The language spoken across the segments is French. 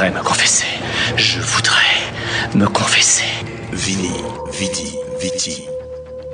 voudrais me confesser. Je voudrais me confesser. Vini, Vidi, Viti,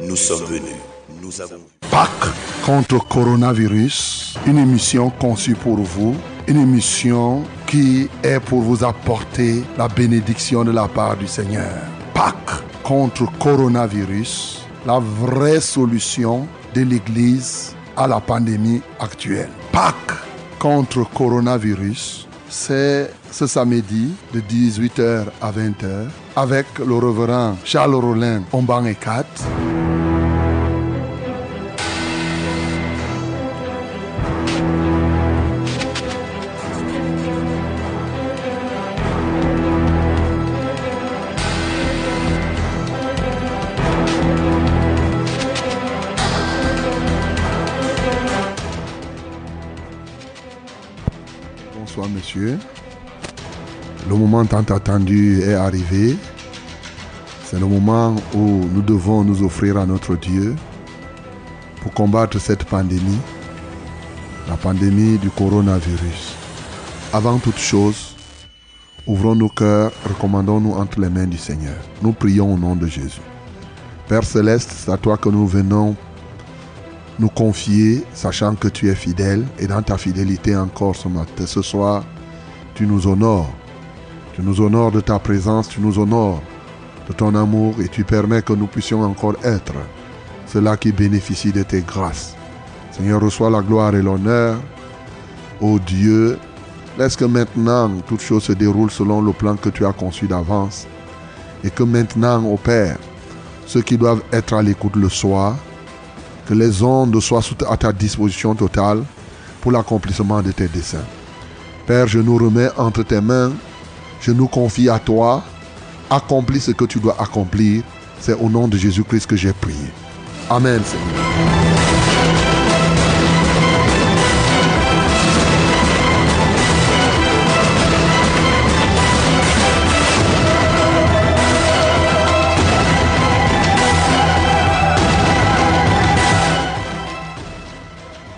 nous sommes venus. Nous avons Pâques contre coronavirus, une émission conçue pour vous, une émission qui est pour vous apporter la bénédiction de la part du Seigneur. Pâques contre coronavirus, la vraie solution de l'Église à la pandémie actuelle. Pâques contre coronavirus, c'est ce samedi de 18h à 20h avec le reverend Charles Rollin Omban et 4. Le moment tant attendu est arrivé. C'est le moment où nous devons nous offrir à notre Dieu pour combattre cette pandémie, la pandémie du coronavirus. Avant toute chose, ouvrons nos cœurs, recommandons-nous entre les mains du Seigneur. Nous prions au nom de Jésus. Père céleste, c'est à toi que nous venons nous confier, sachant que tu es fidèle et dans ta fidélité encore ce matin, ce soir, tu nous honores. Tu nous honores de ta présence, tu nous honores de ton amour et tu permets que nous puissions encore être ceux-là qui bénéficient de tes grâces. Seigneur, reçois la gloire et l'honneur. Ô Dieu, laisse que maintenant toute chose se déroule selon le plan que tu as conçu d'avance et que maintenant, ô Père, ceux qui doivent être à l'écoute le soir, que les ondes soient à ta disposition totale pour l'accomplissement de tes desseins. Père, je nous remets entre tes mains, je nous confie à toi, accomplis ce que tu dois accomplir. C'est au nom de Jésus-Christ que j'ai prié. Amen, Seigneur.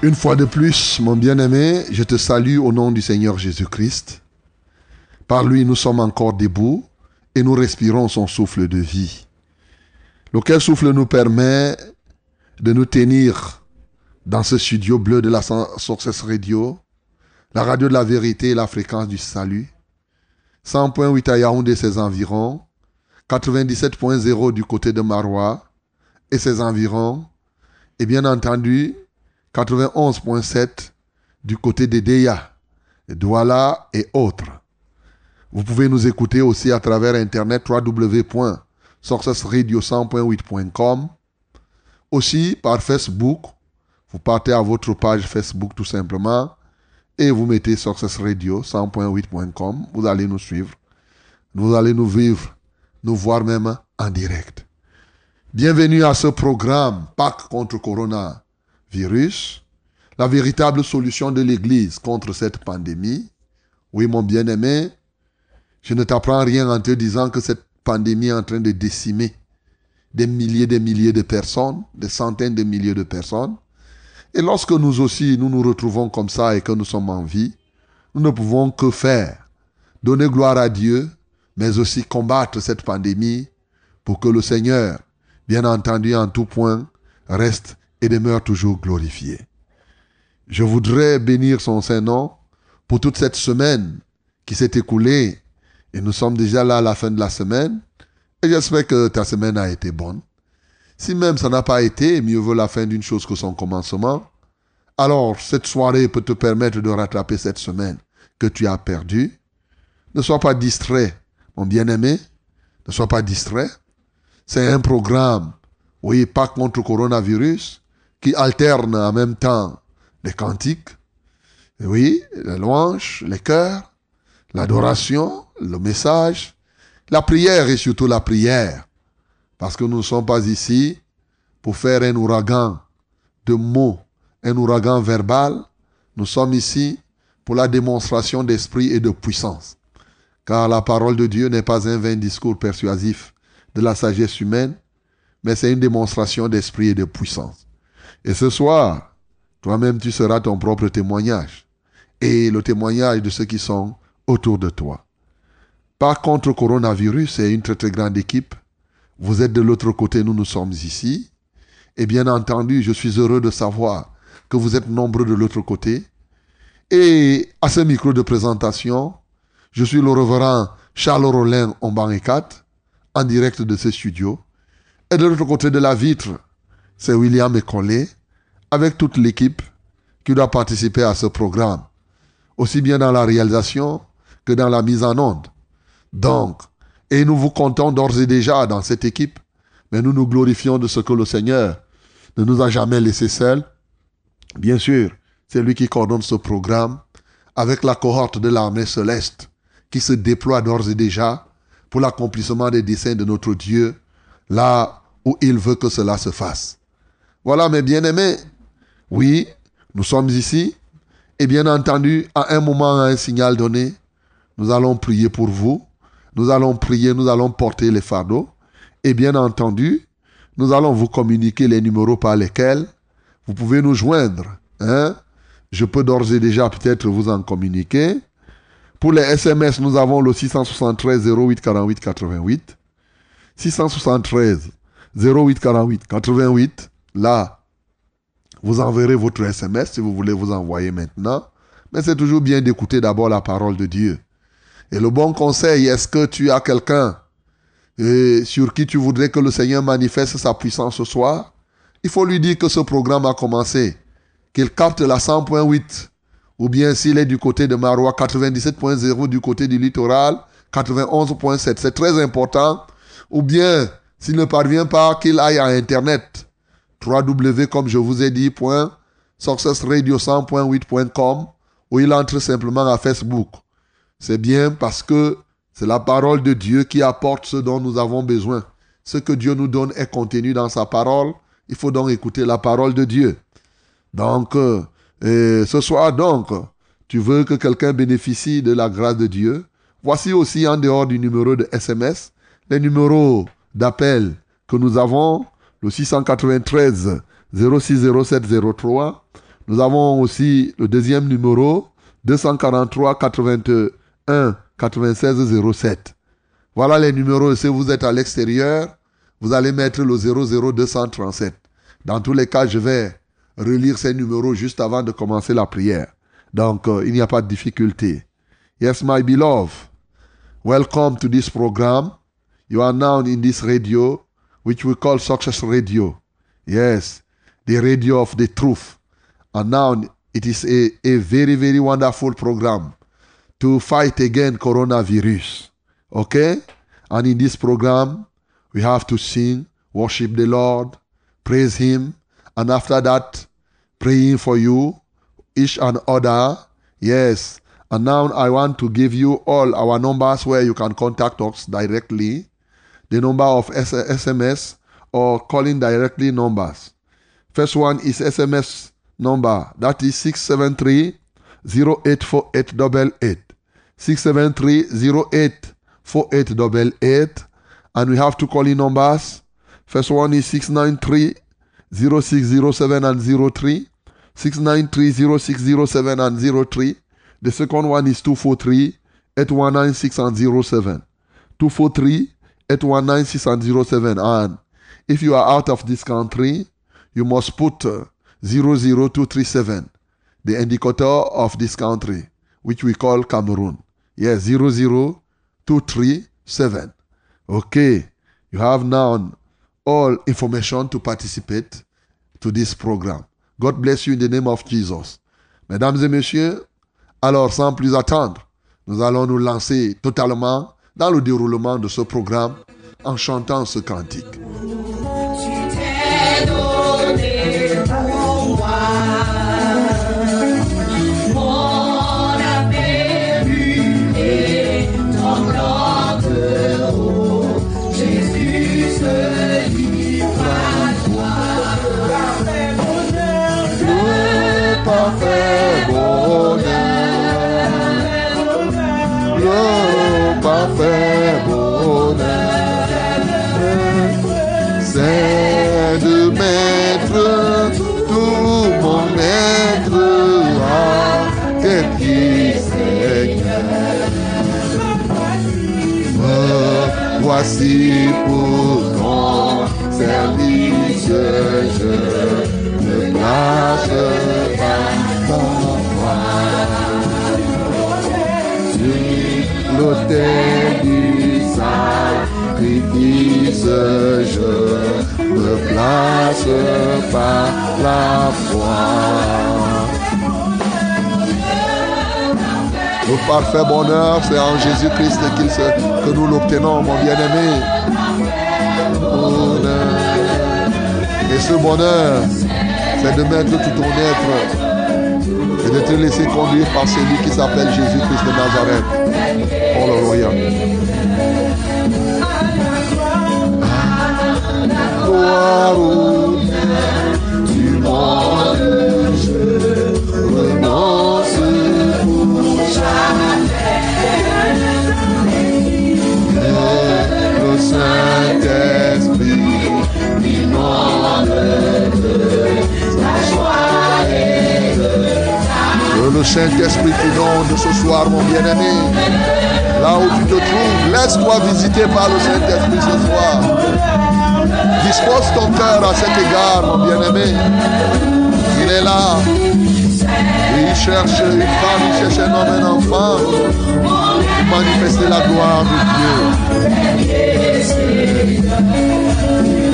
Une fois de plus, mon bien-aimé, je te salue au nom du Seigneur Jésus-Christ. Par lui, nous sommes encore debout et nous respirons son souffle de vie. Lequel souffle nous permet de nous tenir dans ce studio bleu de la Success Radio, la radio de la vérité et la fréquence du salut. 100.8 à Yaoundé et ses environs, 97.0 du côté de Marois et ses environs, et bien entendu 91.7 du côté de Deya, de Douala et autres. Vous pouvez nous écouter aussi à travers internet www.successradio100.8.com. Aussi par Facebook. Vous partez à votre page Facebook tout simplement et vous mettez Success Radio 100.8.com. Vous allez nous suivre. Vous allez nous vivre, nous voir même en direct. Bienvenue à ce programme Pâques contre coronavirus, la véritable solution de l'Église contre cette pandémie. Oui, mon bien-aimé, je ne t'apprends rien en te disant que cette pandémie est en train de décimer des milliers des milliers de personnes, des centaines de milliers de personnes. Et lorsque nous aussi, nous nous retrouvons comme ça et que nous sommes en vie, nous ne pouvons que faire donner gloire à Dieu, mais aussi combattre cette pandémie pour que le Seigneur, bien entendu en tout point, reste et demeure toujours glorifié. Je voudrais bénir son Saint-Nom pour toute cette semaine qui s'est écoulée et nous sommes déjà là à la fin de la semaine et j'espère que ta semaine a été bonne. Si même ça n'a pas été, mieux vaut la fin d'une chose que son commencement. Alors, cette soirée peut te permettre de rattraper cette semaine que tu as perdue. Ne sois pas distrait, mon bien-aimé. Ne sois pas distrait. C'est un programme, oui, pas contre le coronavirus, qui alterne en même temps les cantiques, oui, les louanges, les chœurs, l'adoration, le message, la prière et surtout la prière. Parce que nous ne sommes pas ici pour faire un ouragan de mots, un ouragan verbal. Nous sommes ici pour la démonstration d'esprit et de puissance. Car la parole de Dieu n'est pas un vain discours persuasif de la sagesse humaine, mais c'est une démonstration d'esprit et de puissance. Et ce soir, toi-même, tu seras ton propre témoignage et le témoignage de ceux qui sont autour de toi. Par contre, coronavirus, c'est une très très grande équipe. Vous êtes de l'autre côté, nous nous sommes ici. Et bien entendu, je suis heureux de savoir que vous êtes nombreux de l'autre côté. Et à ce micro de présentation, je suis le reverend Charles Rollin Omban 4, en direct de ce studio. Et de l'autre côté de la vitre, c'est William Ecolé, avec toute l'équipe qui doit participer à ce programme, aussi bien dans la réalisation que dans la mise en onde. Donc, et nous vous comptons d'ores et déjà dans cette équipe, mais nous nous glorifions de ce que le Seigneur ne nous a jamais laissés seuls. Bien sûr, c'est lui qui coordonne ce programme avec la cohorte de l'armée céleste qui se déploie d'ores et déjà pour l'accomplissement des desseins de notre Dieu, là où il veut que cela se fasse. Voilà, mes bien-aimés, oui, nous sommes ici, et bien entendu, à un moment, à un signal donné, nous allons prier pour vous, nous allons prier, nous allons porter les fardeaux, et bien entendu, nous allons vous communiquer les numéros par lesquels vous pouvez nous joindre. Hein? Je peux d'ores et déjà peut-être vous en communiquer. Pour les SMS, nous avons le 673 08 48 88. 673 08 48 88. Là, vous enverrez votre SMS si vous voulez vous envoyer maintenant. Mais c'est toujours bien d'écouter d'abord la parole de Dieu. Et le bon conseil, est-ce que tu as quelqu'un sur qui tu voudrais que le Seigneur manifeste sa puissance ce soir? Il faut lui dire que ce programme a commencé, qu'il capte la 100.8 ou bien s'il est du côté de Marois, 97.0 du côté du littoral, 91.7. C'est très important. Ou bien, s'il ne parvient pas, qu'il aille à Internet. Www, comme je vous ai dit, successradio100.8.com, ou il entre simplement à Facebook. C'est bien parce que c'est la parole de Dieu qui apporte ce dont nous avons besoin. Ce que Dieu nous donne est contenu dans sa parole. Il faut donc écouter la parole de Dieu. Donc, euh, ce soir donc, tu veux que quelqu'un bénéficie de la grâce de Dieu? Voici aussi en dehors du numéro de SMS, les numéros d'appel que nous avons, le 693 060703. Nous avons aussi le deuxième numéro, 243 81 96 07. Voilà les numéros. Si vous êtes à l'extérieur, vous allez mettre le 00237. Dans tous les cas, je vais relire ces numéros juste avant de commencer la prière. Donc, euh, il n'y a pas de difficulté. Yes, my beloved, welcome to this program. You are now in this radio, which we call Success Radio. Yes, the radio of the truth. And now it is a, a very, very wonderful program to fight against coronavirus. Okay? And in this program, we have to sing, worship the Lord, praise Him, and after that, praying for you, each and other. Yes. And now I want to give you all our numbers where you can contact us directly. The number of SMS or calling directly numbers. First one is SMS number. That is 673 084888. 673 084888. And we have two calling numbers. First one is 693 0607 and 03. 693 and 03. The second one is 243 8196 and 07. 243 8196 and 07. And if you are out of this country, you must put uh, 00237, the indicator of this country, which we call Cameroon. Yes, 00237. Okay. You have now all information to participate to this program. God bless you in the name of Jesus. Mesdames et messieurs, alors sans plus attendre, nous allons nous lancer totalement dans le déroulement de ce programme en chantant ce cantique. Parfait bonheur, c'est de mettre tout mon être à tes pieds, Seigneur. Voici pour ton service, je me place par la foi. Le parfait bonheur, c'est en Jésus-Christ que nous l'obtenons, mon bien-aimé. Et ce bonheur, c'est de mettre tout ton être et de te laisser conduire par celui qui s'appelle Jésus-Christ de Nazareth. Alléluia. Gloire au du monde, je renonce pour le Saint-Esprit le Saint-Esprit t'inonde ce soir, mon bien-aimé. Là où tu te trouves, laisse-toi visiter par le Saint-Esprit ce soir. Dispose ton cœur à cet égard, mon bien-aimé. Il est là. Il cherche une femme, il cherche un homme, un enfant. Manifester la gloire de Dieu.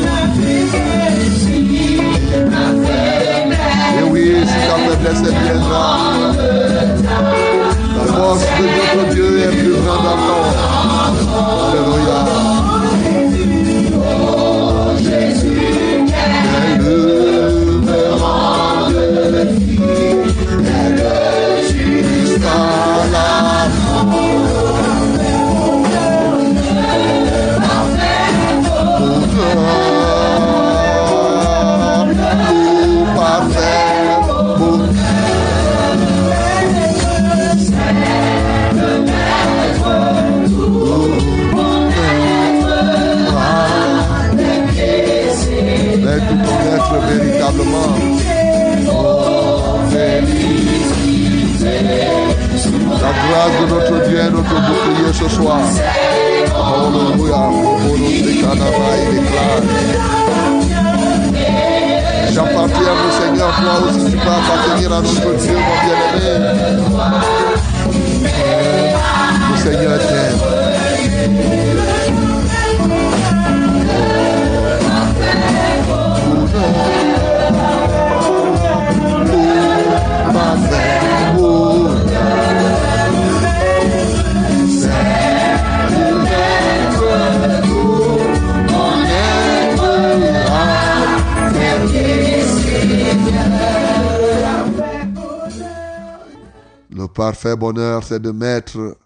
De mettre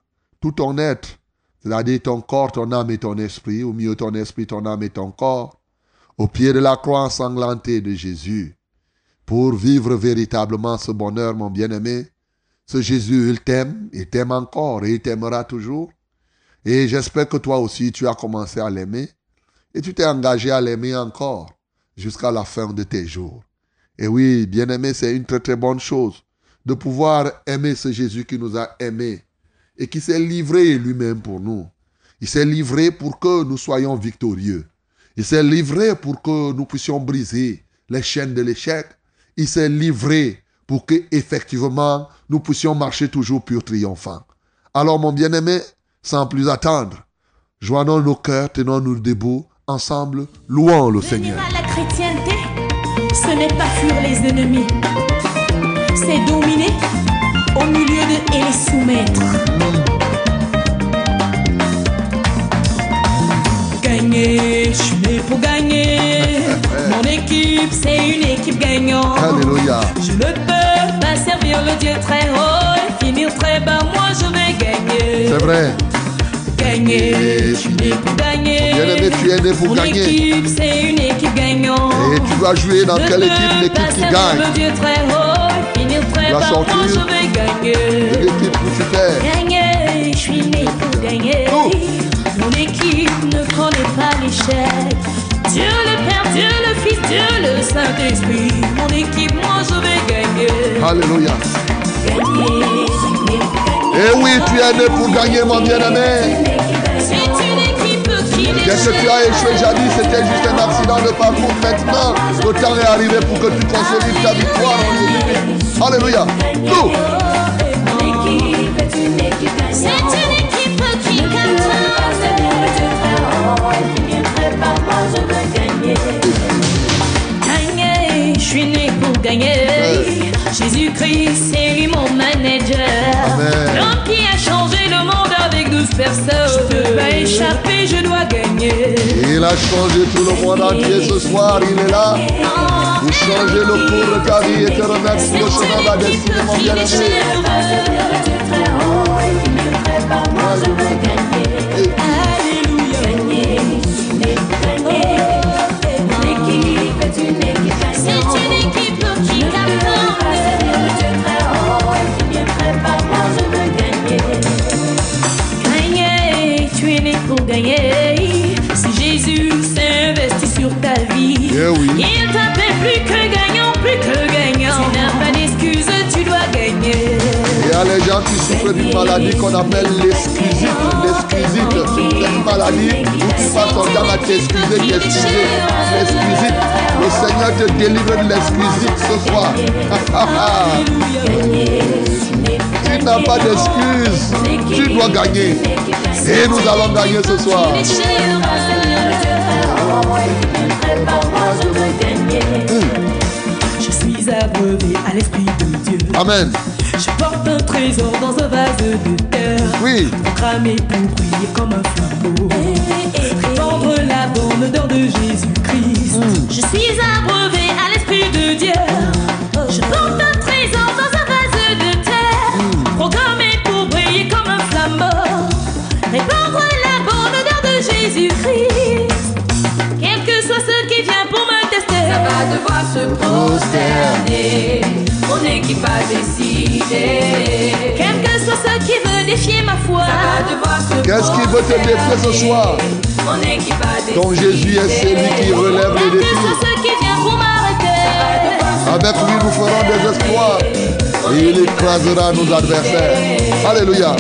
tout ton être, c'est-à-dire ton corps, ton âme et ton esprit, ou mieux ton esprit, ton âme et ton corps, au pied de la croix ensanglantée de Jésus, pour vivre véritablement ce bonheur, mon bien-aimé. Ce Jésus, il t'aime, il t'aime encore et il t'aimera toujours. Et j'espère que toi aussi, tu as commencé à l'aimer et tu t'es engagé à l'aimer encore jusqu'à la fin de tes jours. Et oui, bien-aimé, c'est une très très bonne chose de pouvoir aimer ce Jésus qui nous a aimés et qui s'est livré lui-même pour nous. Il s'est livré pour que nous soyons victorieux. Il s'est livré pour que nous puissions briser les chaînes de l'échec. Il s'est livré pour que effectivement nous puissions marcher toujours pur triomphant. Alors mon bien-aimé, sans plus attendre, joignons nos cœurs, tenons-nous debout, ensemble, louons le Venir Seigneur. à la chrétienté, ce n'est pas fuir les ennemis, c'est dominer au milieu de et les soumettre. Gagner, je suis né pour gagner. Mon équipe, c'est une équipe gagnante. Alléluia. Je ne peux pas servir le Dieu très haut et finir très bas. Moi, je vais gagner. C'est vrai. Gagner, je suis né pour gagner. Tu es né pour Mon gagner. équipe, c'est une équipe gagnante. Et tu dois jouer dans Je quelle peux équipe L'équipe pas qui servir gagne? le Dieu très haut La sortie. Moi, je vais gagner. L'équipe je suis né pour gagner. Mon équipe ne connaît pas l'échec. Dieu le Père, Dieu le Fils, Dieu le Saint-Esprit. Mon équipe, moi je vais gagner. Alléluia. Gagner, je suis né pour gagner. Et oui, tu es né pour gagner, mon bien-aimé. Qu'est-ce que tu as échoué jadis C'était juste un accident de parcours. Maintenant, le temps est arrivé pour que tu consolides ta victoire en. Alléluia. Tout. C'est une équipe qui Gagner, je suis né pour gagner. Jésus-Christ, c'est lui mon manager. A changé 12 personnes. Je peux pas échapper, je dois gagner. Il a changé tout le monde entier ce soir. Il est là pour changer le cours de ta vie et te remettre sur le chemin de la destinée, mon bien-aimé. Eh oui. il t'appelle plus que gagnant, plus que gagnant. Tu n'as pas d'excuse, tu dois gagner. Il y a les gens qui souffrent d'une maladie qu'on appelle l'excusite. L'excusite, c'est une maladie où tu passes ton temps à t'excuser, t'excuser. L'excusite. Le Seigneur te délivre de l'excusite ce soir. tu n'as pas d'excuse. Tu dois gagner. Et nous allons gagner ce soir. Je suis abreuvé à l'Esprit de Dieu. Amen. Je porte un trésor dans un vase de terre. Oui. Cramer pour briller comme un flambeau. Répandre la bonne odeur de Jésus-Christ. Je suis abreuvé à l'Esprit de Dieu. Je porte un se prosterner. Mon équipe a décidé. Quel que soit ce qui veut défier ma foi. Qu'est-ce qui veut te défier ce soir? Mon équipe a décidé. Ton Jésus est celui qui relève les Quel que défis. soit ce qui vient pour m'arrêter. Avec lui, nous ferons des exploits. Et il écrasera nos adversaires. Alléluia.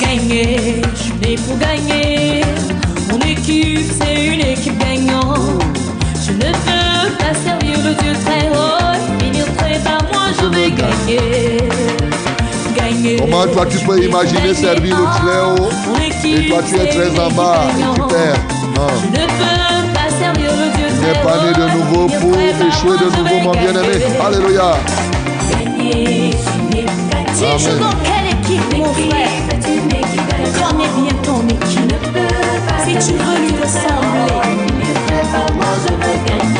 Gagner, je suis né pour gagner. Mon équipe, c'est une équipe gagnante. Je ne veux pas servir le Dieu très haut. Finir très bas, moi je vais gagner. Gagner. Comment toi tu peux imaginer servir le très haut et toi tu es très en bas et tu perds Non. Je ne veux pas servir le Dieu Tu très n'es pas né de haut. nouveau pour échouer de moi, je nouveau, mon bien-aimé. gagner. Alléluia. Gagner, Si je Amen. dans quelle équipe, mon frère Connais bien ton équipe. Si tu veux lui ressembler, tu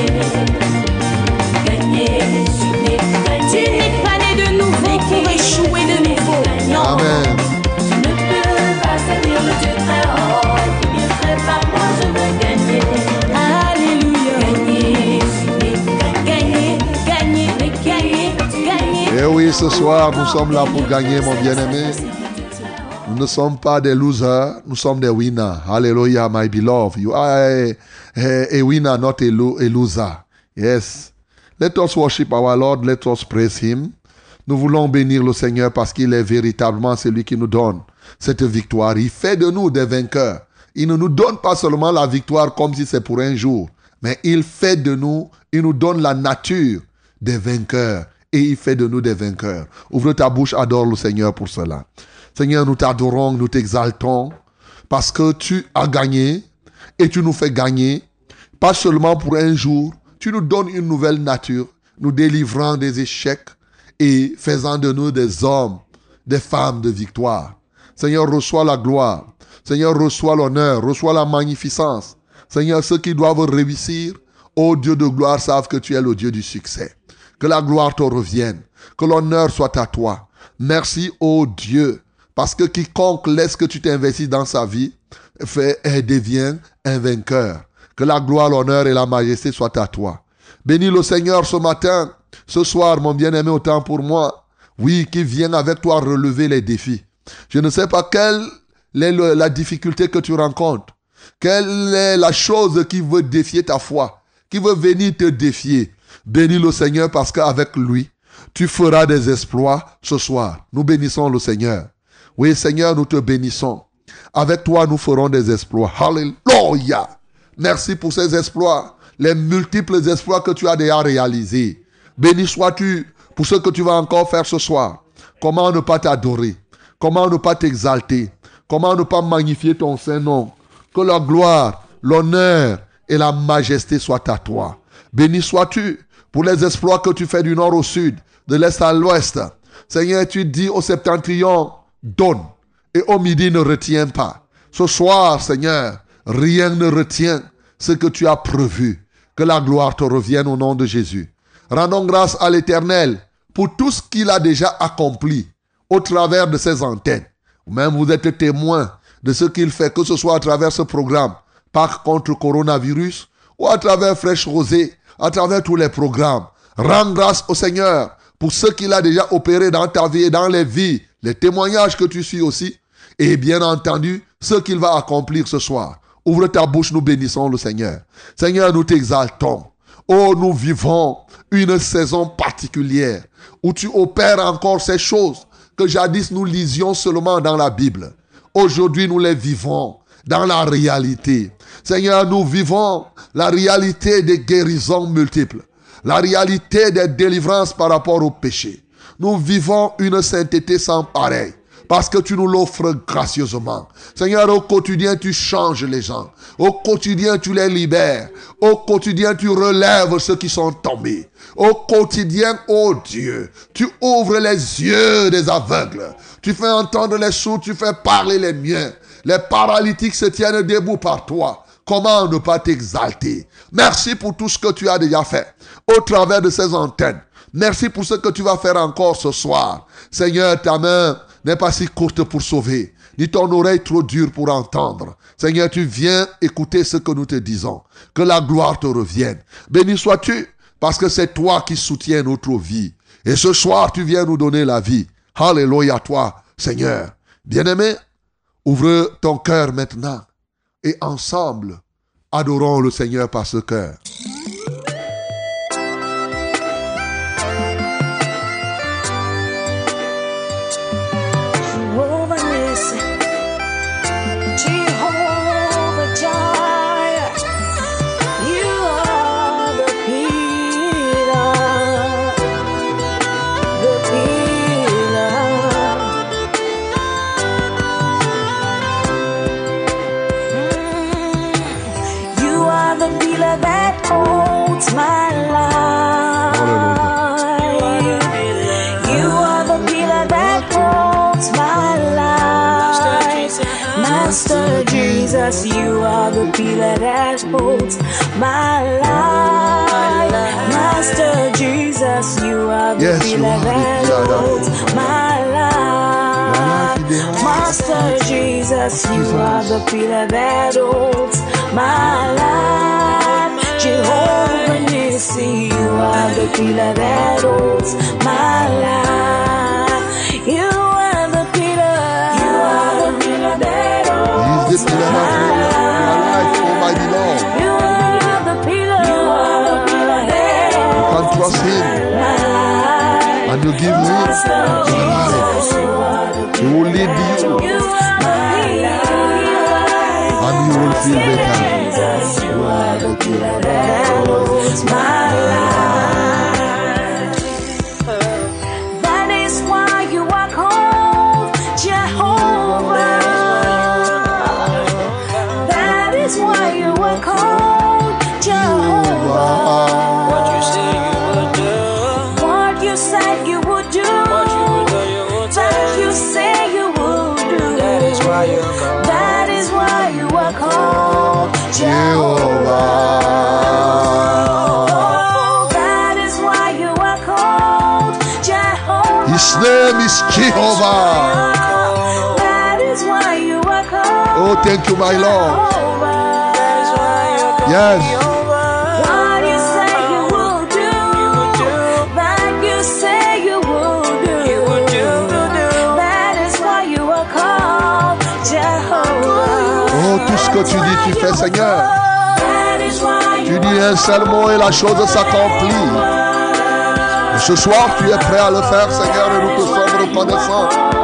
ce soir, nous sommes là pour gagner, mon bien-aimé. Nous ne sommes pas des losers, nous sommes des winners. Hallelujah, my beloved. You are a, winner, not a loser. Yes. Let us worship our Lord, let us praise Him. Nous voulons bénir le Seigneur parce qu'il est véritablement celui qui nous donne cette victoire. Il fait de nous des vainqueurs. Il ne nous donne pas seulement la victoire comme si c'est pour un jour, mais il fait de nous, il nous donne la nature des vainqueurs et il fait de nous des vainqueurs. Ouvre ta bouche, adore le Seigneur pour cela. Seigneur, nous t'adorons, nous t'exaltons parce que tu as gagné et tu nous fais gagner, pas seulement pour un jour, tu nous donnes une nouvelle nature, nous délivrant des échecs et faisant de nous des hommes, des femmes de victoire. Seigneur, reçois la gloire. Seigneur, reçois l'honneur, reçois la magnificence. Seigneur, ceux qui doivent réussir, ô Dieu de gloire, savent que tu es le Dieu du succès. Que la gloire te revienne. Que l'honneur soit à toi. Merci, ô Dieu, parce que quiconque laisse que tu t'investisses dans sa vie, fait et devient un vainqueur. Que la gloire, l'honneur et la majesté soient à toi. Bénis le Seigneur ce matin, ce soir, mon bien-aimé, autant pour moi. Oui, qui vient avec toi relever les défis. Je ne sais pas quelle est la difficulté que tu rencontres. Quelle est la chose qui veut défier ta foi, qui veut venir te défier. Bénis le Seigneur parce qu'avec lui, tu feras des exploits ce soir. Nous bénissons le Seigneur. Oui, Seigneur, nous te bénissons. Avec toi, nous ferons des exploits. Alléluia. Merci pour ces exploits, les multiples exploits que tu as déjà réalisés. Béni sois-tu pour ce que tu vas encore faire ce soir. Comment ne pas t'adorer? Comment ne pas t'exalter? Comment ne pas magnifier ton Saint-Nom Que la gloire, l'honneur et la majesté soient à toi. Béni sois-tu pour les exploits que tu fais du nord au sud, de l'est à l'ouest. Seigneur, tu dis au septentrion, donne. Et au midi, ne retiens pas. Ce soir, Seigneur, rien ne retient ce que tu as prévu. Que la gloire te revienne au nom de Jésus. Rendons grâce à l'Éternel pour tout ce qu'il a déjà accompli au travers de ses antennes. Même vous êtes témoin de ce qu'il fait, que ce soit à travers ce programme, par contre coronavirus, ou à travers Fraîche Rosée, à travers tous les programmes. Rends grâce au Seigneur pour ce qu'il a déjà opéré dans ta vie et dans les vies, les témoignages que tu suis aussi, et bien entendu, ce qu'il va accomplir ce soir. Ouvre ta bouche, nous bénissons le Seigneur. Seigneur, nous t'exaltons. Oh, nous vivons une saison particulière où tu opères encore ces choses que jadis nous lisions seulement dans la Bible. Aujourd'hui, nous les vivons dans la réalité. Seigneur, nous vivons la réalité des guérisons multiples, la réalité des délivrances par rapport au péché. Nous vivons une sainteté sans pareil parce que tu nous l'offres gracieusement. Seigneur, au quotidien, tu changes les gens. Au quotidien, tu les libères. Au quotidien, tu relèves ceux qui sont tombés. Au quotidien, oh Dieu, tu ouvres les yeux des aveugles. Tu fais entendre les sourds, tu fais parler les miens. Les paralytiques se tiennent debout par toi. Comment ne pas t'exalter? Merci pour tout ce que tu as déjà fait au travers de ces antennes. Merci pour ce que tu vas faire encore ce soir. Seigneur, ta main n'est pas si courte pour sauver, ni ton oreille trop dure pour entendre. Seigneur, tu viens écouter ce que nous te disons. Que la gloire te revienne. Béni sois-tu, parce que c'est toi qui soutiens notre vie. Et ce soir, tu viens nous donner la vie. Alléluia à toi, Seigneur. Bien-aimé, ouvre ton cœur maintenant et ensemble, adorons le Seigneur par ce cœur. Pillar that holds my life. Master Jesus, you are the Yes, you pillar are the that pillar that holds holds my life. Master Jesus, you are the pillar that holds my life. Nissi, you are the pillar that holds my life. You are the pillar. You are the pillar that holds He's the pillar my that holds my life, oh, Lord. You are the pillar. You are the pillar that You can trust Him and you give Him your life. He will lead you You are the pillar. And you will feel better. You are the pillar that holds my life. Name is Jehovah. That is why you are called Oh, thank you, my Lord. Jehovah. Yes. What you say you will do, that you say you will do, that is why you are called Jehovah. Oh, tout ce que tu dis, tu fais, Seigneur. That is why Tu you dis un seul mot et la chose s'accomplit. Ce soir, tu es prêt à le faire, Seigneur, et nous te sommes reconnaissants.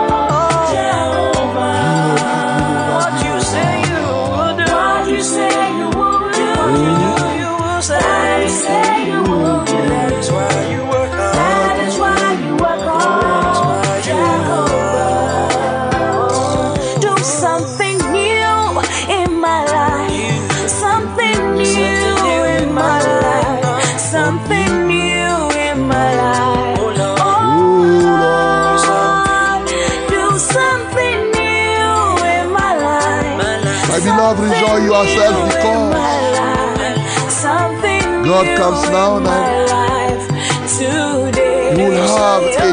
God comes now now. You will have a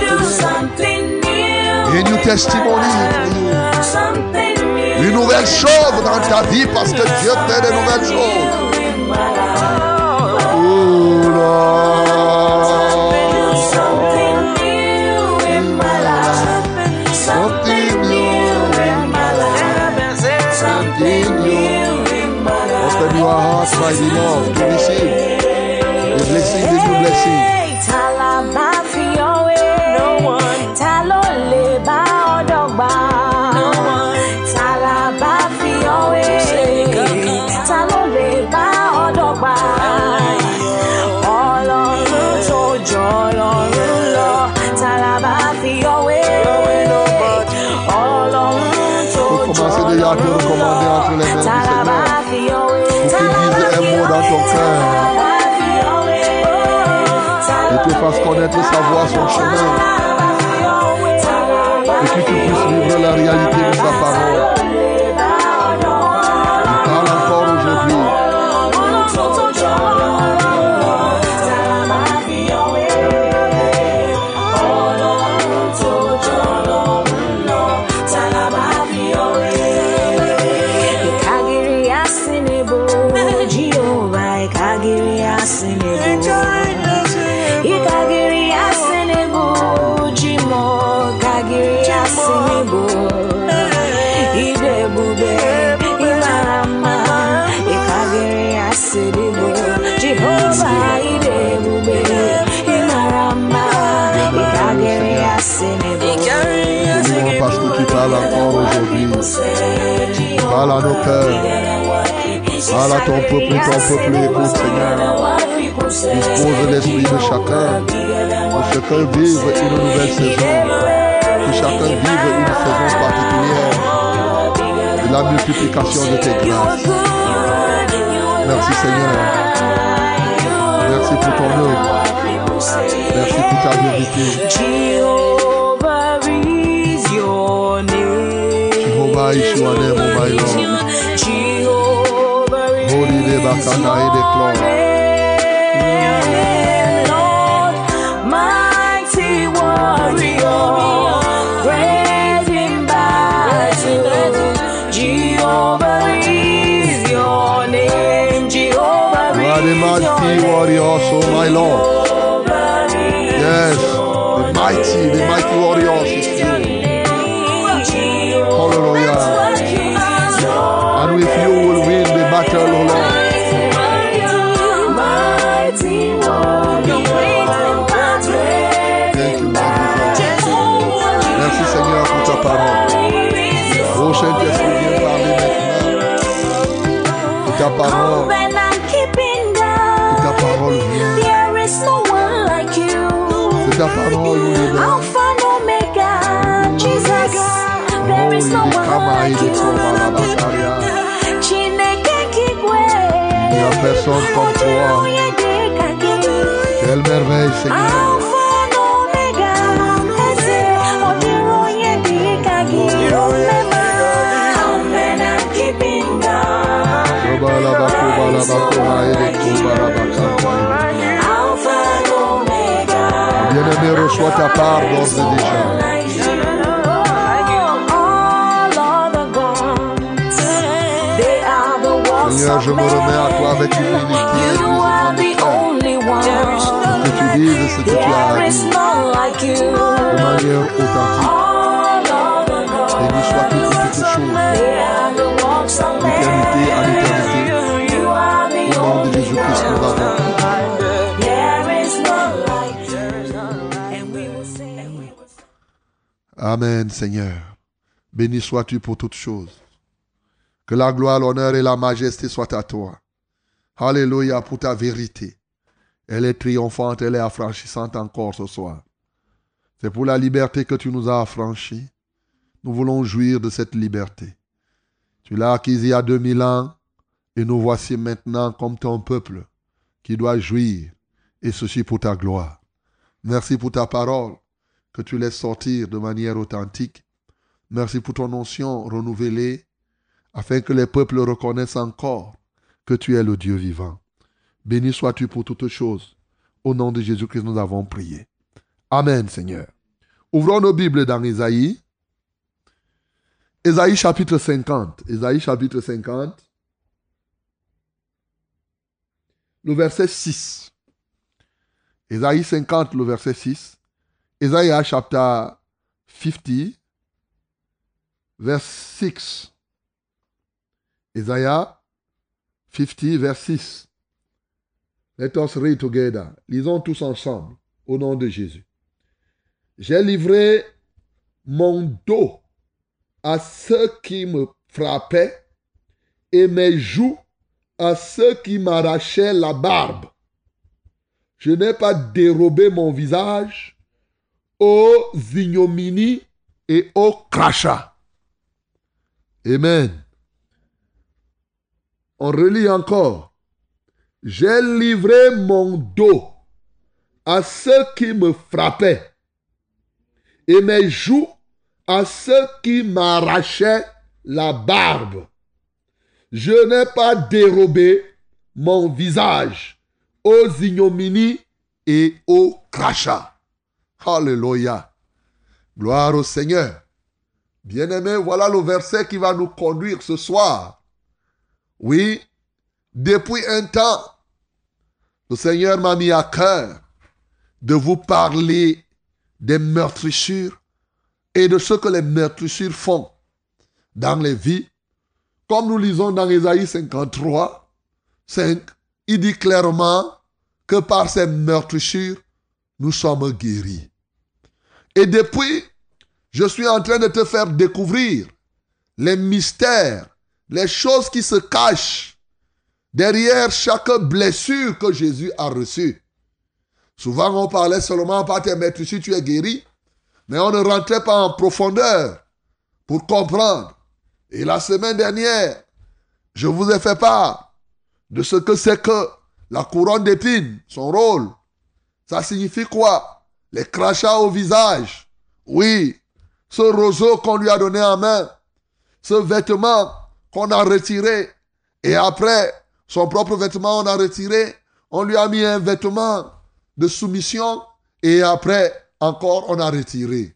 new thing today. A new testimony. Une nouvelle chose dans ta vie parce que Dieu fait de nouvelles choses. My beloved, to receive the blessing, blessing. Sa voie, son chemin. Et que tu puisses vivre la réalité de sa parole. Il aujourd'hui. Nos ton peuple, ton peuple écoute, Seigneur. Dispose l'esprit de chacun. Que chacun vive une nouvelle saison. Que chacun vive une saison particulière. De la multiplication de tes grâces. Merci Seigneur. Merci pour ton œuvre. Merci pour ta vérité. Name. Jehovah is your name, oh my Lord. Jehovah is Holy de Bacana et de Clore. name, Lord, mighty warrior, great in battle. Parole, que ta parole vienne. There is no one like you. Que ta parole nous libère. Alpha and Omega, Jesus. There is no Oh, il est one Kama et like de you. Koma, la Bataria. Chineke kigwe. Il n'y a personne comme toi. Onye dịka gị. Quelle merveille, Seigneur. Reçois ta part d'ores et déjà. Seigneur, je me remets à toi avec humilité et You are the besoin only one. Que tu dises ce que tu as like you. de manière authentique. Gods, Béni sois-tu pour toutes choses. D'éternité à l'éternité. Amen, Seigneur. Béni sois-tu pour toutes choses. Que la gloire, l'honneur et la majesté soient à toi. Alléluia pour ta vérité. Elle est triomphante, elle est affranchissante encore ce soir. C'est pour la liberté que tu nous as affranchis. Nous voulons jouir de cette liberté. Tu l'as acquise il y a 2000 ans et nous voici maintenant comme ton peuple qui doit jouir et ceci pour ta gloire. Merci pour ta parole que tu laisses sortir de manière authentique. Merci pour ton onction renouvelée afin que les peuples reconnaissent encore que tu es le Dieu vivant. Béni sois-tu pour toutes choses. Au nom de Jésus-Christ, nous avons prié. Amen, Seigneur. Ouvrons nos Bibles dans Isaïe. Isaïe chapitre 50. Isaïe chapitre 50. Le verset 6. Isaïe 50, le verset 6. Isaiah chapter 50, verse 6. Isaiah 50, verse 6. Let us read together. Lisons tous ensemble, au nom de Jésus. J'ai livré mon dos à ceux qui me frappaient et mes joues à ceux qui m'arrachaient la barbe. Je n'ai pas dérobé mon visage aux ignominies et aux crachats. Amen. On relit encore. J'ai livré mon dos à ceux qui me frappaient et mes joues à ceux qui m'arrachaient la barbe. Je n'ai pas dérobé mon visage aux ignominies et aux crachats. Alléluia. Gloire au Seigneur. Bien-aimé, voilà le verset qui va nous conduire ce soir. Oui, depuis un temps, le Seigneur m'a mis à cœur de vous parler des meurtrissures et de ce que les meurtrissures font dans les vies. Comme nous lisons dans Ésaïe 53, 5, il dit clairement que par ces meurtrissures, nous sommes guéris. Et depuis, je suis en train de te faire découvrir les mystères, les choses qui se cachent derrière chaque blessure que Jésus a reçue. Souvent, on parlait seulement par tes meurtrissures, tu es guéri, mais on ne rentrait pas en profondeur pour comprendre. Et la semaine dernière, je vous ai fait part de ce que c'est que la couronne d'épines, son rôle. Ça signifie quoi? Les crachats au visage. Oui, ce roseau qu'on lui a donné en main, ce vêtement qu'on a retiré, et après, son propre vêtement, on a retiré, on lui a mis un vêtement de soumission, et après, encore, on a retiré.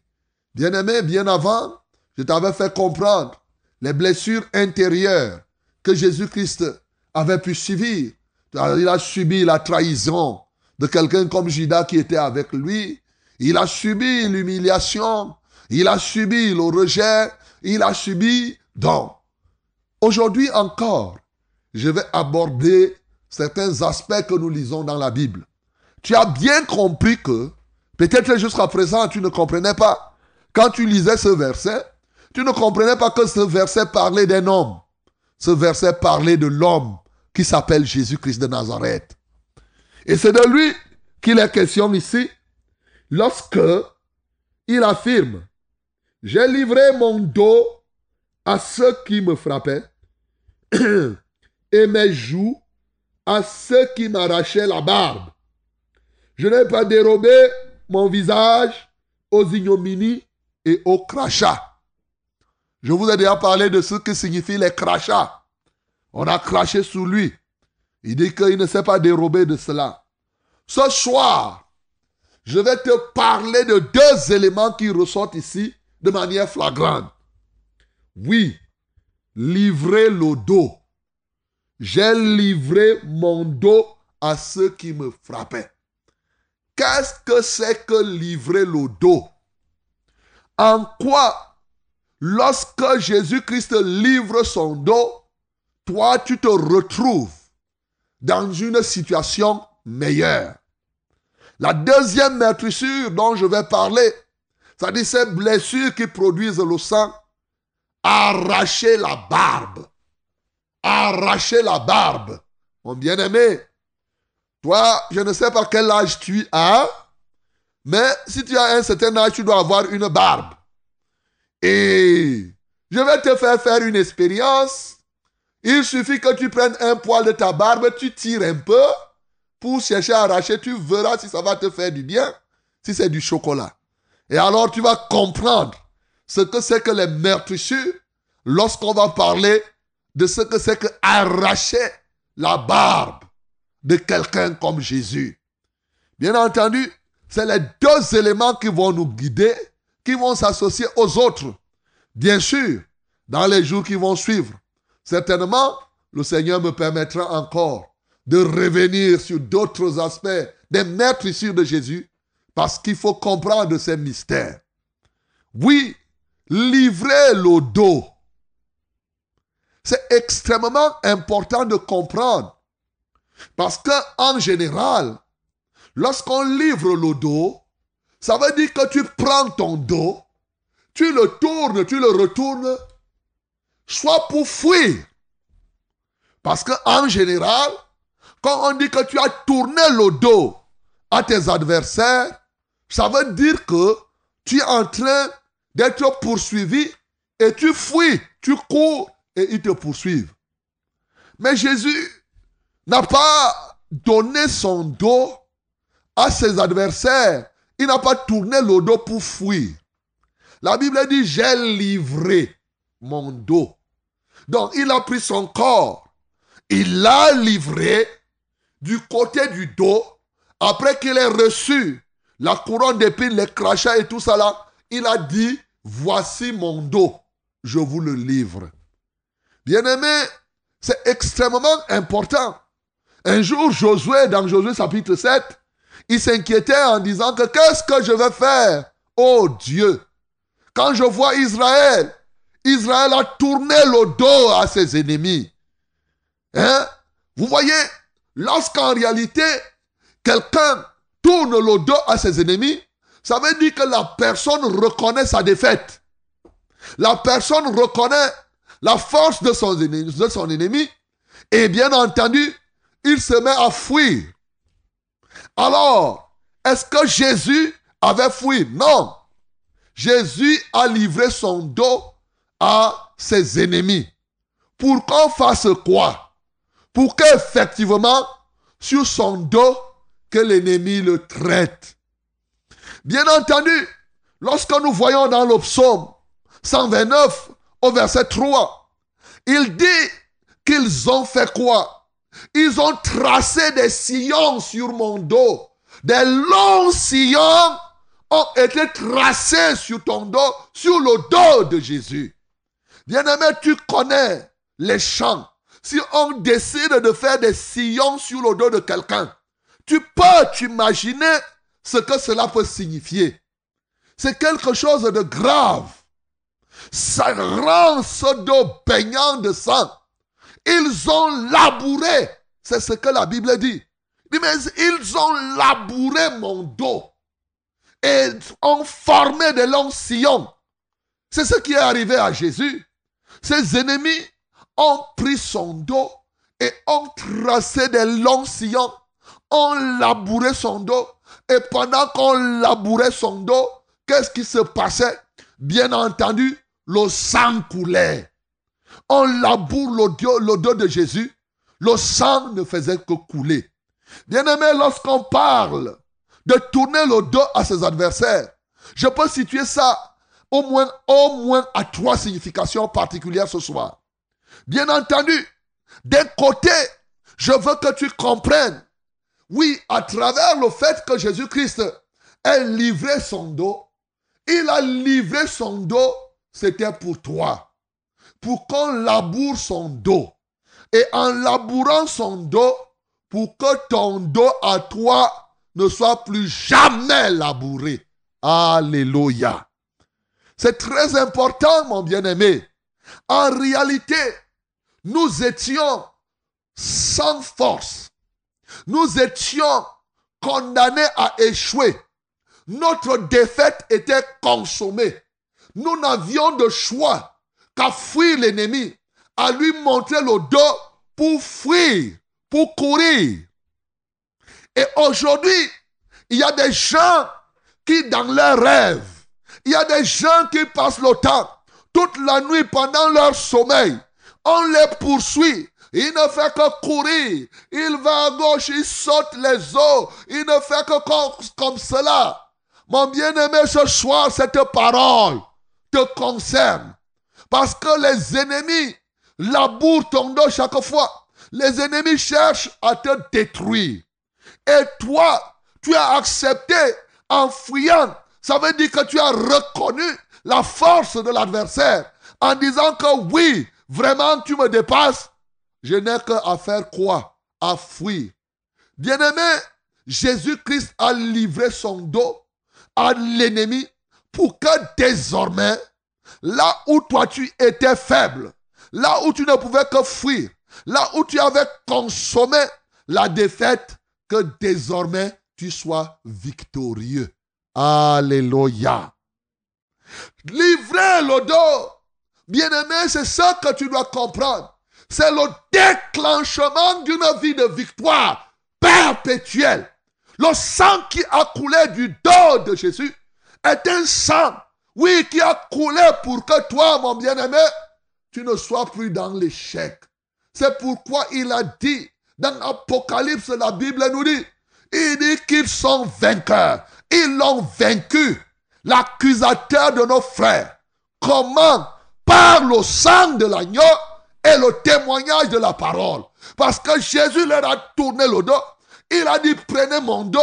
Bien-aimé, bien avant, je t'avais fait comprendre les blessures intérieures que Jésus-Christ avait pu subir. Il a subi la trahison de quelqu'un comme Judas qui était avec lui. Il a subi l'humiliation. Il a subi le rejet. Il a subi donc. Aujourd'hui encore, je vais aborder certains aspects que nous lisons dans la Bible. Tu as bien compris que, peut-être jusqu'à présent, tu ne comprenais pas. Quand tu lisais ce verset, tu ne comprenais pas que ce verset parlait d'un homme. Ce verset parlait de l'homme qui s'appelle Jésus-Christ de Nazareth. Et c'est de lui qu'il est question ici lorsque il affirme, j'ai livré mon dos à ceux qui me frappaient et mes joues à ceux qui m'arrachaient la barbe. Je n'ai pas dérobé mon visage aux ignominies et aux crachats. Je vous ai déjà parlé de ce que signifient les crachats. On a craché sous lui. Il dit qu'il ne s'est pas dérobé de cela. Ce soir, je vais te parler de deux éléments qui ressortent ici de manière flagrante. Oui, livrer le dos. J'ai livré mon dos à ceux qui me frappaient. Qu'est-ce que c'est que livrer le dos? En quoi, lorsque Jésus-Christ livre son dos, toi tu te retrouves dans une situation meilleure? La deuxième meurtrissure dont je vais parler, c'est-à-dire ces blessures qui produisent le sang, arracher la barbe. Arracher la barbe. Mon bien-aimé, toi, je ne sais pas quel âge tu as, mais si tu as un certain âge, tu dois avoir une barbe. Et je vais te faire faire une expérience. Il suffit que tu prennes un poil de ta barbe, tu tires un peu pour chercher à arracher. Tu verras si ça va te faire du bien, si c'est du chocolat. Et alors tu vas comprendre ce que c'est que les meurtrissures lorsqu'on va parler de ce que c'est que arracher la barbe de quelqu'un comme Jésus. Bien entendu, c'est les deux éléments qui vont nous guider, qui vont s'associer aux autres. Bien sûr, dans les jours qui vont suivre, certainement, le Seigneur me permettra encore de revenir sur d'autres aspects des maîtres de Jésus, parce qu'il faut comprendre ces mystères. Oui, livrer le dos. C'est extrêmement important de comprendre. Parce que, en général, lorsqu'on livre le dos, ça veut dire que tu prends ton dos, tu le tournes, tu le retournes, soit pour fuir. Parce que, en général, quand on dit que tu as tourné le dos à tes adversaires, ça veut dire que tu es en train d'être poursuivi et tu fuis, tu cours et ils te poursuivent. Mais Jésus n'a pas donné son dos à ses adversaires. Il n'a pas tourné le dos pour fuir. La Bible dit, j'ai livré mon dos. Donc il a pris son corps. Il l'a livré du côté du dos. Après qu'il ait reçu la couronne d'épines, les crachats et tout ça il a dit, voici mon dos, je vous le livre. Bien-aimé, c'est extrêmement important. Un jour, Josué, dans Josué chapitre 7, il s'inquiétait en disant que qu'est-ce que je vais faire, oh Dieu, quand je vois Israël, Israël a tourné le dos à ses ennemis. Hein? Vous voyez, lorsqu'en réalité, quelqu'un tourne le dos à ses ennemis, ça veut dire que la personne reconnaît sa défaite. La personne reconnaît la force de son ennemi, de son ennemi et bien entendu, il se met à fuir. Alors, est-ce que Jésus avait fui? Non. Jésus a livré son dos à ses ennemis. Pour qu'on fasse quoi? Pour qu'effectivement, sur son dos, que l'ennemi le traite. Bien entendu, lorsque nous voyons dans le psaume 129 au verset 3, il dit qu'ils ont fait quoi? Ils ont tracé des sillons sur mon dos. Des longs sillons ont été tracés sur ton dos, sur le dos de Jésus. Bien-aimé, tu connais les champs. Si on décide de faire des sillons sur le dos de quelqu'un, tu peux t'imaginer ce que cela peut signifier. C'est quelque chose de grave. Ça rend ce dos baignant de sang. Ils ont labouré. C'est ce que la Bible dit. mais ils ont labouré mon dos. Et ont formé de longs sillons. C'est ce qui est arrivé à Jésus. Ses ennemis ont pris son dos et ont tracé des longs sillons, ont labouré son dos. Et pendant qu'on labourait son dos, qu'est-ce qui se passait? Bien entendu, le sang coulait. On laboure le dos, de Jésus, le sang ne faisait que couler. Bien aimé, lorsqu'on parle de tourner le dos à ses adversaires, je peux situer ça au moins à trois significations particulières ce soir. Bien entendu, d'un côté, je veux que tu comprennes, oui, à travers le fait que Jésus-Christ ait livré son dos, il a livré son dos, c'était pour toi, pour qu'on laboure son dos. Et en labourant son dos, pour que ton dos à toi ne soit plus jamais labouré. Alléluia. C'est très important, mon bien-aimé. En réalité, nous étions sans force. Nous étions condamnés à échouer. Notre défaite était consommée. Nous n'avions de choix qu'à fuir l'ennemi, à lui montrer le dos pour fuir, pour courir. Et aujourd'hui, il y a des gens qui, dans leurs rêves, il y a des gens qui passent le temps, toute la nuit pendant leur sommeil. On les poursuit. Il ne fait que courir. Il va à gauche, il saute les eaux. Il ne fait que comme, cela. Mon bien-aimé, ce soir, cette parole te concerne. Parce que les ennemis labourent ton dos chaque fois. Les ennemis cherchent à te détruire. Et toi, tu as accepté en fuyant. Ça veut dire que tu as reconnu la force de l'adversaire en disant que oui, vraiment tu me dépasses. Je n'ai qu'à faire quoi? À fuir. Bien-aimé, Jésus-Christ a livré son dos à l'ennemi pour que désormais, là où toi tu étais faible, là où tu ne pouvais que fuir, là où tu avais consommé la défaite, que désormais tu sois victorieux. Alléluia. Livrer le dos, bien-aimé, c'est ça que tu dois comprendre. C'est le déclenchement d'une vie de victoire perpétuelle. Le sang qui a coulé du dos de Jésus est un sang, oui, qui a coulé pour que toi, mon bien-aimé, tu ne sois plus dans l'échec. C'est pourquoi il a dit, dans Apocalypse, la Bible nous dit, il dit qu'ils sont vainqueurs. Ils l'ont vaincu. L'accusateur de nos frères. Comment Par le sang de l'agneau et le témoignage de la parole. Parce que Jésus leur a tourné le dos. Il a dit, prenez mon dos.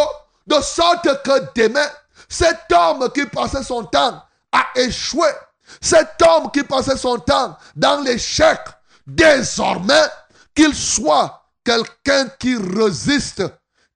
De sorte que demain, cet homme qui passait son temps à échouer, cet homme qui passait son temps dans l'échec, désormais, qu'il soit quelqu'un qui résiste,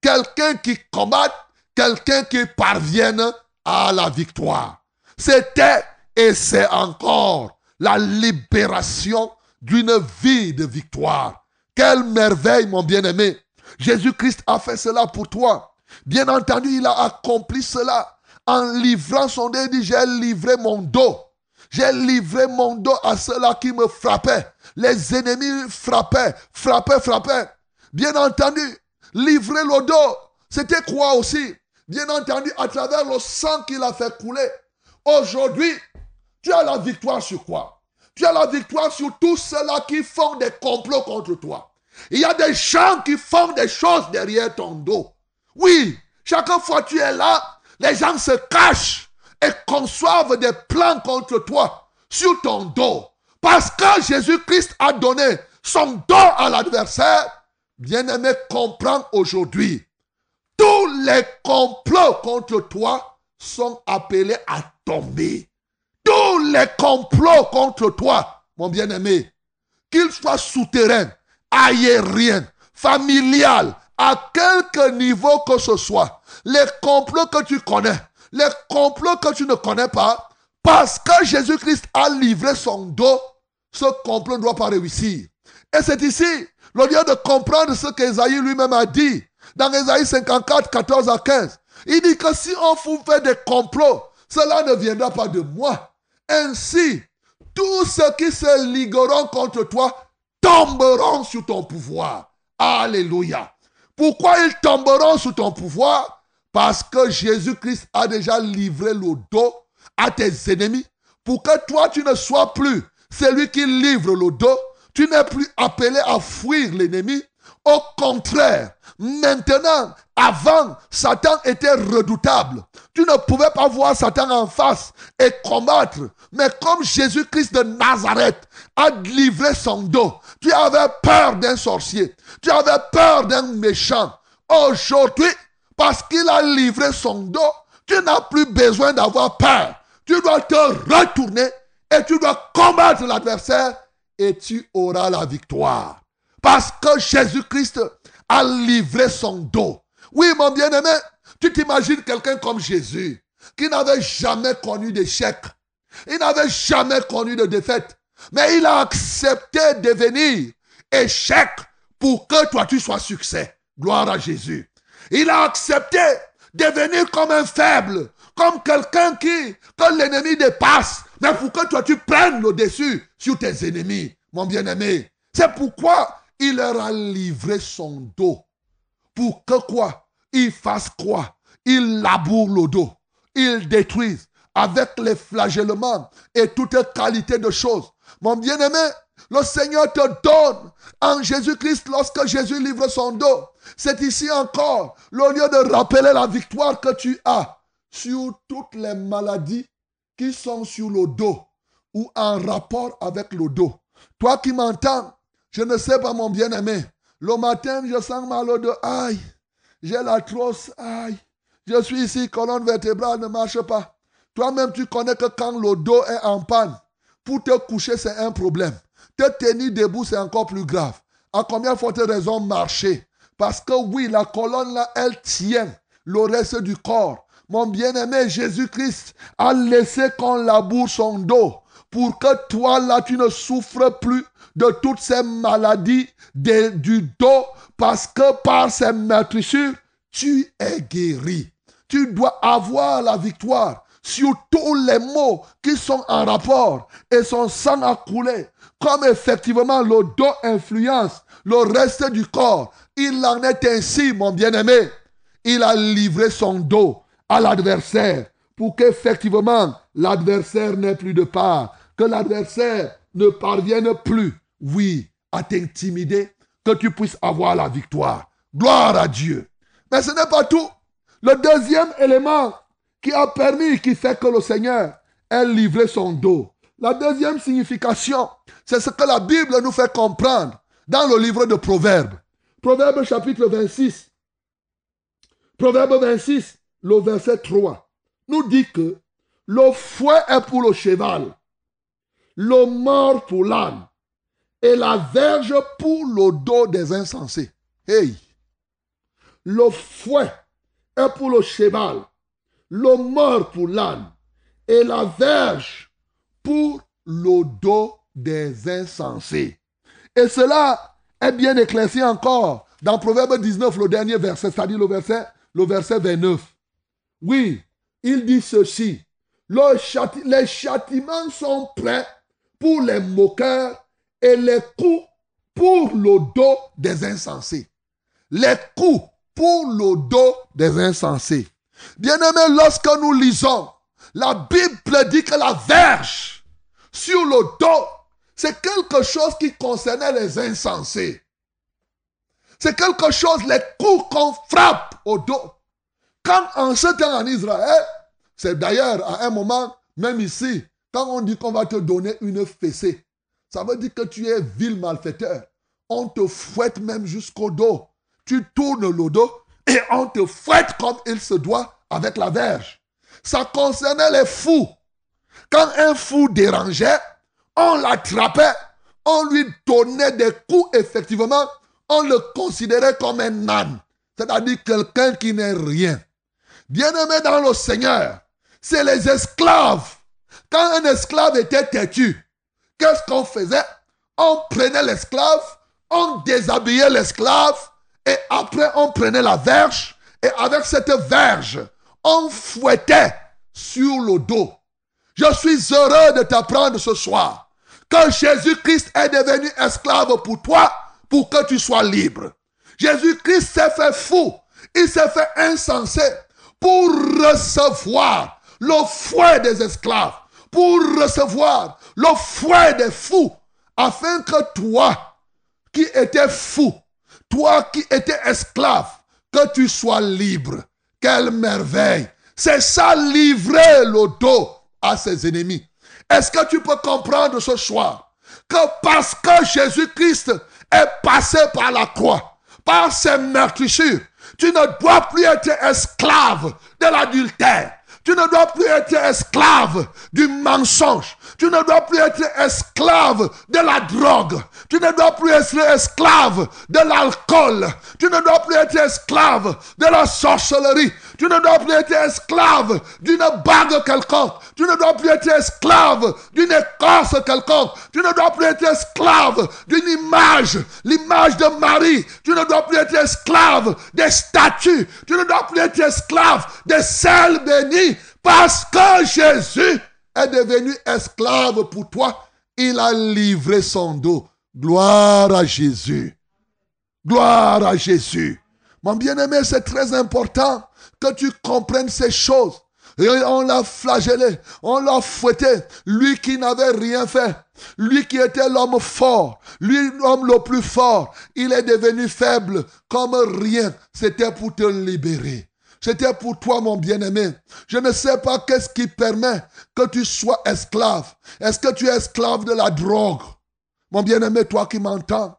quelqu'un qui combatte, quelqu'un qui parvienne à la victoire. C'était et c'est encore la libération d'une vie de victoire. Quelle merveille, mon bien-aimé. Jésus-Christ a fait cela pour toi. Bien entendu, il a accompli cela en livrant son. Il dit, j'ai livré mon dos. J'ai livré mon dos à ceux-là qui me frappaient. Les ennemis frappaient, frappaient, frappaient. Bien entendu, livrer le dos, c'était quoi aussi? Bien entendu, à travers le sang qu'il a fait couler. Aujourd'hui, tu as la victoire sur quoi? Tu as la victoire sur tous ceux-là qui font des complots contre toi. Il y a des gens qui font des choses derrière ton dos. Oui, chaque fois tu es là, les gens se cachent et conçoivent des plans contre toi sur ton dos. Parce que Jésus-Christ a donné son dos à l'adversaire, bien-aimé, comprends aujourd'hui. Tous les complots contre toi sont appelés à tomber. Tous les complots contre toi, mon bien-aimé, qu'ils soient souterrains, aériens, familial, à quelque niveau que ce soit, les complots que tu connais, les complots que tu ne connais pas, parce que Jésus-Christ a livré son dos, ce complot ne doit pas réussir. Et c'est ici, le lieu de comprendre ce qu'Esaïe lui-même a dit, dans Esaïe 54, 14 à 15. Il dit que si on vous fait des complots, cela ne viendra pas de moi. Ainsi, tous ceux qui se ligueront contre toi tomberont sous ton pouvoir. Alléluia. Pourquoi ils tomberont sous ton pouvoir? Parce que Jésus-Christ a déjà livré le dos à tes ennemis pour que toi tu ne sois plus celui qui livre le dos. Tu n'es plus appelé à fuir l'ennemi. Au contraire, maintenant, avant, Satan était redoutable. Tu ne pouvais pas voir Satan en face et combattre. Mais comme Jésus-Christ de Nazareth a livré son dos, tu avais peur d'un sorcier. Tu avais peur d'un méchant. Aujourd'hui, parce qu'il a livré son dos, tu n'as plus besoin d'avoir peur. Tu dois te retourner et tu dois combattre l'adversaire et tu auras la victoire. Parce que Jésus-Christ a livré son dos. Oui, mon bien-aimé, tu t'imagines quelqu'un comme Jésus qui n'avait jamais connu d'échec. Il n'avait jamais connu de défaite. Mais il a accepté de devenir échec pour que toi tu sois succès. Gloire à Jésus. Il a accepté de devenir comme un faible, comme quelqu'un qui, que l'ennemi dépasse, mais pour que toi tu prennes le dessus sur tes ennemis, mon bien-aimé. C'est pourquoi il leur a livré son dos. Pour que quoi? Il fasse quoi? Il laboure le dos. Il détruise avec les flagellements et toute qualité de choses. Mon bien-aimé, le Seigneur te donne en Jésus-Christ lorsque Jésus livre son dos. C'est ici encore le lieu de rappeler la victoire que tu as sur toutes les maladies qui sont sur le dos ou en rapport avec le dos. Toi qui m'entends, je ne sais pas mon bien-aimé. Le matin, je sens mal au dos. Aïe, j'ai la trousse. Aïe, je suis ici, colonne vertébrale ne marche pas. Toi-même, tu connais que quand le dos est en panne, pour te coucher, c'est un problème. Te tenir debout, c'est encore plus grave. À combien faut raison marcher? Parce que oui, la colonne là, elle tient le reste du corps. Mon bien-aimé Jésus-Christ a laissé qu'on laboure son dos pour que toi là, tu ne souffres plus de toutes ces maladies du dos parce que par ces meurtrissures, tu es guéri. Tu dois avoir la victoire sur tous les maux qui sont en rapport et son sang a coulé. Comme effectivement le dos influence le reste du corps, il en est ainsi, mon bien-aimé. Il a livré son dos à l'adversaire pour qu'effectivement l'adversaire n'ait plus de part, que l'adversaire ne parvienne plus, oui, à t'intimider, que tu puisses avoir la victoire. Gloire à Dieu. Mais ce n'est pas tout. Le deuxième élément qui a permis, qui fait que le Seigneur ait livré son dos. La deuxième signification, c'est ce que la Bible nous fait comprendre dans le livre de Proverbes. Proverbes chapitre 26. Proverbe 26, le verset 3, nous dit que le fouet est pour le cheval, le mort pour l'âne, et la verge pour le dos des insensés. Hey! Le fouet est pour le cheval, le mort pour l'âne, et la verge pour le dos des insensés. Et cela est bien éclairci encore dans Proverbe 19, le dernier verset, c'est-à-dire le verset, le verset 29. Oui, il dit ceci. les châtiments sont prêts pour les moqueurs et les coups pour le dos des insensés. Les coups pour le dos des insensés. Bien-aimés, lorsque nous lisons, la Bible dit que la verge sur le dos, c'est quelque chose qui concernait les insensés. C'est quelque chose, les coups qu'on frappe au dos. Quand en ce temps en Israël, c'est d'ailleurs à un moment, même ici, quand on dit qu'on va te donner une fessée, ça veut dire que tu es vil malfaiteur. On te fouette même jusqu'au dos. Tu tournes le dos et on te fouette comme il se doit avec la verge. Ça concernait les fous. Quand un fou dérangeait, on l'attrapait, on lui donnait des coups, effectivement, on le considérait comme un âne, c'est-à-dire quelqu'un qui n'est rien. Bien-aimé dans le Seigneur, c'est les esclaves. Quand un esclave était têtu, qu'est-ce qu'on faisait? On prenait l'esclave, on déshabillait l'esclave, et après on prenait la verge, et avec cette verge, on fouettait sur le dos. Je suis heureux de t'apprendre ce soir que Jésus-Christ est devenu esclave pour toi, pour que tu sois libre. Jésus-Christ s'est fait fou, il s'est fait insensé pour recevoir le fouet des esclaves, pour recevoir le fouet des fous, afin que toi qui étais fou, toi qui étais esclave, que tu sois libre. Quelle merveille. C'est ça livrer le dos à ses ennemis. Est-ce que tu peux comprendre ce soir que parce que Jésus-Christ est passé par la croix, par ses meurtrissures, tu ne dois plus être esclave de l'adultère. Tu ne dois plus être esclave du mensonge. Tu ne dois plus être esclave de la drogue. Tu ne dois plus être esclave de l'alcool. Tu ne dois plus être esclave de la sorcellerie. Tu ne dois plus être esclave d'une bague quelconque. Tu ne dois plus être esclave d'une écorce quelconque. Tu ne dois plus être esclave d'une image, l'image de Marie. Tu ne dois plus être esclave des statues. Tu ne dois plus être esclave des sels bénis. Parce que Jésus est devenu esclave pour toi. Il a livré son dos. Gloire à Jésus. Gloire à Jésus. Mon bien-aimé, c'est très important que tu comprennes ces choses. On l'a flagellé, on l'a fouetté. Lui qui n'avait rien fait, lui qui était l'homme fort, lui l'homme le plus fort, il est devenu faible comme rien. C'était pour te libérer. C'était pour toi, mon bien-aimé. Je ne sais pas qu'est-ce qui permet que tu sois esclave. Est-ce que tu es esclave de la drogue? Mon bien-aimé, toi qui m'entends,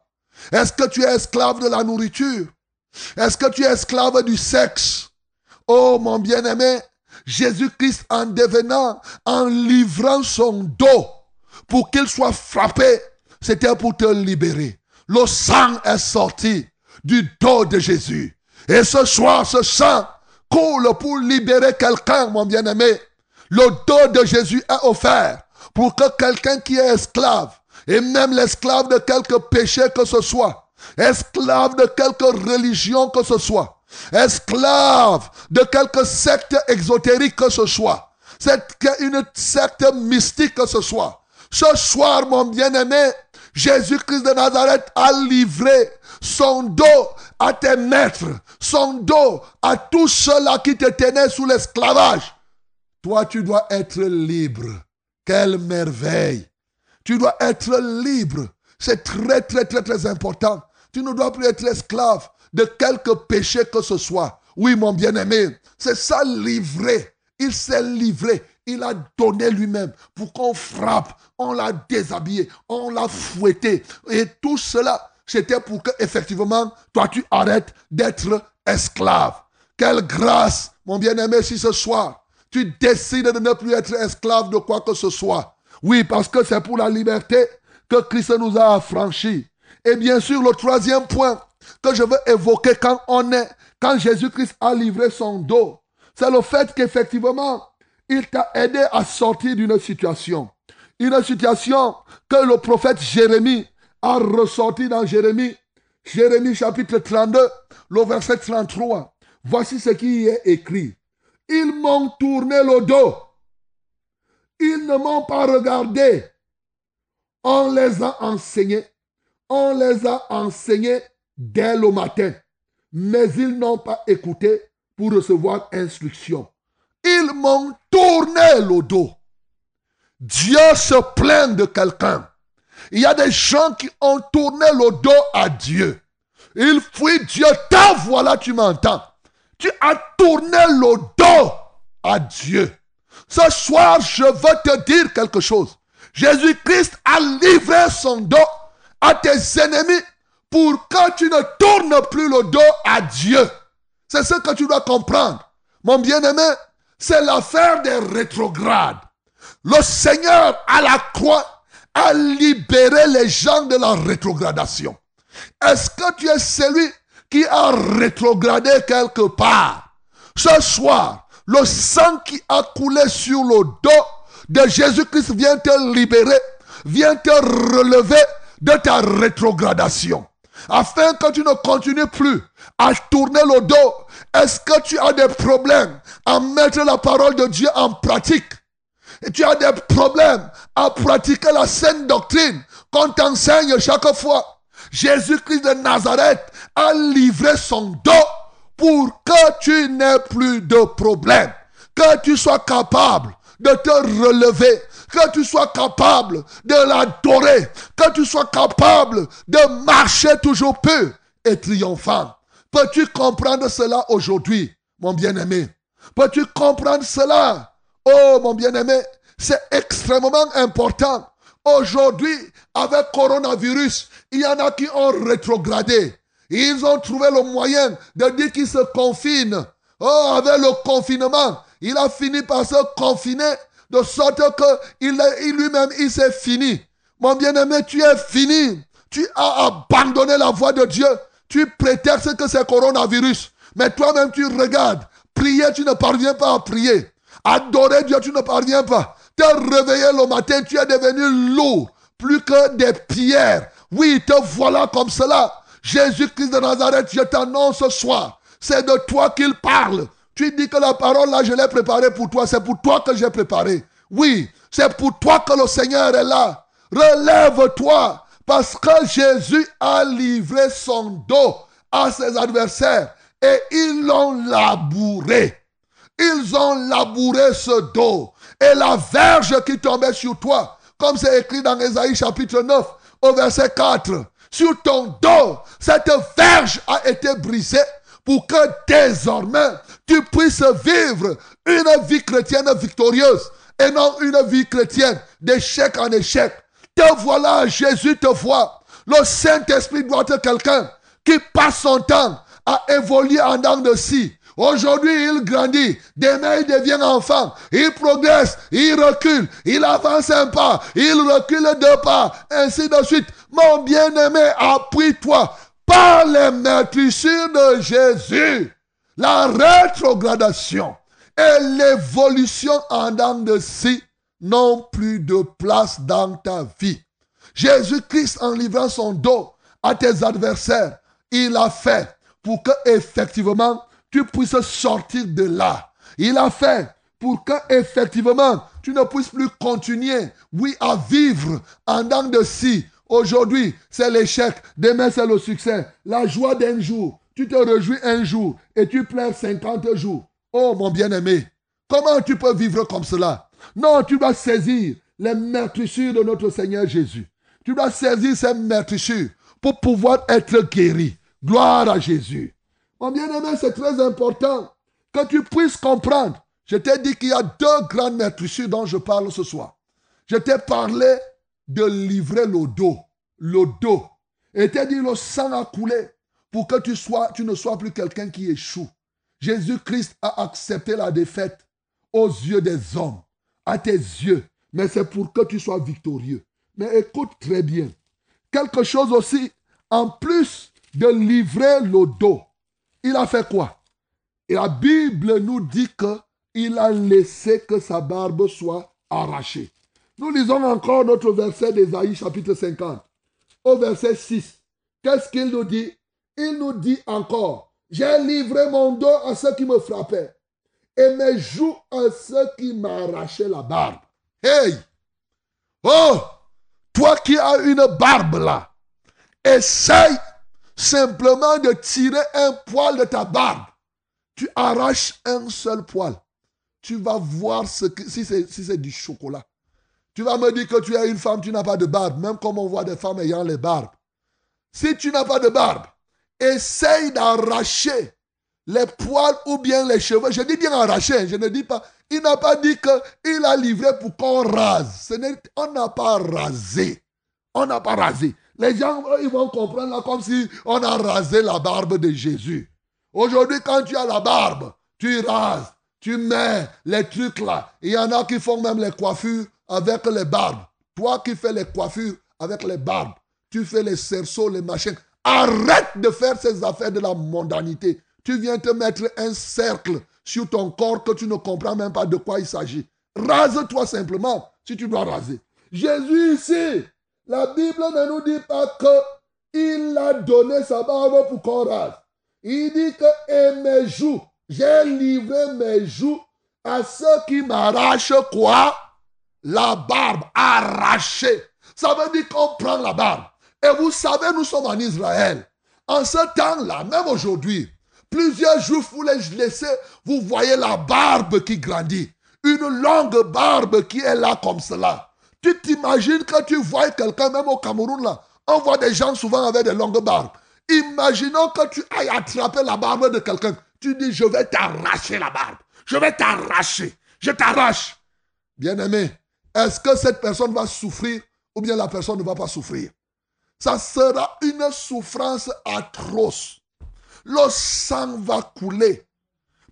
est-ce que tu es esclave de la nourriture? Est-ce que tu es esclave du sexe? Oh mon bien-aimé, Jésus-Christ en devenant, en livrant son dos pour qu'il soit frappé, c'était pour te libérer. Le sang est sorti du dos de Jésus. Et ce soir, ce sang coule pour libérer quelqu'un, mon bien-aimé. Le dos de Jésus est offert pour que quelqu'un qui est esclave, et même l'esclave de quelque péché que ce soit, esclave de quelque religion que ce soit, esclave de quelque secte exotérique que ce soit, une secte mystique que ce soit. Ce soir, mon bien-aimé, Jésus-Christ de Nazareth a livré son dos à tes maîtres, son dos à tous ceux-là qui te tenaient sous l'esclavage. Toi, tu dois être libre. Quelle merveille. Tu dois être libre. C'est très, très, très, très important. Tu ne dois plus être esclave de quelque péché que ce soit. Oui, mon bien-aimé, c'est ça livré. Il s'est livré. Il a donné lui-même pour qu'on frappe. On l'a déshabillé. On l'a fouetté. Et tout cela, c'était pour que, effectivement, toi, tu arrêtes d'être esclave. Quelle grâce, mon bien-aimé, si ce soir, tu décides de ne plus être esclave de quoi que ce soit. Oui, parce que c'est pour la liberté que Christ nous a affranchis. Et bien sûr, le troisième point que je veux évoquer quand on est, quand Jésus-Christ a livré son dos, c'est le fait qu'effectivement, il t'a aidé à sortir d'une situation. Une situation que le prophète Jérémie a ressorti dans Jérémie, Jérémie chapitre 32, le verset 33. Voici ce qui y est écrit. Ils m'ont tourné le dos. Ils ne m'ont pas regardé. On les a enseignés. On les a enseignés dès le matin. Mais ils n'ont pas écouté pour recevoir instruction. Ils m'ont tourné le dos. Dieu se plaint de quelqu'un. Il y a des gens qui ont tourné le dos à Dieu. Ils fuient Dieu. Ta voilà, tu m'entends. Tu as tourné le dos à Dieu. Ce soir, je veux te dire quelque chose. Jésus-Christ a livré son dos à tes ennemis pour que tu ne tournes plus le dos à Dieu. C'est ce que tu dois comprendre. Mon bien-aimé, c'est l'affaire des rétrogrades. Le Seigneur à la croix a libéré les gens de la rétrogradation. Est-ce que tu es celui qui a rétrogradé quelque part? Ce soir, le sang qui a coulé sur le dos de Jésus-Christ vient te libérer, vient te relever de ta rétrogradation. Afin que tu ne continues plus à tourner le dos. Est-ce que tu as des problèmes à mettre la parole de Dieu en pratique? Et tu as des problèmes à pratiquer la saine doctrine qu'on t'enseigne chaque fois. Jésus-Christ de Nazareth a livré son dos pour que tu n'aies plus de problème, que tu sois capable de te relever, que tu sois capable de l'adorer, que tu sois capable de marcher toujours peu et triomphant. Peux-tu comprendre cela aujourd'hui, mon bien-aimé? Peux-tu comprendre cela? Oh, mon bien-aimé, c'est extrêmement important. Aujourd'hui, avec coronavirus, il y en a qui ont rétrogradé. Ils ont trouvé le moyen de dire qu'ils se confinent. Oh, avec le confinement, il a fini par se confiner de sorte que il, lui-même, il s'est fini. Mon bien-aimé, tu es fini. Tu as abandonné la voie de Dieu. Tu prétextes que c'est coronavirus. Mais toi-même, tu regardes. Prier, tu ne parviens pas à prier. Adorer Dieu, tu ne parviens pas. Te réveiller le matin, tu es devenu lourd. Plus que des pierres. Oui, te voilà comme cela. Jésus-Christ de Nazareth, je t'annonce ce soir. C'est de toi qu'il parle. Tu dis que la parole là, je l'ai préparée pour toi. C'est pour toi que j'ai préparé. Oui, c'est pour toi que le Seigneur est là. Relève-toi. Parce que Jésus a livré son dos à ses adversaires. Et ils l'ont labouré. Ils ont labouré ce dos. Et la verge qui tombait sur toi, comme c'est écrit dans Ésaïe chapitre 9, au verset 4, sur ton dos, cette verge a été brisée pour que désormais tu puisses vivre une vie chrétienne victorieuse et non une vie chrétienne d'échec en échec. te voilà, Jésus te voit. Le Saint-Esprit doit être quelqu'un qui passe son temps à évoluer en dents de scie. Aujourd'hui, il grandit. Demain, il devient enfant. Il progresse. Il recule. Il avance un pas. Il recule deux pas. Ainsi de suite. Mon bien-aimé, appuie-toi par les meurtrissures de Jésus. La rétrogradation et l'évolution en dents de scie n'ont plus de place dans ta vie. Jésus-Christ, en livrant son dos à tes adversaires, il a fait pour que effectivement tu puisses sortir de là. Il a fait pour que effectivement tu ne puisses plus continuer, oui, à vivre en dents de scie. Aujourd'hui, c'est l'échec, demain c'est le succès. La joie d'un jour, tu te réjouis un jour et tu pleures 50 jours. Oh mon bien-aimé, comment tu peux vivre comme cela? Non, tu dois saisir les meurtrissures de notre Seigneur Jésus. Tu dois saisir ces meurtrissures pour pouvoir être guéri. Gloire à Jésus. Mon bien-aimé, c'est très important que tu puisses comprendre. Je t'ai dit qu'il y a deux grandes meurtrissures dont je parle ce soir. Je t'ai parlé de livrer le dos. Le dos. Et t'ai dit le sang a coulé pour que tu, sois, tu ne sois plus quelqu'un qui échoue. Jésus-Christ a accepté la défaite aux yeux des hommes, à tes yeux, mais c'est pour que tu sois victorieux. Mais écoute très bien. Quelque chose aussi, en plus de livrer le dos, il a fait quoi? Et la Bible nous dit qu'il a laissé que sa barbe soit arrachée. Nous lisons encore notre verset d'Ésaïe chapitre 50. Au verset 6. Qu'est-ce qu'il nous dit? Il nous dit encore, j'ai livré mon dos à ceux qui me frappaient et mes joues à ceux qui m'arrachaient la barbe. Hey! Oh! Toi qui as une barbe là, essaye simplement de tirer un poil de ta barbe. Tu arraches un seul poil. Tu vas voir si c'est du chocolat. Tu vas me dire que tu es une femme, tu n'as pas de barbe, même comme on voit des femmes ayant les barbes. Si tu n'as pas de barbe, essaye d'arracher les poils ou bien les cheveux. Je dis bien arracher, je ne dis pas. Il n'a pas dit qu'il a livré pour qu'on rase. on n'a pas rasé. On n'a pas rasé. Les gens, ils vont comprendre là comme si on a rasé la barbe de Jésus. Aujourd'hui, quand tu as la barbe, tu rases, tu mets les trucs là. Il y en a qui font même les coiffures avec les barbes. Toi qui fais les coiffures avec les barbes, tu fais les cerceaux, les machins. Arrête de faire ces affaires de la mondanité. Tu viens te mettre un cercle sur ton corps que tu ne comprends même pas de quoi il s'agit. Rase-toi simplement si tu dois raser. Jésus ici, la Bible ne nous dit pas que il a donné sa barbe pour qu'on rase. Il dit que et mes joues, j'ai livré mes joues à ceux qui m'arrachent quoi? La barbe arrachée. Ça veut dire qu'on prend la barbe. Et vous savez, nous sommes en Israël. En ce temps-là, même aujourd'hui, plusieurs jours, vous les laissez, vous voyez la barbe qui grandit. Une longue barbe qui est là comme cela. Tu t'imagines que tu vois quelqu'un, même au Cameroun, là, on voit des gens souvent avec des longues barbes. Imaginons que tu ailles attraper la barbe de quelqu'un. Tu dis, je vais t'arracher la barbe. Je vais t'arracher. Je t'arrache. Bien-aimé, est-ce que cette personne va souffrir ou bien la personne ne va pas souffrir? Ça sera une souffrance atroce. Le sang va couler.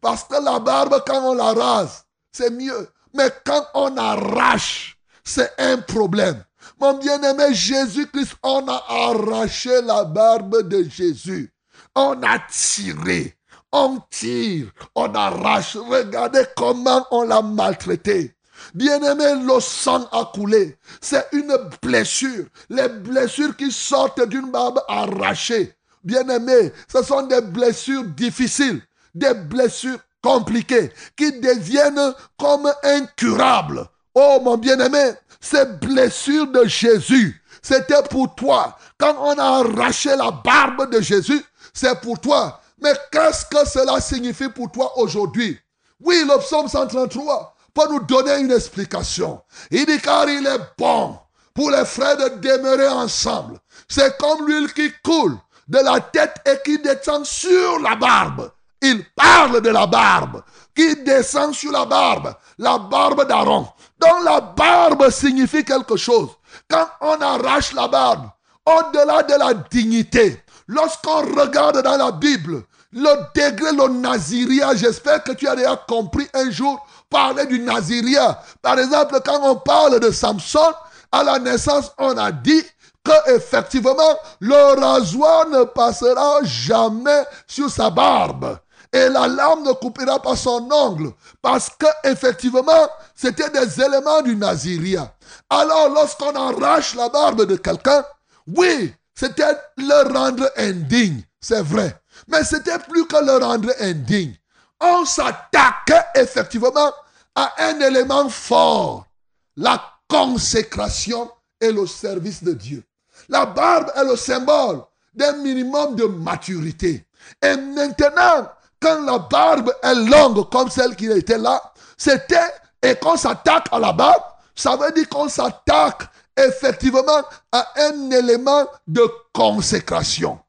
Parce que la barbe, quand on la rase, c'est mieux. Mais quand on arrache, c'est un problème. Mon bien-aimé Jésus-Christ, on a arraché la barbe de Jésus. On a tiré. On tire. On arrache. Regardez comment on l'a maltraité. Bien-aimé, le sang a coulé. C'est une blessure. Les blessures qui sortent d'une barbe arrachée. Bien-aimé, ce sont des blessures difficiles, des blessures compliquées qui deviennent comme incurables. Oh mon bien-aimé, ces blessures de Jésus, c'était pour toi. Quand on a arraché la barbe de Jésus, c'est pour toi. Mais qu'est-ce que cela signifie pour toi aujourd'hui? Oui, le psaume 133 pour nous donner une explication. Il dit car il est bon pour les frères de demeurer ensemble. C'est comme l'huile qui coule de la tête et qui descend sur la barbe. Il parle de la barbe qui descend sur la barbe, la barbe d'Aaron. Donc la barbe signifie quelque chose. quand on arrache la barbe, au-delà de la dignité, lorsqu'on regarde dans la Bible, le degré, le naziria, j'espère que tu as déjà compris un jour parler du naziria. Par exemple, quand on parle de Samson, à la naissance, on a dit que effectivement le rasoir ne passera jamais sur sa barbe et la lame ne coupera pas son ongle parce que effectivement c'était des éléments du naziria. Alors lorsqu'on arrache la barbe de quelqu'un, oui, c'était le rendre indigne, c'est vrai. Mais c'était plus que le rendre indigne. On s'attaquait effectivement à un élément fort, la consécration et le service de Dieu. La barbe est le symbole d'un minimum de maturité. Et maintenant, quand la barbe est longue comme celle qui était là, c'était, et qu'on s'attaque à la barbe, ça veut dire qu'on s'attaque effectivement à un élément de consécration.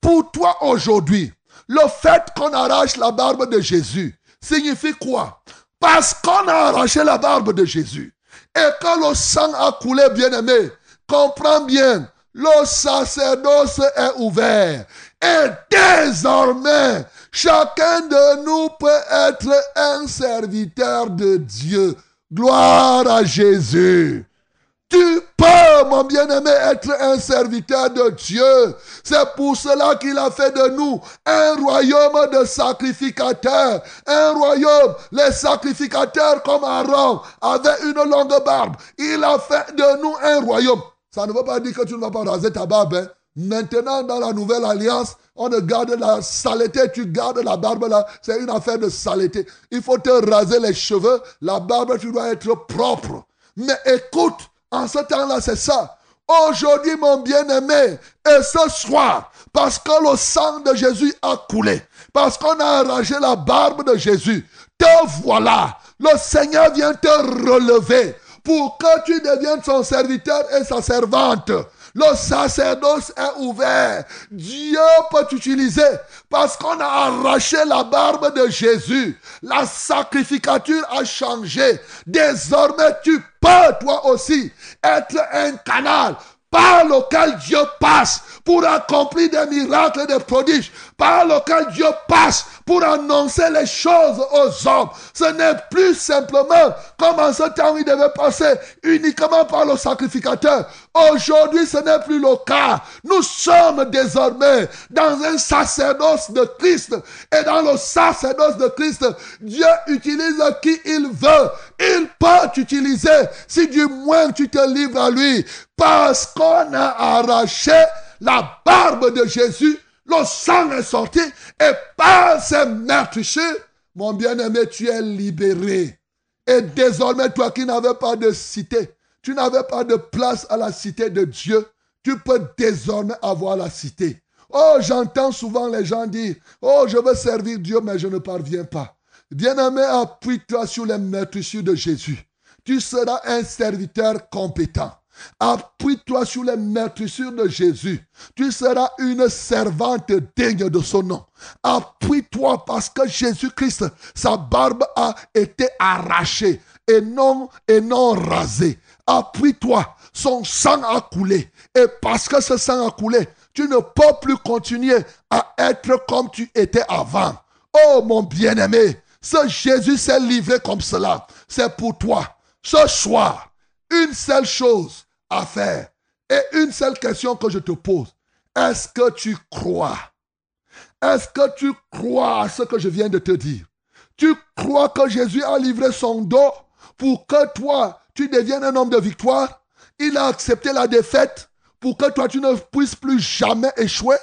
Pour toi aujourd'hui, le fait qu'on arrache la barbe de Jésus signifie quoi? Parce qu'on a arraché la barbe de Jésus et que le sang a coulé, bien aimé, comprends bien, le sacerdoce est ouvert. Et désormais, chacun de nous peut être un serviteur de Dieu. Gloire à Jésus. Tu peux, mon bien-aimé, être un serviteur de Dieu. C'est pour cela qu'il a fait de nous un royaume de sacrificateurs. Un royaume, les sacrificateurs comme Aaron avaient une longue barbe. Il a fait de nous un royaume. Ça ne veut pas dire que tu ne vas pas raser ta barbe. Hein. Maintenant, dans la nouvelle alliance, on ne garde la saleté, tu gardes la barbe là, c'est une affaire de saleté. Il faut te raser les cheveux, la barbe, tu dois être propre. Mais écoute, en ce temps-là, c'est ça. Aujourd'hui, mon bien-aimé, et ce soir, parce que le sang de Jésus a coulé, parce qu'on a arrangé la barbe de Jésus, te voilà. Le Seigneur vient te relever pour que tu deviennes son serviteur et sa servante. Le sacerdoce est ouvert. Dieu peut t'utiliser parce qu'on a arraché la barbe de Jésus. La sacrificature a changé. Désormais, tu peux toi aussi être un canal par lequel Dieu passe pour accomplir des miracles et des prodiges, par lequel Dieu passe pour annoncer les choses aux hommes. Ce n'est plus simplement comme en ce temps il devait passer uniquement par le sacrificateur. Aujourd'hui, ce n'est plus le cas. Nous sommes désormais dans un sacerdoce de Christ. Et dans le sacerdoce de Christ, Dieu utilise qui il veut. Il peut t'utiliser si du moins tu te livres à lui. Parce qu'on a arraché la barbe de Jésus, le sang est sorti et par ces meurtrissures, mon bien-aimé, tu es libéré. Et désormais, toi qui n'avais pas de cité, tu n'avais pas de place à la cité de Dieu, tu peux désormais avoir la cité. Oh, j'entends souvent les gens dire, oh, je veux servir Dieu, mais je ne parviens pas. Bien-aimé, appuie-toi sur les meurtrissures de Jésus. Tu seras un serviteur compétent. Appuie-toi sur les meurtrissures de Jésus. Tu seras une servante digne de son nom. Appuie-toi parce que Jésus-Christ, sa barbe a été arrachée et non, et non rasée. Appuie-toi. Son sang a coulé. Et parce que ce sang a coulé, tu ne peux plus continuer à être comme tu étais avant. Oh mon bien-aimé, ce Jésus s'est livré comme cela. C'est pour toi. Ce soir, une seule chose à faire. Et une seule question que je te pose. Est-ce que tu crois? Est-ce que tu crois à ce que je viens de te dire? Tu crois que Jésus a livré son dos pour que toi, tu deviennes un homme de victoire? Il a accepté la défaite pour que toi, tu ne puisses plus jamais échouer?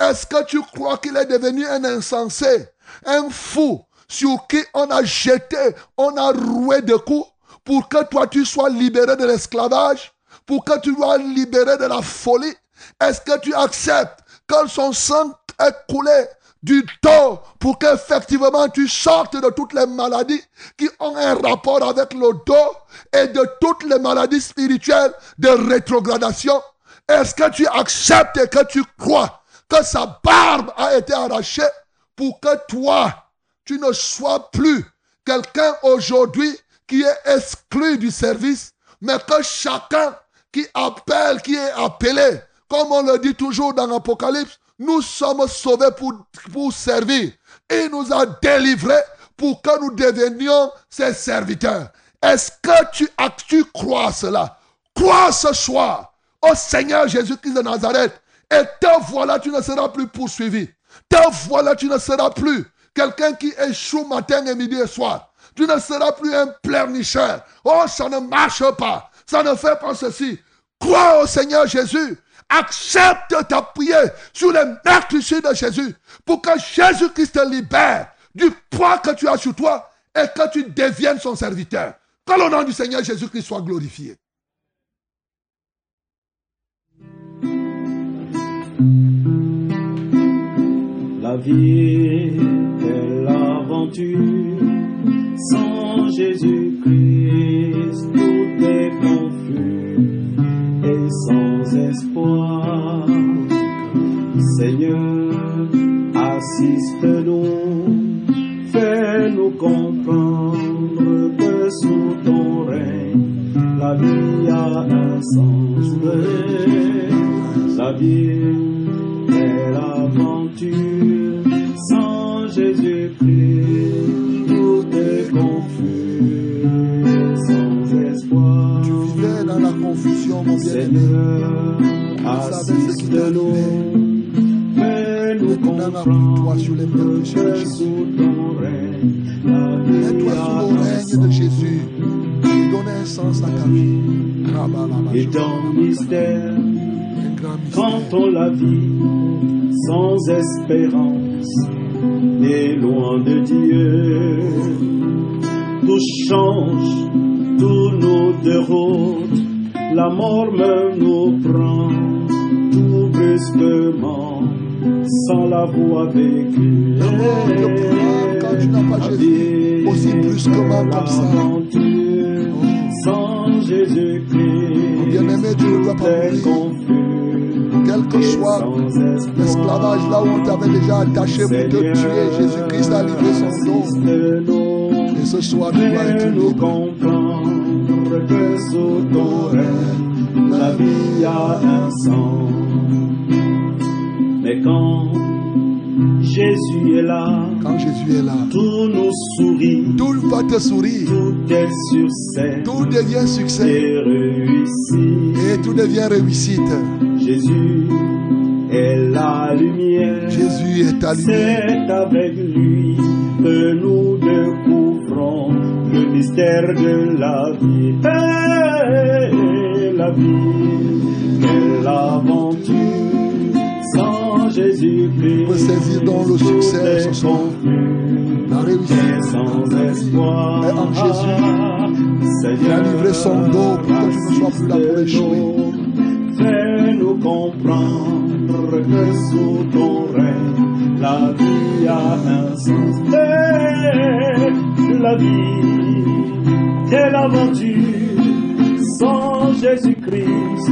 Est-ce que tu crois qu'il est devenu un insensé, un fou sur qui on a jeté, on a roué de coups pour que toi, tu sois libéré de l'esclavage? Pour que tu sois libéré de la folie Est-ce que tu acceptes que son sang est coulé du dos pour qu'effectivement tu sortes de toutes les maladies qui ont un rapport avec le dos et de toutes les maladies spirituelles de rétrogradation? Est-ce que tu acceptes et que tu crois que sa barbe a été arrachée pour que toi, tu ne sois plus quelqu'un aujourd'hui qui est exclu du service, mais que chacun qui appelle, qui est appelé. Comme on le dit toujours dans l'Apocalypse, nous sommes sauvés pour, servir. Il nous a délivrés pour que nous devenions ses serviteurs. Est-ce que tu, tu crois cela? Crois ce soir au Seigneur Jésus-Christ de Nazareth. Et te voilà, tu ne seras plus poursuivi. Te voilà, tu ne seras plus quelqu'un qui échoue matin et midi et soir. Tu ne seras plus un pleurnicheur. Oh, ça ne marche pas. Ça ne fait pas ceci. Crois au Seigneur Jésus. Accepte d'appuyer sur les meurtrissures de Jésus pour que Jésus-Christ te libère du poids que tu as sur toi et que tu deviennes son serviteur. Que le nom du Seigneur Jésus-Christ soit glorifié. La vie est l'aventure sans Jésus-Christ, et sans espoir. Seigneur, assiste-nous, fais-nous comprendre que sous ton règne, la vie a un sens. La vie est l'aventure sans Jésus-Christ, confusion, mon bien-aimé. Seigneur, assiste-nous, fais-nous Maintenant, appuie-toi sur les meurtrissures de Jésus. sous ton règne, la vie Mets-toi sous le règne de. Jésus. Et donne un sens à ta vie. Et ton mystère, quand on la vit sans espérance et loin de Dieu, tout change, tout nous déroute, la mort même nous prend, tout brusquement, sans l'avoir vécu. La mort te prend quand tu n'as pas Jésus. Aussi brusquement comme ça. Sans Jésus-Christ, Mon bien-aimé, tu ne dois pas confus Quel que soit l'esclavage là où on t'avait déjà attaché pour te tuer, Jésus-Christ a livré son don. Et ce soir, tu dois être libre. Ton règne, la vie a un sens. Mais quand Jésus est là, Quand Jésus est là, tout nous sourit, tout va te sourire. tout est sur scène Tout devient succès. Et tout devient réussite. Jésus est la lumière. Jésus est ta lumière. C'est avec lui que nous découvrons le mystère de la vie. Et la vie est l'aventure sans Jésus-Christ. Tu peux saisir dans le succès ce soir. La réussite. sans espoir. Mais en Jésus, il a livré son dos pour que tu ne sois plus là pour échouer. Fais-nous comprendre que sous ton règne, la vie a un sens. La vie est l'aventure sans Jésus-Christ.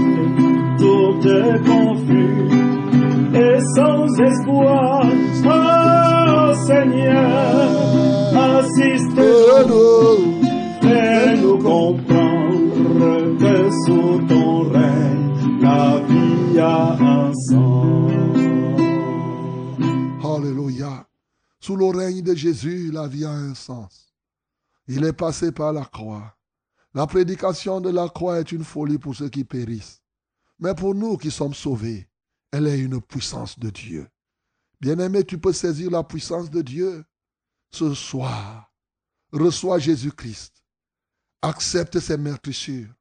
Tout est confus et sans espoir. Oh Seigneur, assiste-nous. Fais-nous comprendre que sous ton règne, la vie a un sens. Alléluia. Sous le règne de Jésus, la vie a un sens. Il est passé par la croix. La prédication de la croix est une folie pour ceux qui périssent. Mais pour nous qui sommes sauvés, elle est une puissance de Dieu. Bien-aimé, tu peux saisir la puissance de Dieu. Ce soir, reçois Jésus-Christ. Accepte ses meurtrissures.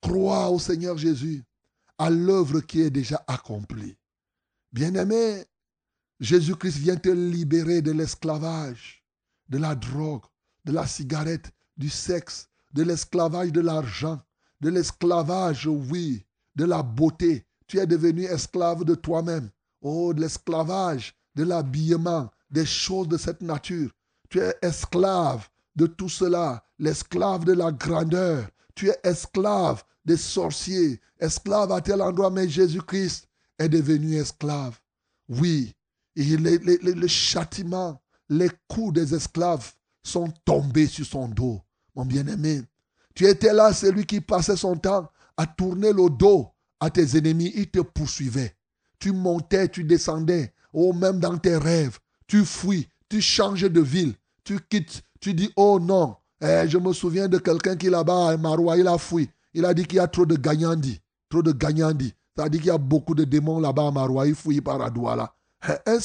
Crois au Seigneur Jésus, à l'œuvre qui est déjà accomplie. Bien-aimé, Jésus-Christ vient te libérer de l'esclavage, de la drogue, de la cigarette, du sexe, de l'esclavage de l'argent, de l'esclavage, oui, de la beauté. Tu es devenu esclave de toi-même. Oh, de l'esclavage, de l'habillement, des choses de cette nature. Tu es esclave de tout cela, l'esclave de la grandeur. Tu es esclave des sorciers, esclave à tel endroit, mais Jésus-Christ est devenu esclave. Oui, et les- les- les- le châtiment, les coups des esclaves sont tombés sur son dos, mon bien-aimé. Tu étais là, celui qui passait son temps à tourner le dos à tes ennemis, ils te poursuivaient. Tu montais, tu descendais, ou même dans tes rêves, tu fuis, tu changes de ville, tu quittes, tu dis, oh non, eh, je me souviens de quelqu'un qui là-bas à Maroua, il a fui. Il a dit qu'il y a trop de gagnandi, trop de gagnandi. Ça dit qu'il y a beaucoup de démons là-bas à Maroua, il fouille par Adouala.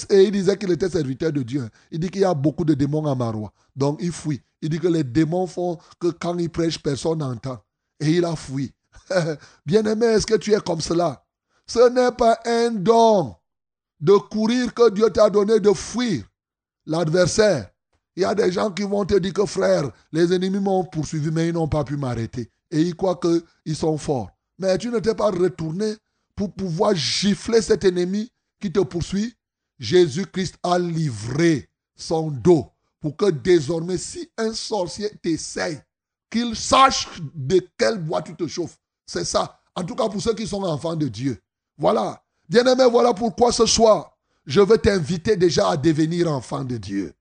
Et il disait qu'il était serviteur de Dieu. Il dit qu'il y a beaucoup de démons à Maroua. Donc il fuit. Il dit que les démons font que quand il prêche, personne n'entend. Et il a fui. Bien-aimé, est-ce que tu es comme cela? Ce n'est pas un don de courir que Dieu t'a donné de fuir l'adversaire. Il y a des gens qui vont te dire que frère, les ennemis m'ont poursuivi, mais ils n'ont pas pu m'arrêter. Et ils croient qu'ils sont forts. Mais tu ne t'es pas retourné pour pouvoir gifler cet ennemi qui te poursuit? Jésus-Christ a livré son dos pour que désormais, si un sorcier t'essaye, qu'il sache de quel bois tu te chauffes. C'est ça. En tout cas, pour ceux qui sont enfants de Dieu. Voilà. Bien-aimé, voilà pourquoi ce soir, je veux t'inviter déjà à devenir enfant de Dieu.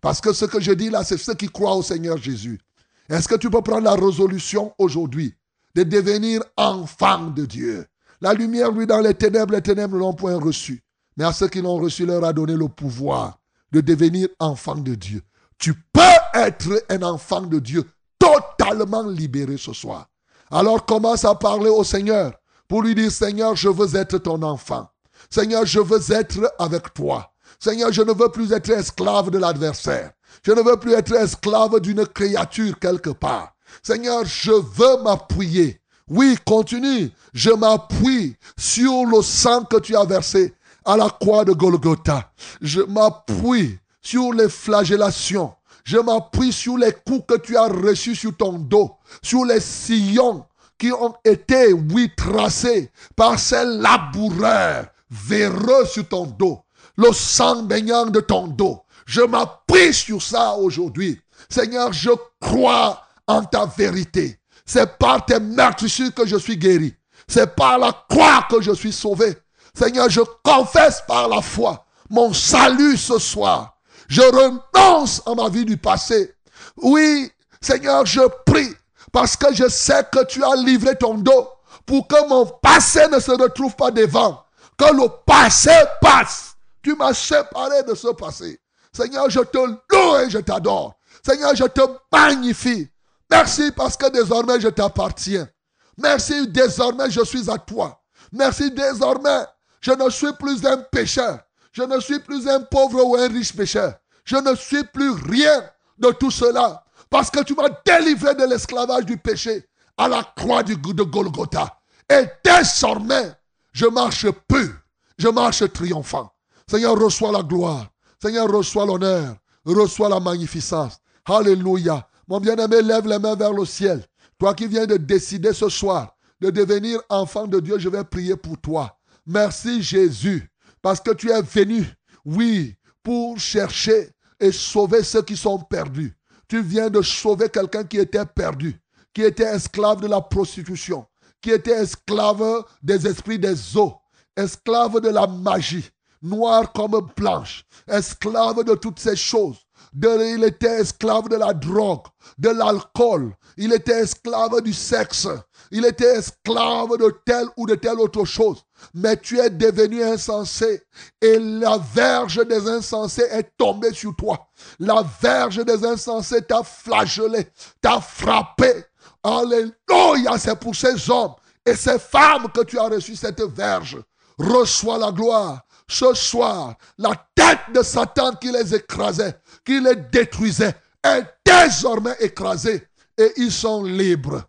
Parce que ce que je dis là, c'est ceux qui croient au Seigneur Jésus. Est-ce que tu peux prendre la résolution aujourd'hui de devenir enfant de Dieu? La lumière, lui, dans les ténèbres, les ténèbres ne l'ont point reçu. Mais à ceux qui l'ont reçu, leur a donné le pouvoir de devenir enfant de Dieu. Tu peux être un enfant de Dieu totalement libéré ce soir. Alors commence à parler au Seigneur pour lui dire, Seigneur, je veux être ton enfant. Seigneur, je veux être avec toi. Seigneur, je ne veux plus être esclave de l'adversaire. Je ne veux plus être esclave d'une créature quelque part. Seigneur, je veux m'appuyer. Oui, continue. Je m'appuie sur le sang que tu as versé à la croix de Golgotha. Je m'appuie sur les flagellations. Je m'appuie sur les coups que tu as reçus sur ton dos, sur les sillons qui ont été, oui, tracés par ces laboureurs véreux sur ton dos, le sang baignant de ton dos. Je m'appuie sur ça aujourd'hui. Seigneur, je crois en ta vérité. C'est par tes meurtrissures que je suis guéri. C'est par la croix que je suis sauvé. Seigneur, je confesse par la foi mon salut ce soir. Je renonce à ma vie du passé. Oui, Seigneur, je prie parce que je sais que tu as livré ton dos pour que mon passé ne se retrouve pas devant. Que le passé passe. Tu m'as séparé de ce passé. Seigneur, je te loue et je t'adore. Seigneur, je te magnifie. Merci parce que désormais je t'appartiens. Merci, désormais je suis à toi. Merci, désormais je ne suis plus un pécheur. Je ne suis plus un pauvre ou un riche pécheur. Je ne suis plus rien de tout cela. Parce que tu m'as délivré de l'esclavage du péché à la croix de Golgotha. Et désormais, je marche pur. Je marche triomphant. Seigneur, reçois la gloire. Seigneur, reçois l'honneur. Reçois la magnificence. Alléluia. Mon bien-aimé, lève les mains vers le ciel. Toi qui viens de décider ce soir de devenir enfant de Dieu, je vais prier pour toi. Merci Jésus, parce que tu es venu, oui, pour chercher et sauver ceux qui sont perdus. Tu viens de sauver quelqu'un qui était perdu, qui était esclave de la prostitution, qui était esclave des esprits des eaux, esclave de la magie, noire comme blanche, esclave de toutes ces choses. il était esclave de la drogue, de l'alcool, il était esclave du sexe, il était esclave de telle ou de telle autre chose. Mais tu es devenu insensé. Et la verge des insensés est tombée sur toi. La verge des insensés t'a flagellé, t'a frappé. Alléluia, c'est pour ces hommes et ces femmes que tu as reçu cette verge. Reçois la gloire. Ce soir, la tête de Satan qui les écrasait, qui les détruisait, est désormais écrasée et ils sont libres.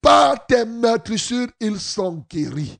Par tes meurtrissures, ils sont guéris.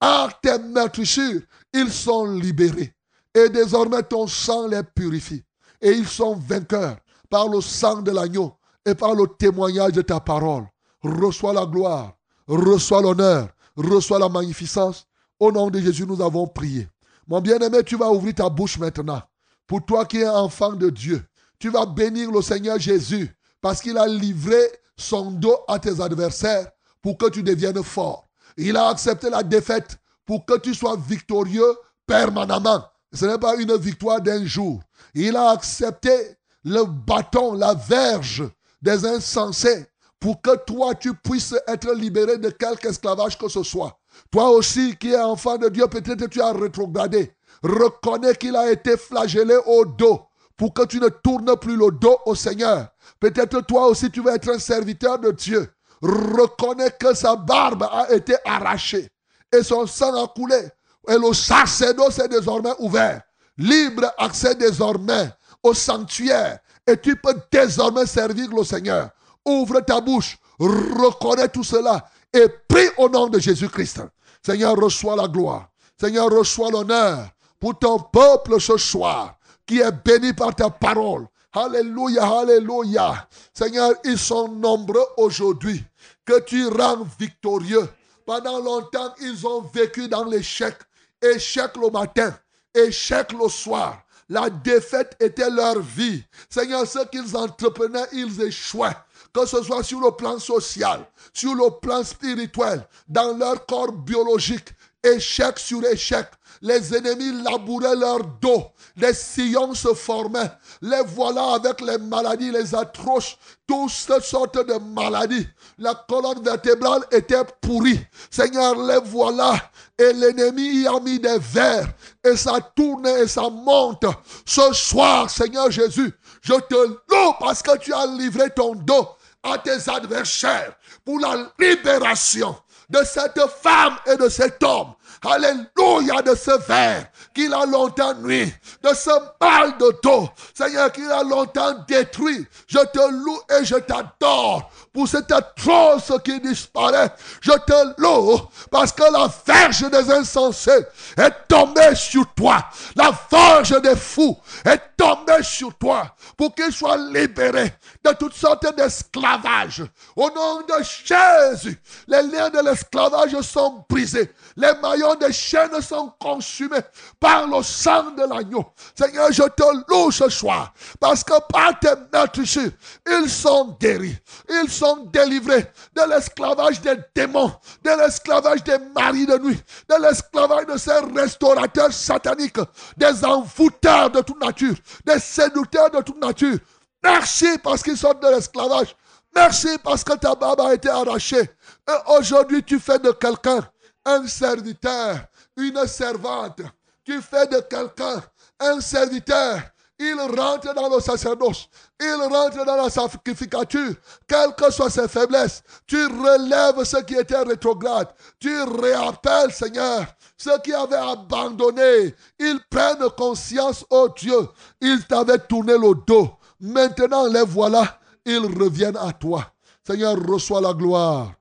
Par tes meurtrissures, ils sont libérés. Et désormais, ton sang les purifie. Et ils sont vainqueurs par le sang de l'agneau et par le témoignage de ta parole. Reçois la gloire, reçois l'honneur, reçois la magnificence. Au nom de Jésus, nous avons prié. Mon bien-aimé, tu vas ouvrir ta bouche maintenant. Pour toi qui es enfant de Dieu, tu vas bénir le Seigneur Jésus parce qu'il a livré son dos à tes adversaires pour que tu deviennes fort. Il a accepté la défaite pour que tu sois victorieux permanemment. Ce n'est pas une victoire d'un jour. Il a accepté le bâton, la verge des insensés pour que toi, tu puisses être libéré de quelque esclavage que ce soit. Toi aussi qui es enfant de Dieu, peut-être tu as rétrogradé. Reconnais qu'il a été flagellé au dos pour que tu ne tournes plus le dos au Seigneur. Peut-être toi aussi tu veux être un serviteur de Dieu. Reconnais que sa barbe a été arrachée et son sang a coulé. Et le sacerdoce est désormais ouvert. Libre accès désormais au sanctuaire. Et tu peux désormais servir le Seigneur. Ouvre ta bouche, reconnais tout cela et prie au nom de Jésus-Christ. Seigneur, reçois la gloire. Seigneur, reçois l'honneur pour ton peuple ce soir qui est béni par ta parole. Alléluia, alléluia. Seigneur, ils sont nombreux aujourd'hui que tu rends victorieux. Pendant longtemps, ils ont vécu dans l'échec. Échec le matin, échec le soir. La défaite était leur vie. Seigneur, ce qu'ils entreprenaient, ils échouaient. Que ce soit sur le plan social, sur le plan spirituel, dans leur corps biologique, échec sur échec. Les ennemis labouraient leur dos. Les sillons se formaient. Les voilà avec les maladies, les atroces, toutes sortes de maladies. La colonne vertébrale était pourrie. Seigneur, les voilà. Et l'ennemi y a mis des vers. Et ça tourne et ça monte. Ce soir, Seigneur Jésus, je te loue parce que tu as livré ton dos à tes adversaires pour la libération de cette femme et de cet homme. Alléluia de ce verre qu'il a longtemps nuit, de ce mal de dos, Seigneur, qu'il a longtemps détruit. Je te loue et je t'adore pour cette atroce qui disparaît. Je te loue parce que la verge des insensés est tombée sur toi. La verge des fous est tombée sur toi pour qu'ils soient libérés de toutes sortes d'esclavage. Au nom de Jésus, les liens de l'esclavage sont brisés. Les maillons des chaînes sont consumés par le sang de l'agneau. Seigneur, je te loue ce soir parce que par tes meurtrissures, ils sont guéris. Ils sont délivrés de l'esclavage des démons, de l'esclavage des maris de nuit, de l'esclavage de ces restaurateurs sataniques, des envoûteurs de toute nature, des séducteurs de toute nature. Merci parce qu'ils sont de l'esclavage. Merci parce que ta barbe a été arrachée. Et aujourd'hui, tu fais de quelqu'un un serviteur, une servante. Tu fais de quelqu'un un serviteur. Il rentre dans le sacerdoce. Il rentre dans la sacrificature. Quelles que soient ses faiblesses, tu relèves ce qui était rétrograde. Tu réappelles, Seigneur, ceux qui avaient abandonné. Ils prennent conscience, oh Dieu, ils t'avaient tourné le dos. Maintenant, les voilà, ils reviennent à toi. Seigneur, reçois la gloire.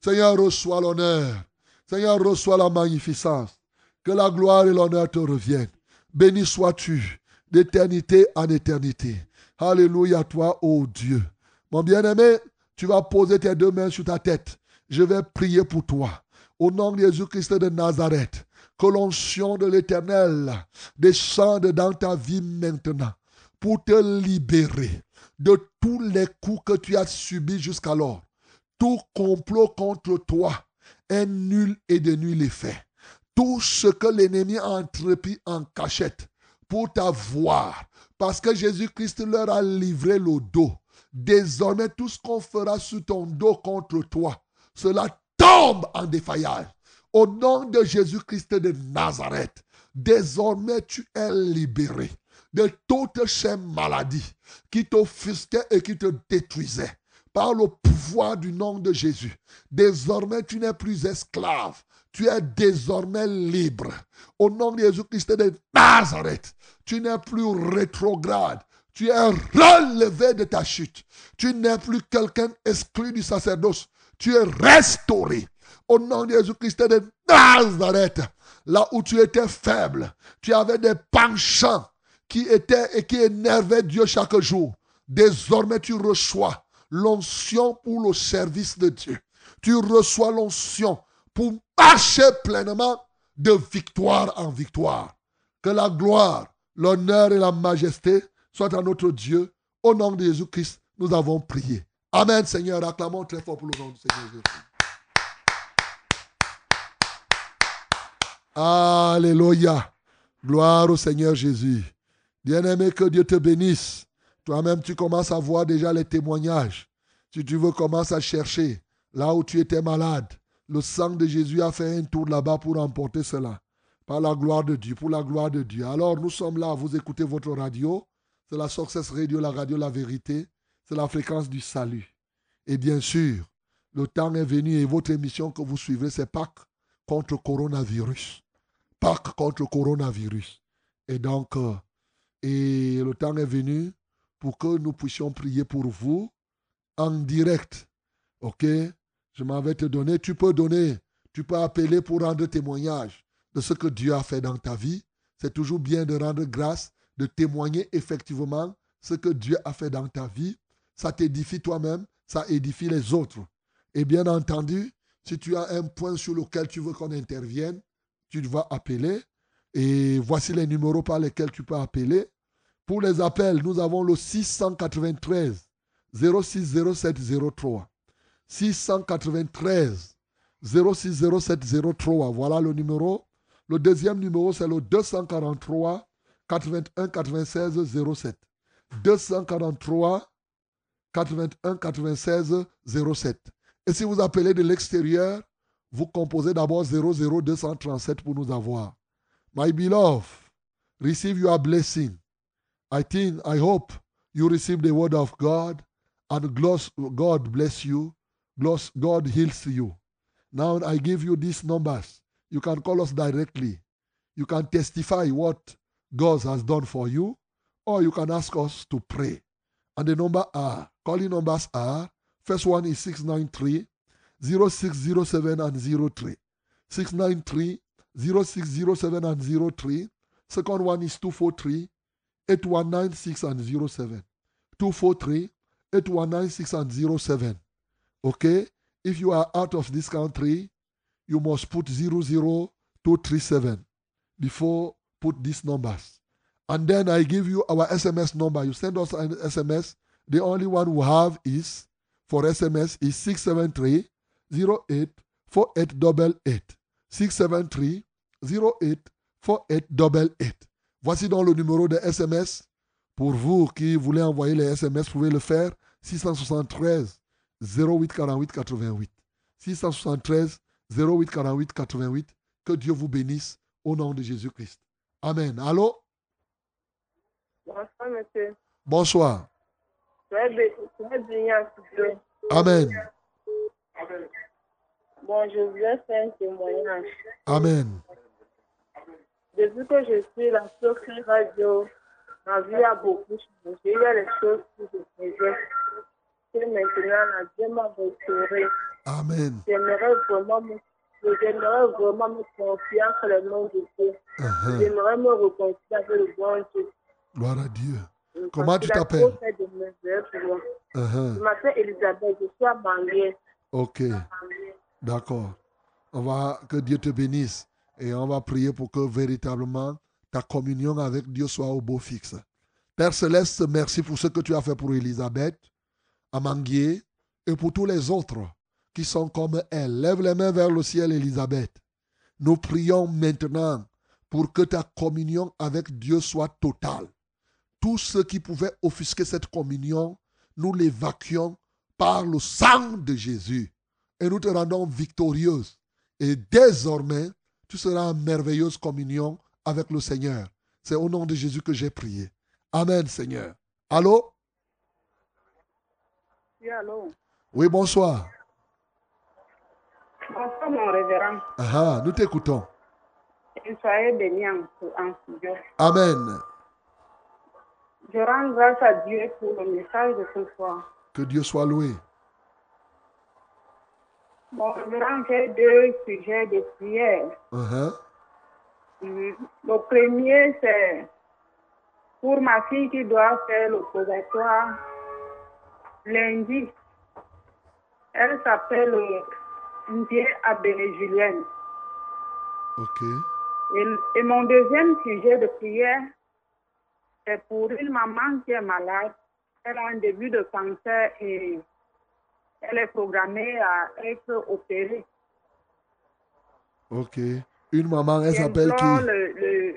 Seigneur, reçois l'honneur. Seigneur, reçois la magnificence. Que la gloire et l'honneur te reviennent. Béni sois-tu d'éternité en éternité. Alléluia toi, ô Dieu. Mon bien-aimé, tu vas poser tes deux mains sur ta tête. Je vais prier pour toi. Au nom de Jésus-Christ de Nazareth, que l'onction de l'Éternel descende dans ta vie maintenant pour te libérer de tous les coups que tu as subis jusqu'alors. Tout complot contre toi est nul et de nul effet. Tout ce que l'ennemi a entrepris en cachette pour t'avoir, parce que Jésus-Christ leur a livré le dos. Désormais, tout ce qu'on fera sous ton dos contre toi, cela tombe en défaillage. Au nom de Jésus-Christ de Nazareth, désormais tu es libéré de toutes ces maladies qui t'offusquaient et qui te détruisaient. Par le pouvoir du nom de Jésus, désormais tu n'es plus esclave, tu es désormais libre. Au nom de Jésus-Christ de Nazareth, tu n'es plus rétrograde. Tu es relevé de ta chute. Tu n'es plus quelqu'un exclu du sacerdoce. Tu es restauré. Au nom de Jésus-Christ de Nazareth, là où tu étais faible, tu avais des penchants qui étaient et qui énervaient Dieu chaque jour. Désormais, tu reçois l'onction pour le service de Dieu. Tu reçois l'onction pour marcher pleinement de victoire en victoire. Que la gloire, l'honneur et la majesté soient à notre Dieu. Au nom de Jésus-Christ, nous avons prié. Amen, Seigneur. Acclamons très fort pour le nom de Seigneur Jésus. Alléluia. Gloire au Seigneur Jésus. Bien-aimé, que Dieu te bénisse. Toi-même, tu commences à voir déjà les témoignages. Si tu veux, commence à chercher là où tu étais malade. Le sang de Jésus a fait un tour là-bas pour emporter cela. Par la gloire de Dieu, pour la gloire de Dieu. Alors nous sommes là, vous écoutez votre radio. C'est la Success Radio, la radio La Vérité. C'est la fréquence du salut. Et bien sûr, le temps est venu et votre émission que vous suivez, c'est Pâques contre coronavirus. Pâques contre coronavirus. Et donc, euh, et le temps est venu pour que nous puissions prier pour vous en direct. OK? Je m'avais te donné. Tu peux donner. Tu peux appeler pour rendre témoignage de ce que Dieu a fait dans ta vie. C'est toujours bien de rendre grâce, de témoigner effectivement ce que Dieu a fait dans ta vie. Ça t'édifie toi-même, ça édifie les autres. Et bien entendu, si tu as un point sur lequel tu veux qu'on intervienne, tu vas appeler. Et voici les numéros par lesquels tu peux appeler. Pour les appels, nous avons le 693 060703. 693 060703. Voilà le numéro. Le deuxième numéro, c'est le 243 81 96 07. 243 81 96 07. Et si vous appelez de l'extérieur, vous composez d'abord 00237 pour nous avoir. My beloved, receive your blessing. I think, I hope you receive the word of God and God bless you. God heals you. Now I give you these numbers. You can call us directly. You can testify what God has done for you, or you can ask us to pray. And the number are, calling numbers are, first one is 693 0607 and 03. 693 0607 and 03. Second one is 243 8196 and 07. 243 8196 and 07. Okay? If you are out of this country, you must put 00237 before put these numbers. And then I give you our SMS number. You send us an SMS. The only one we have is for SMS is 673 08 4888. 673 08 4888. Voici donc le numéro de SMS. Pour vous qui voulez envoyer les SMS, vous pouvez le faire 673 08 48 88. 673 08 48 88. Que Dieu vous bénisse au nom de Jésus-Christ. Amen. Allô? Bonsoir, monsieur. Bonsoir. Amen. Bon, je voulais faire un témoignage. Amen. Depuis que je suis la Socré Radio, ma vie a beaucoup changé. Il y a les choses que je faisais. Que maintenant, Dieu m'a restauré. Amen. J'aimerais vraiment me J'aimerais vraiment me confier entre les mains de Dieu. Uh-huh. J'aimerais me reconcilier avec le bon Dieu. Gloire à Dieu. Comment tu t'appelles? Uh-huh. Je m'appelle Elisabeth, je suis à Bangué. Ok. D'accord. On va, que Dieu te bénisse. Et on va prier pour que véritablement ta communion avec Dieu soit au beau fixe. Père Céleste, merci pour ce que tu as fait pour Elisabeth, Amanguier, et pour tous les autres qui sont comme elle. Lève les mains vers le ciel, Elisabeth. Nous prions maintenant pour que ta communion avec Dieu soit totale. Tout ce qui pouvait offusquer cette communion, nous l'évacuons par le sang de Jésus. Et nous te rendons victorieuse. Et désormais, tu seras en merveilleuse communion avec le Seigneur. C'est au nom de Jésus que j'ai prié. Amen, Seigneur. Allô? Oui, allô? Oui, bonsoir. Bonsoir, mon révérend. Ah, nous t'écoutons. Et soyez bénis en, en studio. Amen. Je rends grâce à Dieu pour le message de ce soir. Que Dieu soit loué. Mon révérend, j'ai deux sujets de prière. Mhm. Le premier, c'est pour ma fille qui doit faire le purgatoire lundi. Elle s'appelle Ndié Abéné Julienne. Ok. Et, et mon deuxième sujet de prière, c'est pour une maman qui est malade. Elle a un début de cancer et elle est programmée à être opérée. Ok. Une maman, elle s'appelle qui? Le,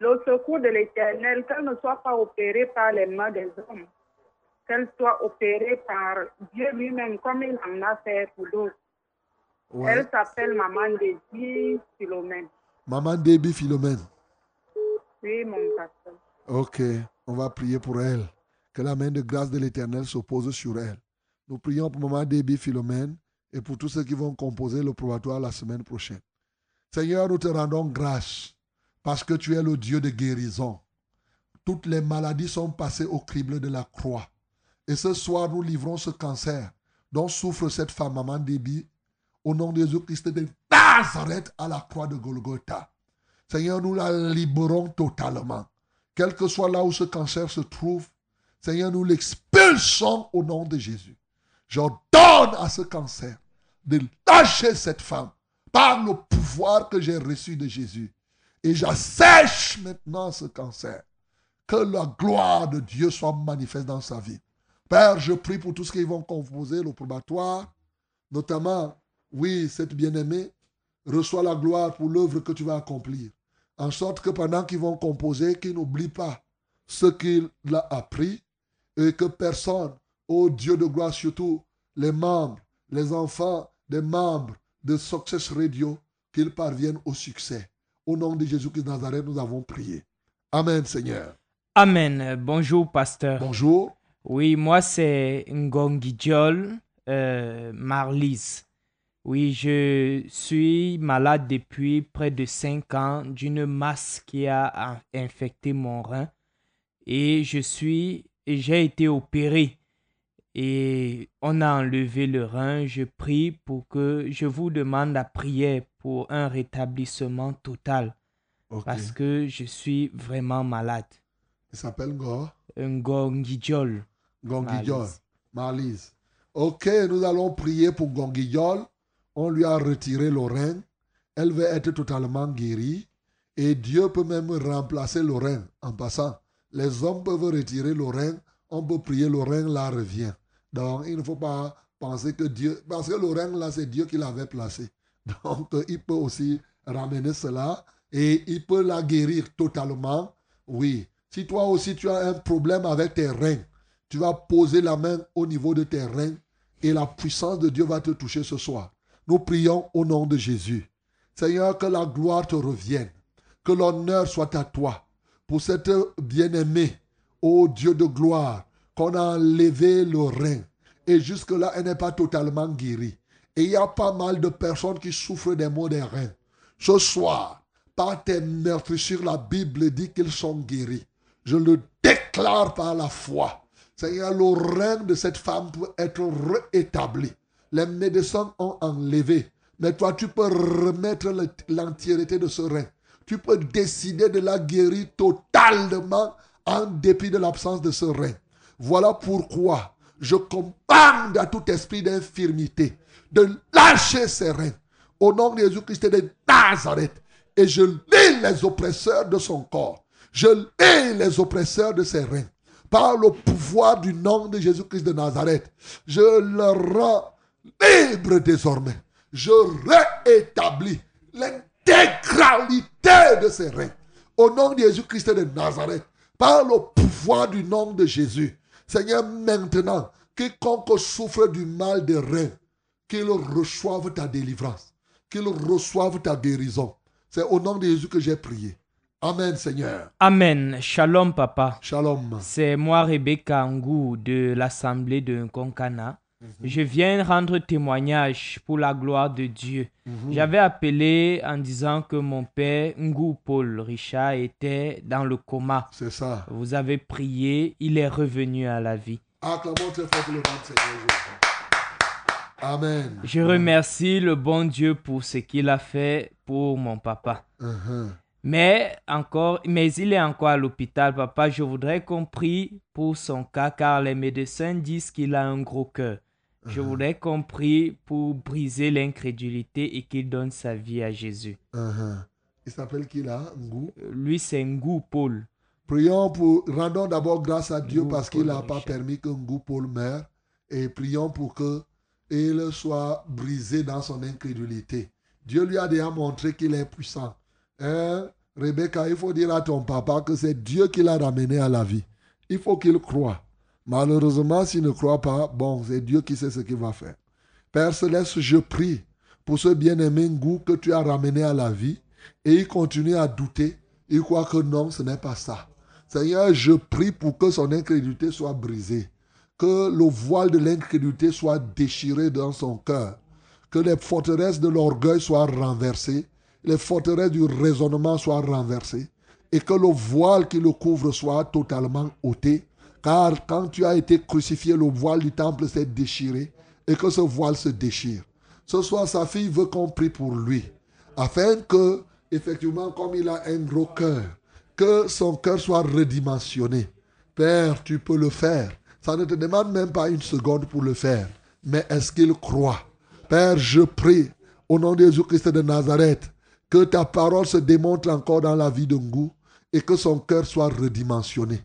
le secours de l'éternel, qu'elle ne soit pas opérée par les mains des hommes. Qu'elle soit opérée par Dieu lui-même, comme il en a fait pour d'autres. Ouais. Elle s'appelle Maman Dédi Philomène. Maman Déby Philomène. Oui, mon pasteur. Ok, on va prier pour elle. Que la main de grâce de l'Éternel se pose sur elle. Nous prions pour Maman Déby Philomène et pour tous ceux qui vont composer le probatoire la semaine prochaine. Seigneur, nous te rendons grâce parce que tu es le Dieu de guérison. Toutes les maladies sont passées au crible de la croix. Et ce soir, nous livrons ce cancer dont souffre cette femme, Maman Déby, au nom de Jésus-Christ de Nazareth à la croix de Golgotha. Seigneur, nous la libérons totalement. Quel que soit là où ce cancer se trouve, Seigneur, nous l'expulsons au nom de Jésus. J'ordonne à ce cancer de lâcher cette femme par le pouvoir que j'ai reçu de Jésus. Et j'assèche maintenant ce cancer. Que la gloire de Dieu soit manifeste dans sa vie. Père, je prie pour tous ceux qui vont composer le probatoire, notamment, oui, cette bien-aimée, reçoit la gloire pour l'œuvre que tu vas accomplir. En sorte que pendant qu'ils vont composer, qu'ils n'oublient pas ce qu'il a appris et que personne, ô Dieu de gloire, surtout les membres, les enfants des membres de Success Radio, qu'ils parviennent au succès. Au nom de Jésus-Christ de Nazareth, nous avons prié. Amen, Seigneur. Amen. Bonjour, pasteur. Bonjour. Oui, moi, c'est Ngongidjol euh, Marlise. Oui, je suis malade depuis près de 5 ans d'une masse qui a in- infecté mon rein et je suis j'ai été opéré et on a enlevé le rein. Je prie pour que je vous demande la prière pour un rétablissement total parce que je suis vraiment malade. Il s'appelle Ngor. Ngongidjol. Gonguillol. Marlise. Marlise. Ok, nous allons prier pour Gonguillol. On lui a retiré le rein. Elle va être totalement guérie. Et Dieu peut même remplacer le rein en passant. Les hommes peuvent retirer le rein. On peut prier, le rein là revient. Donc, il ne faut pas penser que Dieu... Parce que le rein là, c'est Dieu qui l'avait placé. Donc, il peut aussi ramener cela. Et il peut la guérir totalement. Oui. Si toi aussi tu as un problème avec tes reins, tu vas poser la main au niveau de tes reins et la puissance de Dieu va te toucher ce soir. Nous prions au nom de Jésus. Seigneur, que la gloire te revienne, que l'honneur soit à toi pour cette bien-aimée, ô Dieu de gloire, qu'on a enlevé le rein et jusque-là, elle n'est pas totalement guérie. Et il y a pas mal de personnes qui souffrent des maux des reins. Ce soir, par tes meurtrissures, la Bible dit qu'ils sont guéris. Je le déclare par la foi. Seigneur, le règne de cette femme peut être réétabli. Les médecins ont enlevé. Mais toi, tu peux remettre le- l'entièreté de ce rein. Tu peux décider de la guérir totalement en dépit de l'absence de ce rein. Voilà pourquoi je commande à tout esprit d'infirmité de lâcher ses reins au nom de Jésus-Christ de Nazareth. Et je lis les oppresseurs de son corps. Je lis les oppresseurs de ses reins. Par le pouvoir du nom de Jésus-Christ de Nazareth, je le rends libre désormais. Je réétablis l'intégralité de ses reins. Au nom de Jésus-Christ de Nazareth, par le pouvoir du nom de Jésus. Seigneur, maintenant, quiconque souffre du mal des reins, qu'il reçoive ta délivrance, qu'il reçoive ta guérison. C'est au nom de Jésus que j'ai prié. Amen, Seigneur. Amen. Shalom, papa. Shalom. C'est moi, Rebecca Ngou, de l'Assemblée de Nkonkana. Je viens rendre témoignage pour la gloire de Dieu. J'avais appelé en disant que mon père, Ngou Paul Richard, était dans le coma. C'est ça. Vous avez prié, il est revenu à la vie. Acclamons très fort pour le nom de Seigneur Jésus. Amen. Je remercie le bon Dieu pour ce qu'il a fait pour mon papa. Uh-huh. Mais encore, mais il est encore à l'hôpital, papa. Je voudrais qu'on prie pour son cas, car les médecins disent qu'il a un gros cœur. Je voudrais qu'on prie pour briser l'incrédulité et qu'il donne sa vie à Jésus. Uh-huh. Il s'appelle qui là? Ngou? Lui, c'est Ngou Paul. Prions pour, rendons d'abord grâce à Dieu Ngou parce qu'il n'a pas permis que Ngou Paul meure. Et prions pour que il soit brisé dans son incrédulité. Dieu lui a déjà montré qu'il est puissant. Hein? Rebecca, il faut dire à ton papa que c'est Dieu qui l'a ramené à la vie. Il faut qu'il croie. Malheureusement, s'il ne croit pas, bon, c'est Dieu qui sait ce qu'il va faire. Père Céleste, je prie pour ce bien-aimé goût que tu as ramené à la vie et il continue à douter. Il croit que non, ce n'est pas ça. Seigneur, je prie pour que son incrédulité soit brisée. Que le voile de l'incrédulité soit déchiré dans son cœur. Que les forteresses de l'orgueil soient renversées. Les forteresses du raisonnement soient renversées. Et que le voile qui le couvre soit totalement ôté. Car quand tu as été crucifié, le voile du temple s'est déchiré. Et que ce voile se déchire. Ce soir, sa fille veut qu'on prie pour lui. Afin que, effectivement, comme il a un gros cœur, que son cœur soit redimensionné. Père, tu peux le faire. Ça ne te demande même pas une seconde pour le faire. Mais est-ce qu'il croit? Père, je prie au nom de Jésus-Christ de Nazareth que ta parole se démontre encore dans la vie de Ngou et que son cœur soit redimensionné.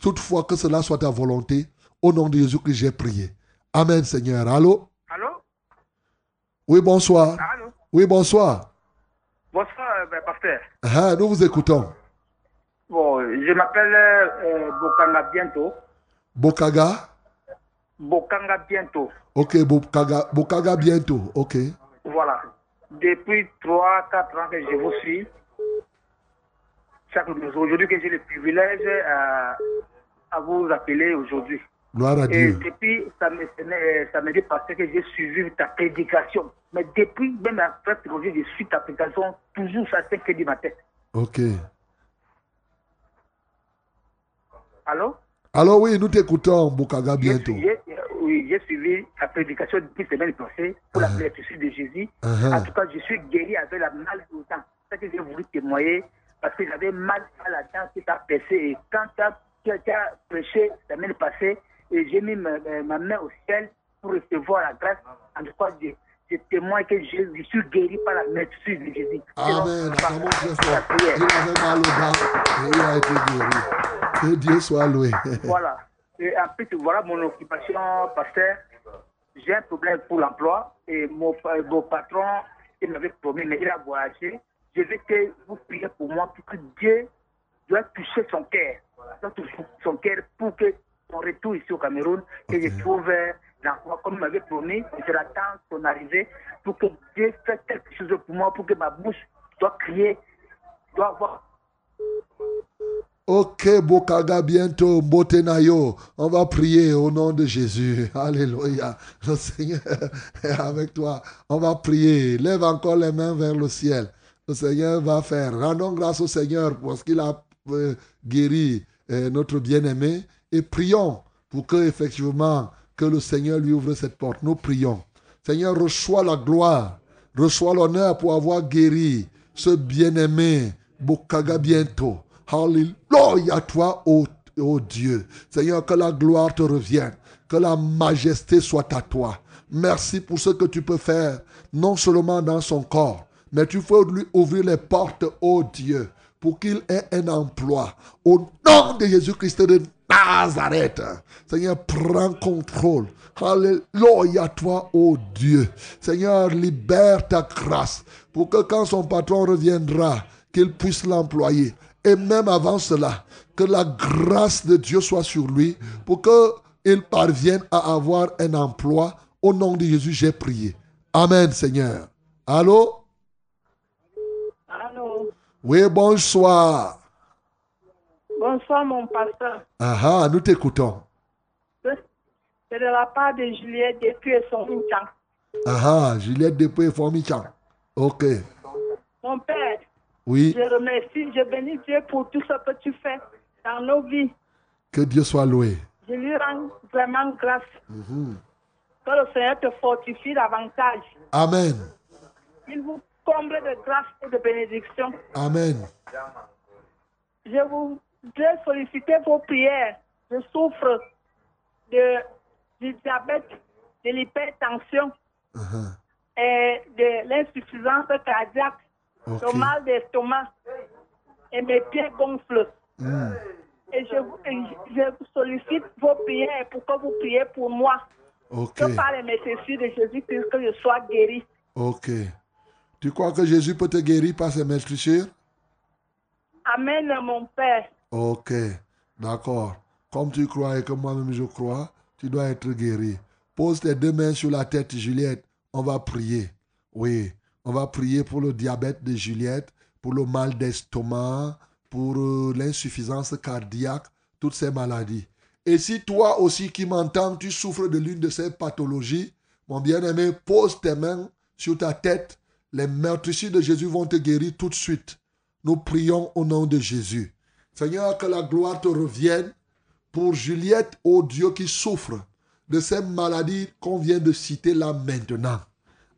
Toutefois que cela soit ta volonté, au nom de Jésus-Christ, j'ai prié. Amen, Seigneur. Allô? Allô? Oui, bonsoir. Allô? Oui, bonsoir. Bonsoir, euh, ben, pasteur. Ah, nous vous écoutons. Bon, je m'appelle euh, Bokanga Bientôt. Bokaga? Bokanga Bientôt. Ok, Bokaga, Bokaga bientôt. Ok. Voilà. Depuis 3-4 ans que je vous suis, chaque jour, aujourd'hui que j'ai le privilège à, à vous appeler aujourd'hui. Gloire à Et Dieu. depuis samedi, euh, passé que j'ai suivi ta prédication. Mais depuis, même après projet, je suis ta prédication toujours à 5 heures du matin. Ok. Allô? Alors oui, nous t'écoutons, Bokaga bientôt. Oui, j'ai suivi la prédication depuis semaine passée pour la bénédiction de Jésus. Uh-huh. En tout cas, je suis guéri avec la mal au dents. C'est ce que j'ai voulu témoigner parce que j'avais mal à la dent qui t'a percé. Et quand tu as, prêché la semaine passée, j'ai mis ma, ma main au ciel pour recevoir la grâce. En tout cas, je, je témoigne que je, je suis guéri par la maîtrise de Jésus. Amen. Prière. Il avait mal au et il a été guéri. Que Dieu soit loué. Voilà. Et en plus, voilà mon occupation, pasteur. J'ai un problème pour l'emploi et mon, mon patron, il m'avait promis, mais il a voyagé. Je veux que vous priez pour moi pour que Dieu doit toucher son cœur. Doit toucher son cœur pour que son retour ici au Cameroun, que je trouve euh, l'emploi comme il m'avait promis. Je l'attends son arrivée pour que Dieu fasse quelque chose pour moi, pour que ma bouche doit crier, doit avoir Ok, Bokaga bientôt, Mbotenayo. On va prier au nom de Jésus. Alléluia. Le Seigneur est avec toi. On va prier. Lève encore les mains vers le ciel. Le Seigneur va faire. Rendons grâce au Seigneur parce qu'il a euh, guéri euh, notre bien-aimé. Et prions pour que, effectivement, que le Seigneur lui ouvre cette porte. Nous prions. Seigneur, reçois la gloire. Reçois l'honneur pour avoir guéri ce bien-aimé, Bokaga bientôt. Alléluia, toi, ô ô Dieu. Seigneur, que la gloire te revienne. Que la majesté soit à toi. Merci pour ce que tu peux faire, non seulement dans son corps, mais tu peux lui ouvrir les portes, ô Dieu, pour qu'il ait un emploi. Au nom de Jésus-Christ de Nazareth. Seigneur, prends contrôle. Alléluia, toi, ô Dieu. Seigneur, libère ta grâce pour que quand son patron reviendra, qu'il puisse l'employer. Et même avant cela, que la grâce de Dieu soit sur lui pour qu'il parvienne à avoir un emploi. Au nom de Jésus, j'ai prié. Amen, Seigneur. Allô? Allô? Oui, bonsoir. Bonsoir, mon pasteur. Ah ah, nous t'écoutons. C'est de la part de Juliette depuis son temps. Ah ah, Juliette Depuis Formichan. Ok. Mon père, Oui, je remercie, je bénis Dieu pour tout ce que tu fais dans nos vies. que Dieu soit loué. Je lui rends vraiment grâce. Mhm. Que le Seigneur te fortifie davantage. Amen. Il vous comble de grâce et de bénédiction. Amen. Je voudrais solliciter vos prières. Je souffre de, du diabète, de l'hypertension Uh-huh. et de l'insuffisance cardiaque, Ok. le mal d'estomac et mes pieds gonflent. Mm. Et je, je vous sollicite vos prières pour que vous priez pour moi. Que par les messagers de Jésus-Christ, que je sois guéri. Ok. Tu crois que Jésus peut te guérir par ses meurtrissures? Amen, mon Père. Ok. D'accord. comme tu crois et que moi-même je crois, tu dois être guéri. Pose tes deux mains sur la tête, Juliette. On va prier. Oui, on va prier pour le diabète de Juliette, pour le mal d'estomac, pour euh, l'insuffisance cardiaque, toutes ces maladies. Et si toi aussi qui m'entends, tu souffres de l'une de ces pathologies, mon bien-aimé, pose tes mains sur ta tête. Les meurtrissures de Jésus vont te guérir tout de suite. Nous prions au nom de Jésus. Seigneur, que la gloire te revienne pour Juliette, ô Dieu, qui souffre de ces maladies qu'on vient de citer là maintenant.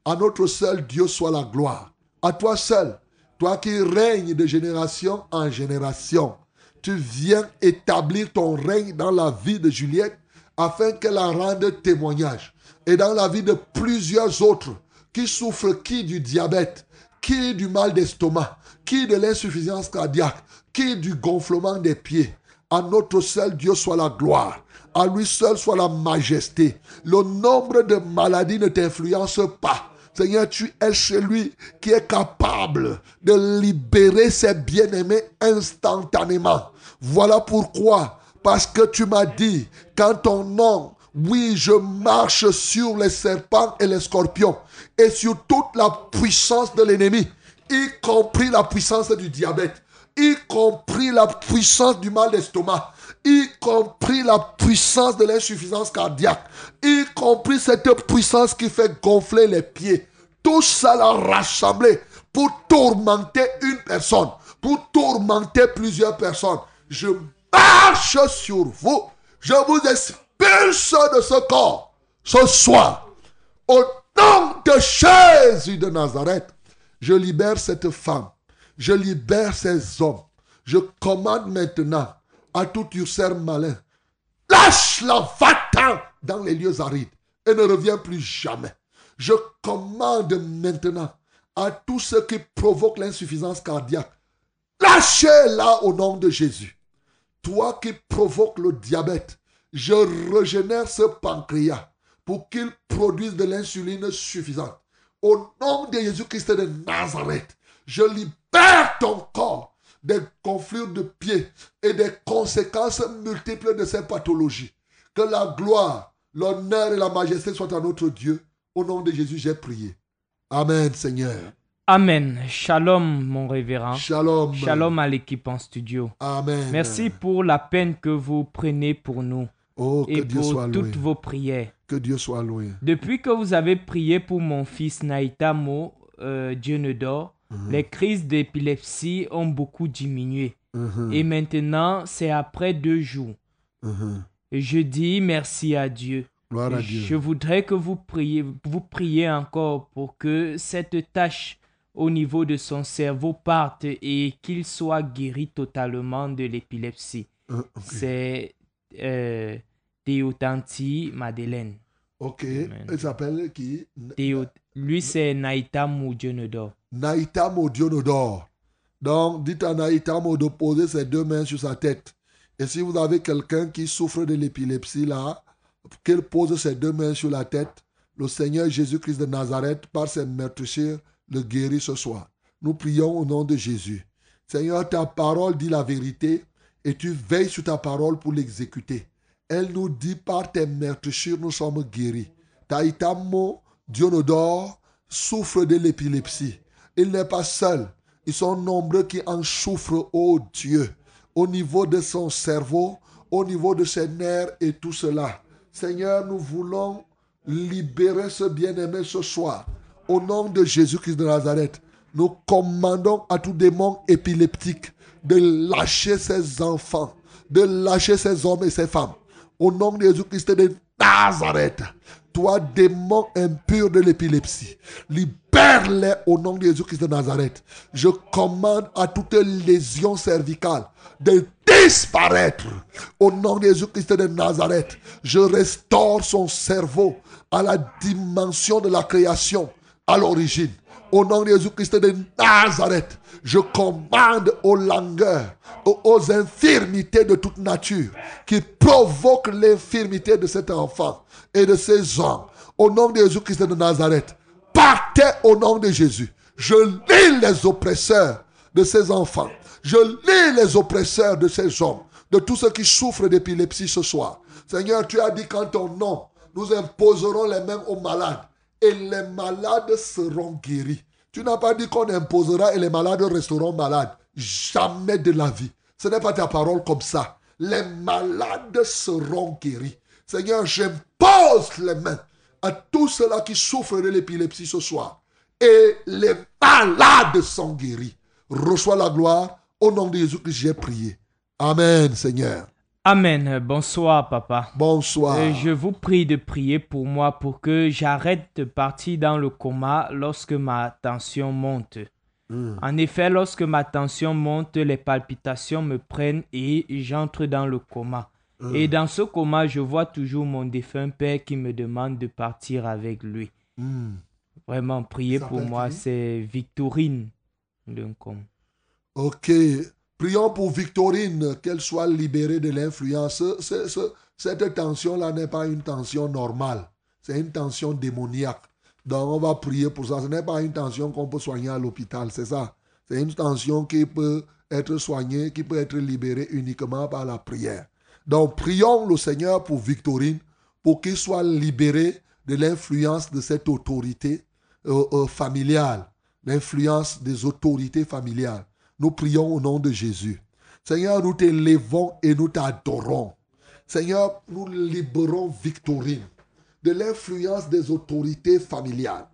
À notre seul Dieu soit la gloire. À toi seul, toi qui règnes de génération en génération, tu viens établir ton règne dans la vie de Juliette afin qu'elle en rende témoignage. Et dans la vie de plusieurs autres qui souffrent qui du diabète, qui du mal d'estomac, qui de l'insuffisance cardiaque, qui du gonflement des pieds. À notre seul Dieu soit la gloire. À lui seul soit la majesté. Le nombre de maladies ne t'influence pas. Seigneur, tu es celui qui est capable de libérer ses bien-aimés instantanément. Voilà pourquoi, parce que tu m'as dit, quand ton nom, oui, je marche sur les serpents et les scorpions et sur toute la puissance de l'ennemi, y compris la puissance du diabète, y compris la puissance du mal d'estomac, y compris la puissance de l'insuffisance cardiaque, y compris cette puissance qui fait gonfler les pieds. Tout ça l'a rassemblé pour tourmenter une personne, pour tourmenter plusieurs personnes. Je marche sur vous, je vous expulse de ce corps ce soir. Au nom de Jésus de Nazareth, je libère cette femme, je libère ces hommes. Je commande maintenant à tout ursère malin, lâche la va dans les lieux arides et ne reviens plus jamais. Je commande maintenant à tous ceux qui provoquent l'insuffisance cardiaque, lâchez-la au nom de Jésus. Toi qui provoques le diabète, je régénère ce pancréas pour qu'il produise de l'insuline suffisante. Au nom de Jésus-Christ de Nazareth, je libère ton corps des conflits de pieds et des conséquences multiples de ces pathologies. Que la gloire, l'honneur et la majesté soient à notre Dieu. Au nom de Jésus, j'ai prié. Amen, Seigneur. Amen. Shalom, mon révérend. Shalom. Shalom à l'équipe en studio. Amen. Merci pour la peine que vous prenez pour nous. Oh, que et Dieu pour soit loué. toutes vos prières. Que Dieu soit loué. Depuis que vous avez prié pour mon fils Naitamo, euh, Dieu ne dort, Mhm. les crises d'épilepsie ont beaucoup diminué. Mhm. Et maintenant, c'est après deux jours. Mhm. Je dis merci à Dieu. Gloire à Dieu. Je voudrais que vous priez, vous priez encore pour que cette tâche au niveau de son cerveau parte et qu'il soit guéri totalement de l'épilepsie. Ok. C'est euh, Théotanti Madeleine. Ok. Il s'appelle qui? Théo- Lui, c'est Naïta Moudionodor. Naïta Modionodor. Donc, dites à Naïta Mo de poser ses deux mains sur sa tête. Et si vous avez quelqu'un qui souffre de l'épilepsie là, qu'il pose ses deux mains sur la tête. Le Seigneur Jésus-Christ de Nazareth, par ses meurtrissures, le guérit ce soir. Nous prions au nom de Jésus. Seigneur, ta parole dit la vérité et tu veilles sur ta parole pour l'exécuter. Elle nous dit par tes meurtrissures, nous sommes guéris. Taïtamo Dionodore souffre de l'épilepsie. Il n'est pas seul. Ils sont nombreux qui en souffrent, ô Dieu, au niveau de son cerveau, au niveau de ses nerfs et tout cela. Seigneur, nous voulons libérer ce bien-aimé ce soir. Au nom de Jésus-Christ de Nazareth, nous commandons à tout démon épileptique de lâcher ses enfants, de lâcher ses hommes et ses femmes. Au nom de Jésus-Christ de Nazareth, toi, démon impur de l'épilepsie, libère-les au nom de Jésus-Christ de Nazareth. Je commande à toute lésion cervicale de disparaître au nom de Jésus-Christ de Nazareth. Je restaure son cerveau à la dimension de la création, à l'origine. Au nom de Jésus-Christ de Nazareth, je commande aux langueurs, aux, infirmités de toute nature qui provoquent l'infirmité de cet enfant et de ces hommes. Au nom de Jésus-Christ de Nazareth, partez au nom de Jésus. Je lis les oppresseurs de ces enfants. Je lis les oppresseurs de ces hommes. de tous ceux qui souffrent d'épilepsie ce soir. Seigneur, tu as dit qu'en ton nom, nous imposerons les mains aux malades et les malades seront guéris. Tu n'as pas dit qu'on imposera et les malades resteront malades. Jamais de la vie. Ce n'est pas ta parole comme ça. Les malades seront guéris. Seigneur, j'impose les mains à tous ceux-là qui souffrent de l'épilepsie ce soir. Et les malades sont guéris. Reçois la gloire. Au nom de Jésus-Christ, j'ai prié. Amen, Seigneur. Amen. Bonsoir, papa. Bonsoir. Euh, je vous prie de prier pour moi pour que j'arrête de partir dans le coma lorsque ma tension monte. Hmm. En effet, lorsque ma tension monte, les palpitations me prennent et j'entre dans le coma. Hmm. Et dans ce coma, je vois toujours mon défunt père qui me demande de partir avec lui. Hmm. Vraiment, priez pour moi, c'est Victorine Duncombe. Ok. Prions pour Victorine, qu'elle soit libérée de l'influence. Ce- ce- cette tension-là n'est pas une tension normale. C'est une tension démoniaque. Donc on va prier pour ça. Ce n'est pas une tension qu'on peut soigner à l'hôpital, c'est ça. C'est une tension qui peut être soignée, qui peut être libérée uniquement par la prière. Donc prions le Seigneur pour Victorine, pour qu'il soit libéré de l'influence de cette autorité euh, euh, familiale, l'influence des autorités familiales. Nous prions au nom de Jésus. Seigneur, nous t'élevons et nous t'adorons. Seigneur, nous libérons Victorine de l'influence des autorités familiales.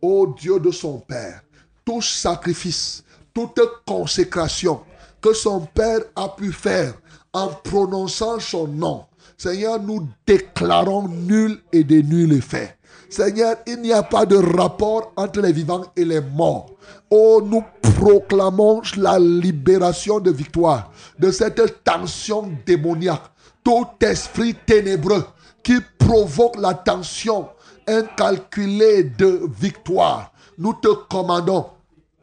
Ô Dieu de son Père, tout sacrifice, toute consécration que son Père a pu faire en prononçant son nom, Seigneur, nous déclarons nul et de nul effet. Seigneur, il n'y a pas de rapport entre les vivants et les morts. Oh, nous proclamons la libération de victoire de cette tension démoniaque. Tout esprit ténébreux qui provoque la tension incalculée de victoire. Nous te commandons,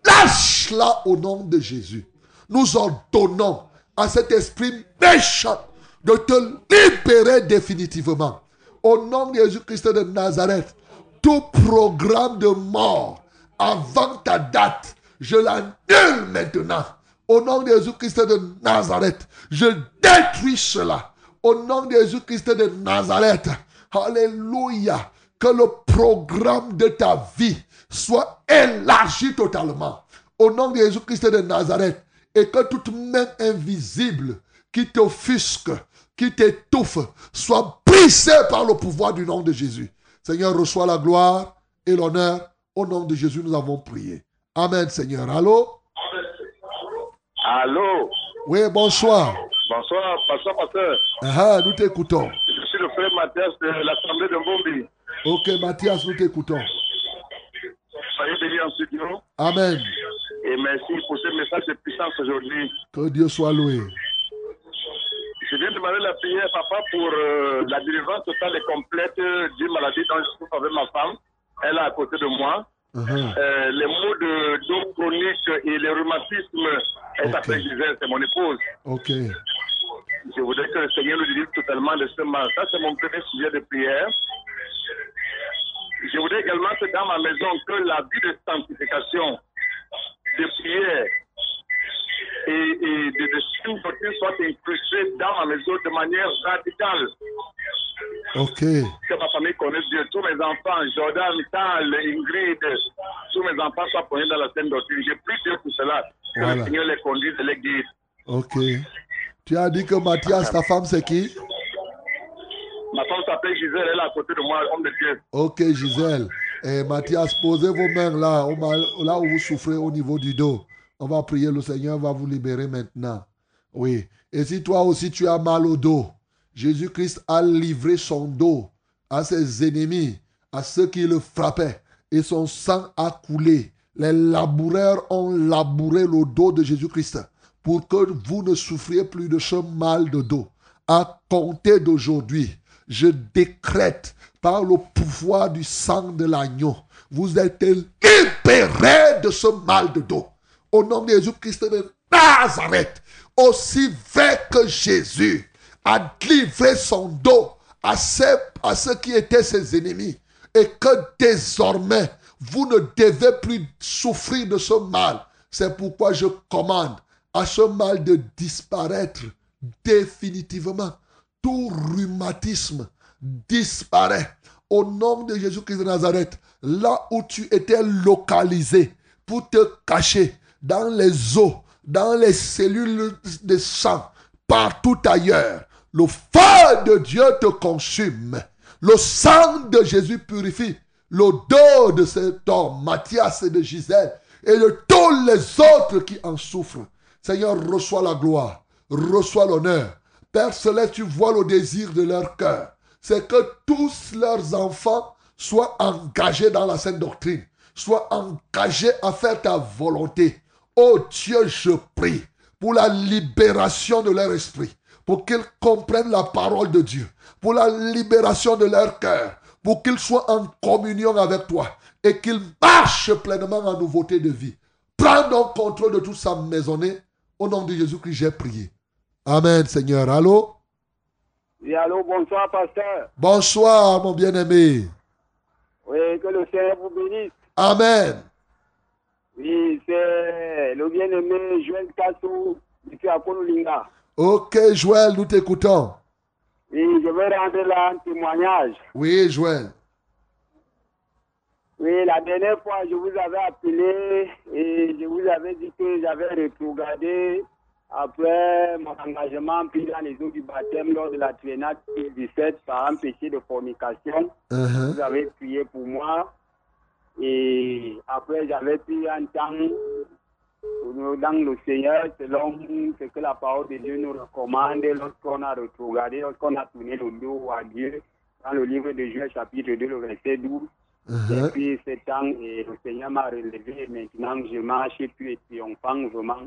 lâche-la au nom de Jésus. Nous ordonnons à cet esprit méchant de te libérer définitivement. Au nom de Jésus-Christ de Nazareth, tout programme de mort avant ta date, je l'annule maintenant. Au nom de Jésus-Christ de Nazareth, je détruis cela. Au nom de Jésus-Christ de Nazareth, Alléluia, que le programme de ta vie soit élargi totalement. Au nom de Jésus-Christ de Nazareth, et que toute main invisible qui t'offusque, qui t'étouffe, soit brisée par le pouvoir du nom de Jésus. Seigneur, reçois la gloire et l'honneur. Au nom de Jésus, nous avons prié. Amen, Seigneur. Allô? Allô? Oui, bonsoir. Bonsoir, pasteur, pasteur. Ah, nous t'écoutons. Je suis le frère Mathias de l'Assemblée de Mbombi. Ok, Mathias, nous t'écoutons. Soyez bénis en studio. Amen. Et merci pour ce message de puissance aujourd'hui. Que Dieu soit loué. Je viens demander la prière, papa, pour euh, la délivrance totale et complète d'une maladie dont je souffre avec ma femme. Elle est à côté de moi. Uh-huh. Euh, les maux de dos chronique et les rhumatismes, elle Ok. s'appelle Gisèle, c'est mon épouse. Ok. Je voudrais que le Seigneur nous délivre totalement de ce mal. Ça, c'est mon premier sujet de prière. Je voudrais également que dans ma maison, que la vie de sanctification, de prière et, et de, de doctrine soit incrustée dans ma maison de manière radicale. Ok. Que ma famille connaisse Dieu. Tous mes enfants, Jordan, Tal, Ingrid, tous mes enfants soient poignés dans la sainte doctrine. J'ai pris Dieu pour cela. Que Voilà. le Seigneur les conduise et les guide. Ok. Tu as dit que Mathias, ta femme, c'est qui? Ma femme s'appelle Gisèle, elle est à côté de moi, homme de Dieu. Ok, Gisèle. Et Mathias, posez vos mains là, là où vous souffrez au niveau du dos. On va prier, le Seigneur va vous libérer maintenant. Oui. Et si toi aussi tu as mal au dos, Jésus-Christ a livré son dos à ses ennemis, à ceux qui le frappaient, et son sang a coulé. Les laboureurs ont labouré le dos de Jésus-Christ pour que vous ne souffriez plus de ce mal de dos. À compter d'aujourd'hui, je décrète par le pouvoir du sang de l'agneau, vous êtes libérés de ce mal de dos. Au nom de Jésus-Christ de Nazareth, aussi vrai que Jésus a livré son dos à ceux, à ceux qui étaient ses ennemis, et que désormais, vous ne devez plus souffrir de ce mal. C'est pourquoi je commande à ce mal de disparaître définitivement, tout rhumatisme disparaît. Au nom de Jésus-Christ de Nazareth, là où tu étais localisé pour te cacher dans les os, dans les cellules de sang, partout ailleurs, le feu de Dieu te consume. Le sang de Jésus purifie l'odeur de cet homme, Mathias et de Gisèle, et de tous les autres qui en souffrent. Seigneur, reçois la gloire, reçois l'honneur. Père Céleste, tu vois le désir de leur cœur. C'est que tous leurs enfants soient engagés dans la sainte doctrine, soient engagés à faire ta volonté. Oh Dieu, je prie pour la libération de leur esprit, pour qu'ils comprennent la parole de Dieu, pour la libération de leur cœur, pour qu'ils soient en communion avec toi et qu'ils marchent pleinement en nouveauté de vie. Prends donc contrôle de toute sa maisonnée. Au nom de Jésus-Christ, j'ai prié. Amen, Seigneur. Allô? Oui, allô, bonsoir, pasteur. Bonsoir, mon bien-aimé. Oui, que le Seigneur vous bénisse. Amen. Oui, c'est le bien-aimé Joël Kassou, ici à Kololinga. Ok, Joël, nous t'écoutons. Oui, je vais rendre là un témoignage. Oui, Joël. Oui, la dernière fois, je vous avais appelé et je vous avais dit que j'avais rétrogradé après mon engagement pris dans les eaux du baptême lors de la triennale 2017 par un péché de fornication. Uh-huh. Vous avez prié pour moi. Et après, j'avais pris un temps dans le Seigneur selon ce que la parole de Dieu nous recommande lorsqu'on a rétrogradé, lorsqu'on a tourné le dos à Dieu dans le livre de Juin chapitre 2, le verset 12. Uh-huh. Et puis, ce temps, et le Seigneur m'a relevé et maintenant je marche et puis triomphant vraiment.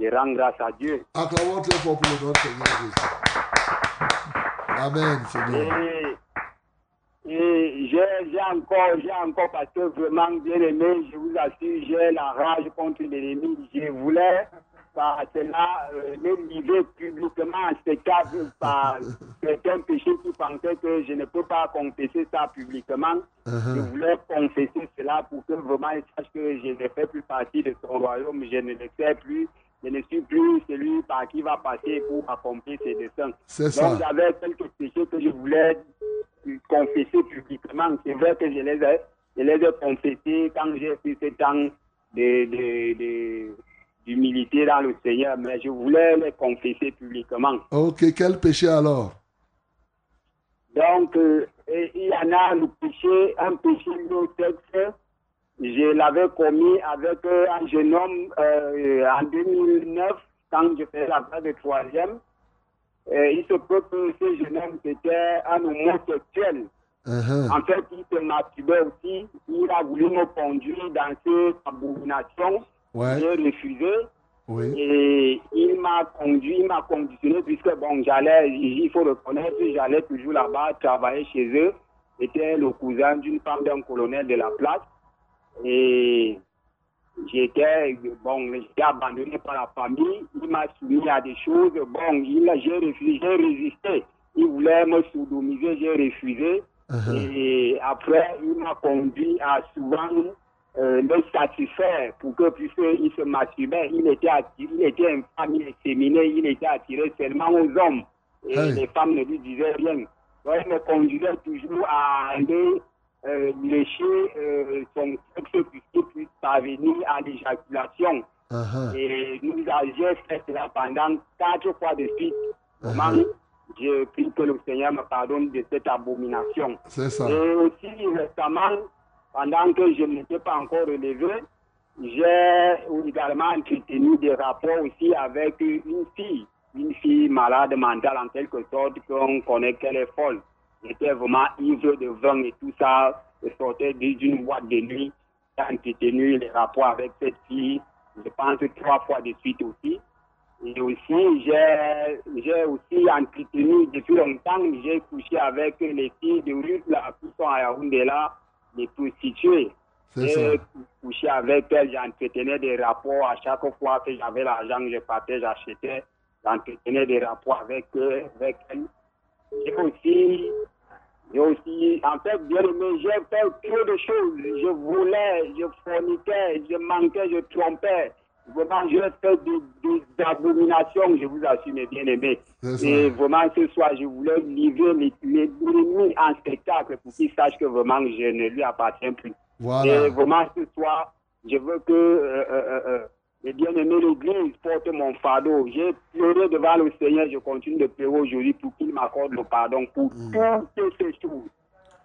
Je rends grâce à Dieu. Acclamons très fort pour Seigneur Jésus. Amen, Seigneur. Et, et j'ai encore, j'ai encore, parce que vraiment, bien aimé, je vous assure, j'ai la rage contre l'ennemi. Je voulais, par cela, euh, me livrer publiquement en spectacle par certains péchés qui pensaient que je ne peux pas confesser ça publiquement. Je voulais confesser cela pour que vraiment ils sachent que je ne fais plus partie de son royaume, je ne le sais plus. Je ne suis plus celui par qui va passer pour accomplir ses desseins. C'est ça. Donc j'avais quelques péchés que je voulais confesser publiquement. C'est vrai que je les ai, je les ai confessés quand j'ai fait ce temps de, de, de- d'humilité dans le Seigneur, mais je voulais les confesser publiquement. Ok, quel péché alors? Donc, euh, il y en a le péché, un péché de texte. Je l'avais commis avec euh, un jeune homme euh, en 2009, quand je faisais la classe de troisième. Il se peut que ce jeune homme était un homosexuel. Uh-huh. En fait, il se masturbait aussi. Il a voulu me conduire dans cette abomination. Ouais. J'ai refusé. Oui. Et il m'a conduit, il m'a conditionné puisque bon, j'allais, il faut reconnaître, j'allais toujours là-bas travailler chez eux. J'étais le cousin d'une femme d'un colonel de la place. Et j'étais, bon, j'étais abandonné par la famille. Il m'a soumis à des choses. Bon, j'ai refusé, j'ai résisté. Il voulait me sodomiser, j'ai refusé. Et après, il m'a conduit à souvent euh, le satisfaire pour que puisque il se masturbait, il était attiré, il était infâme, il était féminin, il était attiré seulement aux hommes. Et Hey. les femmes ne lui disaient rien. Donc, il me conduisait toujours à aller euh, lécher euh, son sexe puisqu'il puisse parvenir à l'éjaculation. Uh-huh. Et nous avions fait cela pendant quatre fois de suite. Uh-huh. je prie que le Seigneur me pardonne de cette abomination. Ça. Et aussi récemment, pendant que je n'étais pas encore relevé, j'ai également entretenu des rapports aussi avec une fille, une fille malade mentale en quelque sorte, qu'on connaît qu'elle est folle. J'étais vraiment ivre de vin et tout ça. Je sortais d'une boîte de nuit. J'ai entretenu les rapports avec cette fille, je pense trois fois de suite aussi. Et aussi, j'ai aussi entretenu depuis longtemps, j'ai couché avec les filles de rue là, qui sont à Yaoundé là, les prostituées. J'ai couché avec elles, j'entretenais des rapports à chaque fois que j'avais l'argent, je partais, j'achetais, j'entretenais des rapports avec avec elles. J'ai aussi, j'ai aussi, en fait, bien aimé, j'ai fait trop de choses. Je volais, je forniquais, je manquais, je trompais. Vraiment, j'ai fait des, des abominations, je vous assure, mes bien-aimés. Et vraiment, ce soir, je voulais livrer mes, mes ennemis en spectacle pour qu'ils sachent que vraiment, je ne lui appartiens plus. Voilà. Et vraiment, ce soir, je veux que euh, euh, euh, les bien-aimés, l'Église porte mon fardeau. J'ai pleuré devant le Seigneur, je continue de pleurer aujourd'hui pour qu'il m'accorde le pardon pour toutes ces choses.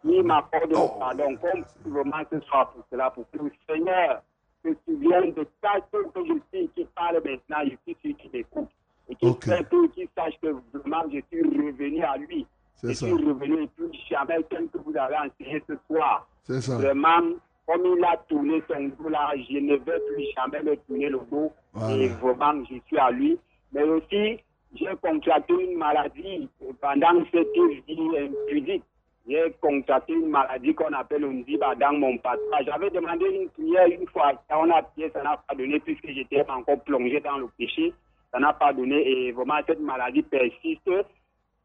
Il m'accorde le pardon, comme vraiment ce soir pour cela, pour que le Seigneur se souvienne de ça que je suis, qui parle maintenant, je suis celui qui m'écoute. Et qui Ok. fait que- qu'il sache que vraiment je suis revenu à lui. Je ça. suis revenu et plus jamais tel que vous avez enseigné ce soir. C'est ça. Vraiment, comme il a tourné son dos là, je ne vais plus jamais me tourner le dos. Voilà. Et vraiment, je suis à lui. Mais aussi, j'ai contracté une maladie pendant cette vie impudique. J'ai contracté une maladie qu'on appelle un ziba dans mon patron. J'avais demandé une prière une fois. On a prié, ça n'a pas donné puisque j'étais encore plongé dans le péché. Ça n'a pas donné et vraiment cette maladie persiste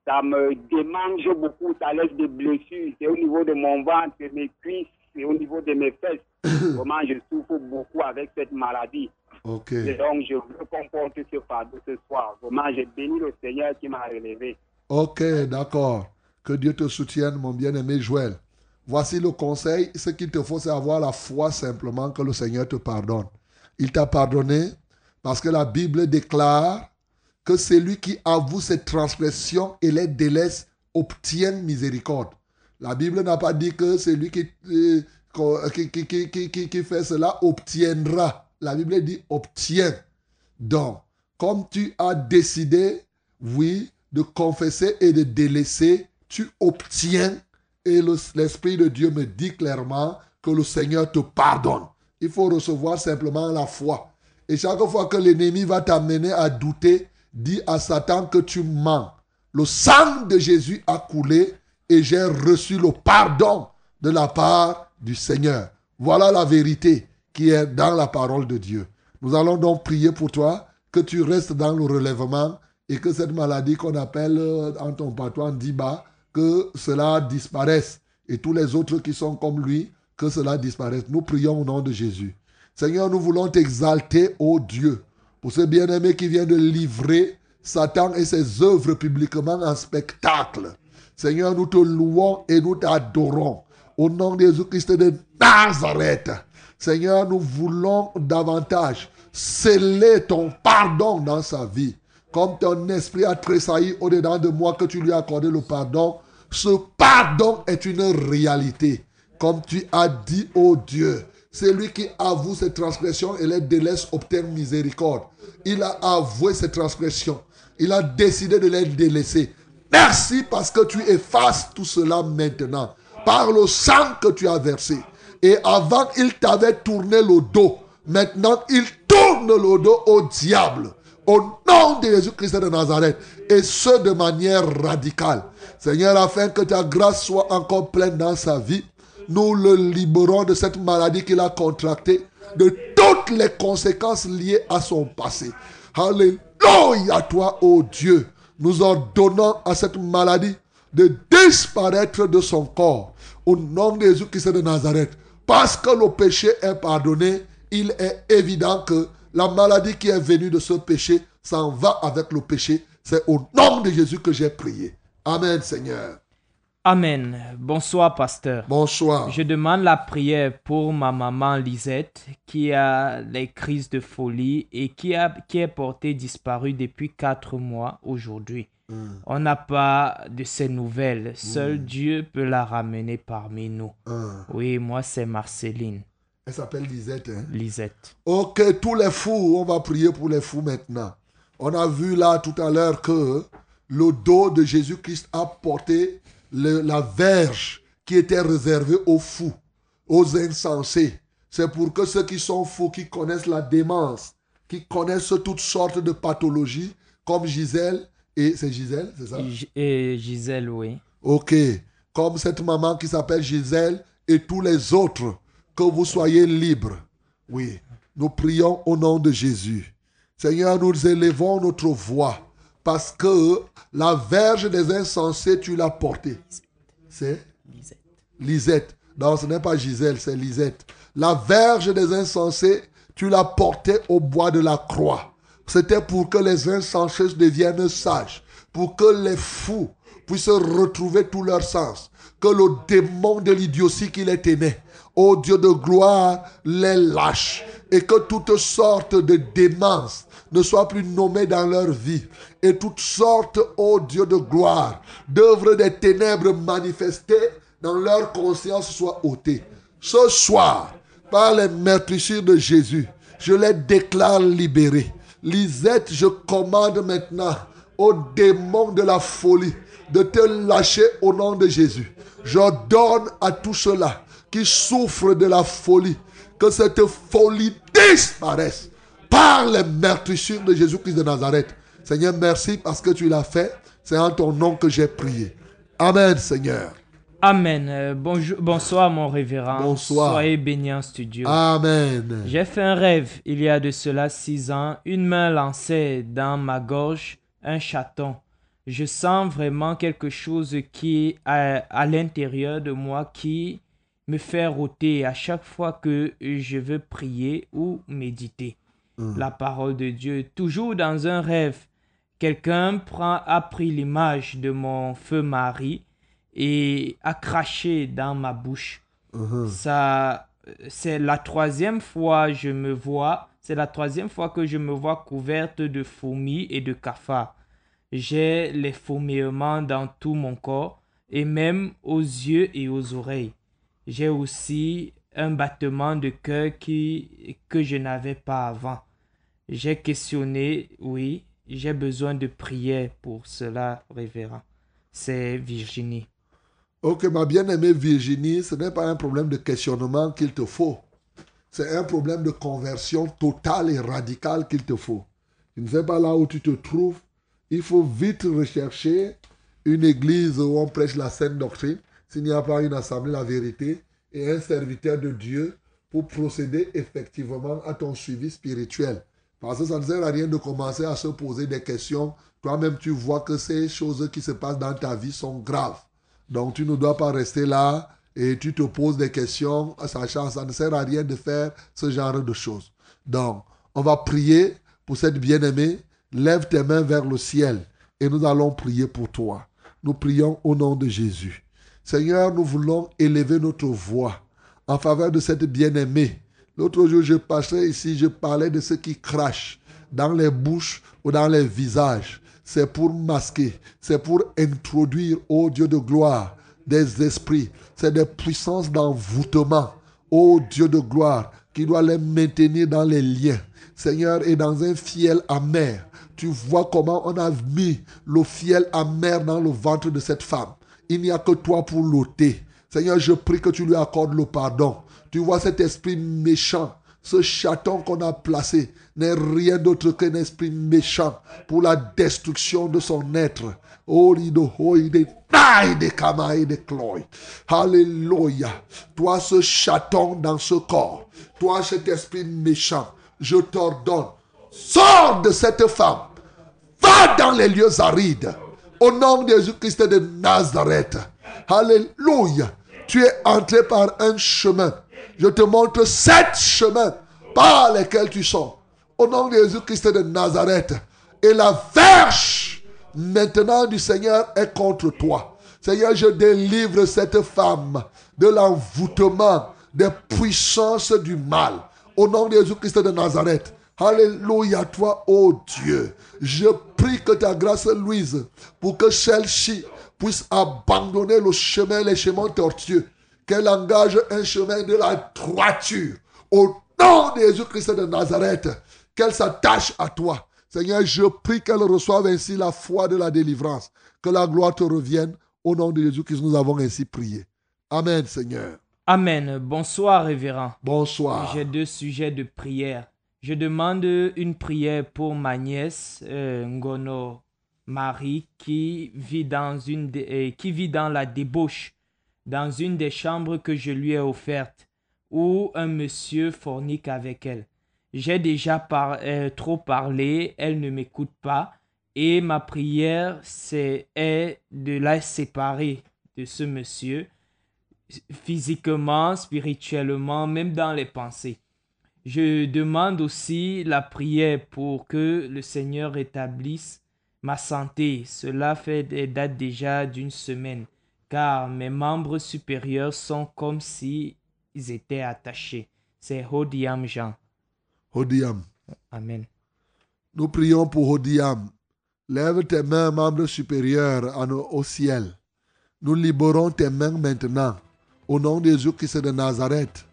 ça me démange beaucoup, ça laisse des blessures. C'est au niveau de mon ventre, mes cuisses, c'est au niveau de mes fesses. Vraiment, je souffre beaucoup avec cette maladie. Et donc, je veux qu'on porte ce fardeau ce soir. Vraiment, j'ai béni le Seigneur qui m'a relevé. Ok, d'accord. Que Dieu te soutienne, mon bien-aimé Joël. Voici le conseil. Ce qu'il te faut, c'est avoir la foi simplement que le Seigneur te pardonne. Il t'a pardonné parce que la Bible déclare que celui qui avoue ses transgressions et les délaisse obtient miséricorde. La Bible n'a pas dit que celui qui, euh, qui, qui- qui- qui- fait cela obtiendra. La Bible dit obtient. Donc, comme tu as décidé, oui, de confesser et de délaisser, tu obtiens. Et le- l'Esprit de Dieu me dit clairement que le Seigneur te pardonne. Il faut recevoir simplement la foi. Et chaque fois que l'ennemi va t'amener à douter, dis à Satan que tu mens. Le sang de Jésus a coulé et j'ai reçu le pardon de la part du Seigneur. Voilà la vérité qui est dans la parole de Dieu. Nous allons donc prier pour toi, que tu restes dans le relèvement et que cette maladie qu'on appelle euh, en ton patois Diba, que cela disparaisse. Et tous les autres qui sont comme lui, que cela disparaisse. Nous prions au nom de Jésus. Seigneur, nous voulons t'exalter, ô Dieu, pour ce bien-aimé qui vient de livrer Satan et ses œuvres publiquement en spectacle. Seigneur, nous te louons et nous t'adorons. Au nom de Jésus-Christ de Nazareth. Seigneur, nous voulons davantage sceller ton pardon dans sa vie. Comme ton esprit a tressailli au-dedans de moi que tu lui as accordé le pardon, ce pardon est une réalité. Comme tu as dit, ô Dieu, celui qui avoue ses transgressions et les délaisse obtient miséricorde. Il a avoué ses transgressions. Il a décidé de les délaisser. Merci parce que tu effaces tout cela maintenant par le sang que tu as versé. Et avant, il t'avait tourné le dos. Maintenant, il tourne le dos au diable. Au nom de Jésus-Christ de Nazareth. Et ce, de manière radicale. Seigneur, afin que ta grâce soit encore pleine dans sa vie, nous le libérons de cette maladie qu'il a contractée, de toutes les conséquences liées à son passé. Alléluia, toi, ô Dieu. Nous ordonnons à cette maladie de disparaître de son corps. Au nom de Jésus-Christ de Nazareth. Parce que le péché est pardonné, il est évident que la maladie qui est venue de ce péché s'en va avec le péché. C'est au nom de Jésus que j'ai prié. Amen, Seigneur. Amen. Bonsoir, pasteur. Bonsoir. Je demande la prière pour ma maman Lisette qui a les crises de folie et qui, a, qui est portée disparue depuis quatre mois aujourd'hui. Mm. On n'a pas de ses nouvelles. Seul Dieu peut la ramener parmi nous. Mm. Oui, moi c'est Marceline. Elle s'appelle Lisette. Hein? Lisette. Ok, tous les fous, on va prier pour les fous maintenant. On a vu là tout à l'heure que le dos de Jésus-Christ a porté le- la verge qui était réservée aux fous, aux insensés. C'est pour que ceux qui sont fous, qui connaissent la démence, qui connaissent toutes sortes de pathologies, comme Gisèle, et c'est Gisèle, c'est ça? Et Gisèle, oui. Ok. Comme cette maman qui s'appelle Gisèle et tous les autres, que vous soyez libres. Oui. Nous prions au nom de Jésus. Seigneur, nous élevons notre voix parce que la verge des insensés, tu l'as portée. C'est Lisette. Non, ce n'est pas Gisèle, c'est Lisette. La verge des insensés, Tu l'as porté au bois de la croix. C'était pour que les insensés deviennent sages, pour que les fous puissent retrouver tout leur sens, que le démon de l'idiotie qui les tenait, ô Dieu de gloire, les lâche, et que toutes sortes de démences ne soient plus nommées dans leur vie, et toutes sortes, ô Dieu de gloire, d'œuvres des ténèbres manifestées dans leur conscience soient ôtées. Ce soir, par les meurtrissures de Jésus, je les déclare libérés. Lisette, je commande maintenant au démon de la folie de te lâcher au nom de Jésus. J'ordonne à tous ceux-là qui souffrent de la folie que cette folie disparaisse par les meurtrissures de Jésus-Christ de Nazareth. Seigneur, merci parce que tu l'as fait. C'est en ton nom que j'ai prié. Amen, Seigneur. Amen. Euh, bonjour, bonsoir, mon révérend. Bonsoir. Soyez béni en studio. Amen. J'ai fait un rêve il y a de cela six ans. Une main lançait dans ma gorge un chaton. Je sens vraiment quelque chose qui est à, à l'intérieur de moi qui me fait rôter à chaque fois que je veux prier ou méditer Mm. la parole de Dieu. Toujours dans un rêve, quelqu'un a pris l'image de mon feu mari et a craché dans ma bouche. Mhm. Ça, c'est la troisième fois je me vois, c'est la troisième fois que je me vois couverte de fourmis et de cafards. J'ai les fourmillements dans tout mon corps et même aux yeux et aux oreilles. J'ai aussi un battement de cœur qui, que je n'avais pas avant. J'ai questionné, oui, j'ai besoin de prière pour cela, révérend. C'est Virginie. Ok, ma bien-aimée Virginie, ce n'est pas un problème de questionnement qu'il te faut. C'est un problème de conversion totale et radicale qu'il te faut. Je ne sais pas là où tu te trouves. Il faut vite rechercher une église où on prêche la sainte doctrine, s'il n'y a pas une assemblée, la vérité, et un serviteur de Dieu pour procéder effectivement à ton suivi spirituel. Parce que ça ne sert à rien de commencer à se poser des questions. Toi-même, tu vois que ces choses qui se passent dans ta vie sont graves. Donc, tu ne dois pas rester là et tu te poses des questions, sachant que ça ne sert à rien de faire ce genre de choses. Donc, on va prier pour cette bien-aimée. Lève tes mains vers le ciel et nous allons prier pour toi. Nous prions au nom de Jésus. Seigneur, nous voulons élever notre voix en faveur de cette bien-aimée. L'autre jour, je passais ici, je parlais de ceux qui crachent dans les bouches ou dans les visages. C'est pour masquer, c'est pour introduire, ô Dieu de gloire, des esprits. C'est des puissances d'envoûtement, ô Dieu de gloire, qui doit les maintenir dans les liens. Seigneur, et dans un fiel amer, tu vois comment on a mis le fiel amer dans le ventre de cette femme. Il n'y a que toi pour l'ôter. Seigneur, je prie que tu lui accordes le pardon. Tu vois cet esprit méchant, ce chaton qu'on a placé n'est rien d'autre qu'un esprit méchant pour la destruction de son être. Alléluia. Toi, ce chaton dans ce corps, toi, cet esprit méchant, je t'ordonne, sors de cette femme, va dans les lieux arides. Au nom de Jésus-Christ de Nazareth. Alléluia. Tu es entré par un chemin. Je te montre sept chemins par lesquels tu sors. Au nom de Jésus-Christ de Nazareth. Et la verge maintenant du Seigneur est contre toi. Seigneur, je délivre cette femme de l'envoûtement des puissances du mal. Au nom de Jésus-Christ de Nazareth. Alléluia, toi, ô Dieu. Je prie que ta grâce luise pour que celle-ci puisse abandonner le chemin, les chemins tortueux. Qu'elle engage un chemin de la droiture. Au nom de Jésus-Christ de Nazareth, qu'elle s'attache à toi. Seigneur, je prie qu'elle reçoive ainsi la foi de la délivrance. Que la gloire te revienne. Au nom de Jésus-Christ, nous avons ainsi prié. Amen, Seigneur. Amen. Bonsoir, révérend. Bonsoir. J'ai deux sujets de prière. Je demande une prière pour ma nièce euh, Ngono Marie qui vit dans une euh, qui vit dans la débauche dans une des chambres que je lui ai offertes où un monsieur fornique avec elle. J'ai déjà par- euh, trop parlé, elle ne m'écoute pas et ma prière c'est est de la séparer de ce monsieur physiquement, spirituellement, même dans les pensées. Je demande aussi la prière pour que le Seigneur rétablisse ma santé. Cela fait date déjà d'une semaine, car mes membres supérieurs sont comme s'ils étaient attachés. C'est Hodiam Jean. Hodiam. Amen. Nous prions pour Hodiam. Lève tes mains, membres supérieurs, au ciel. Nous libérons tes mains maintenant, au nom de Jésus-Christ de Nazareth,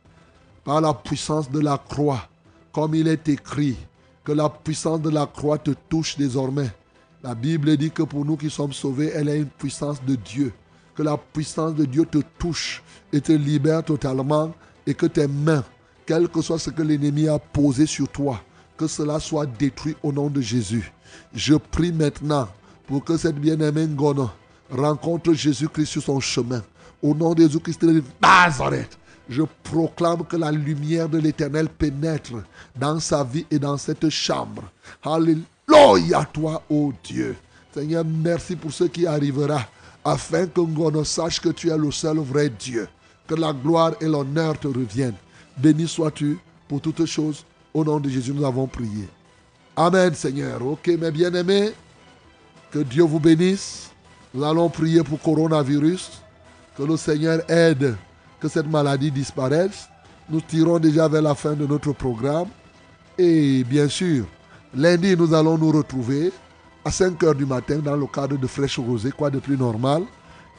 par la puissance de la croix, comme il est écrit, que la puissance de la croix te touche désormais. La Bible dit que pour nous qui sommes sauvés, elle est une puissance de Dieu. Que la puissance de Dieu te touche et te libère totalement et que tes mains, quel que soit ce que l'ennemi a posé sur toi, que cela soit détruit au nom de Jésus. Je prie maintenant pour que cette bien-aimée Ngono rencontre Jésus-Christ sur son chemin. Au nom de Jésus-Christ de Nazareth, je proclame que la lumière de l'Éternel pénètre dans sa vie et dans cette chambre. Alléluia toi, ô Dieu. Seigneur, merci pour ce qui arrivera, afin que Ngono sache que tu es le seul vrai Dieu. Que la gloire et l'honneur te reviennent. Béni sois-tu pour toutes choses. Au nom de Jésus, nous avons prié. Amen, Seigneur. Ok, mes bien-aimés, que Dieu vous bénisse. Nous allons prier pour coronavirus. Que le Seigneur aide que cette maladie disparaisse. Nous tirons déjà vers la fin de notre programme. Et bien sûr, lundi, nous allons nous retrouver à 5 h du matin dans le cadre de Fraîche Rosée, quoi de plus normal.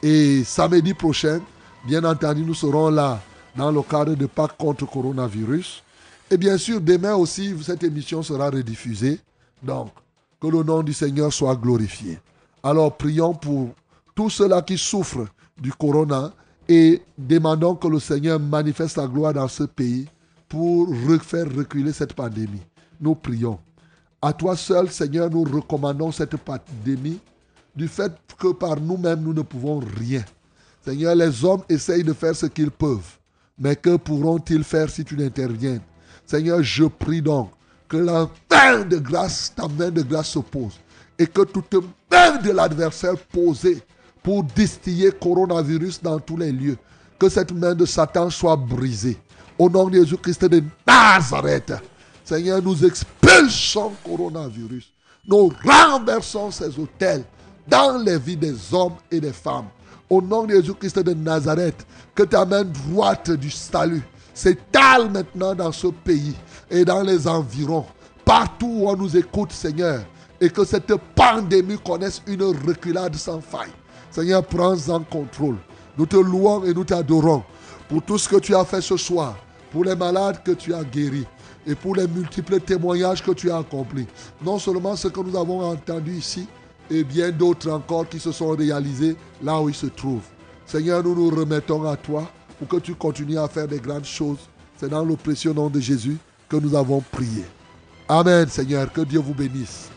Et samedi prochain, bien entendu, nous serons là dans le cadre de Pâques contre coronavirus. Et bien sûr, demain aussi, cette émission sera rediffusée. Donc, que le nom du Seigneur soit glorifié. Alors, prions pour tous ceux-là qui souffrent du corona et demandons que le Seigneur manifeste sa gloire dans ce pays pour faire reculer cette pandémie. Nous prions. À toi seul, Seigneur, nous recommandons cette pandémie du fait que par nous-mêmes, nous ne pouvons rien. Seigneur, les hommes essayent de faire ce qu'ils peuvent. Mais que pourront-ils faire si tu n'interviens? Seigneur, je prie donc que la main de grâce, ta main de grâce se pose. Et que toute main de l'adversaire posée pour distiller coronavirus dans tous les lieux, que cette main de Satan soit brisée. Au nom de Jésus-Christ de Nazareth. Seigneur, nous expulsons coronavirus. Nous renversons ces hôtels dans les vies des hommes et des femmes. Au nom de Jésus-Christ de Nazareth, que ta main droite du salut s'étale maintenant dans ce pays et dans les environs, partout où on nous écoute, Seigneur, et que cette pandémie connaisse une reculade sans faille. Seigneur, prends en contrôle. Nous te louons et nous t'adorons pour tout ce que tu as fait ce soir, pour les malades que tu as guéris et pour les multiples témoignages que tu as accomplis. Non seulement ce que nous avons entendu ici, et bien d'autres encore qui se sont réalisés là où ils se trouvent. Seigneur, nous nous remettons à toi pour que tu continues à faire des grandes choses. C'est dans le précieux nom de Jésus que nous avons prié. Amen, Seigneur. Que Dieu vous bénisse.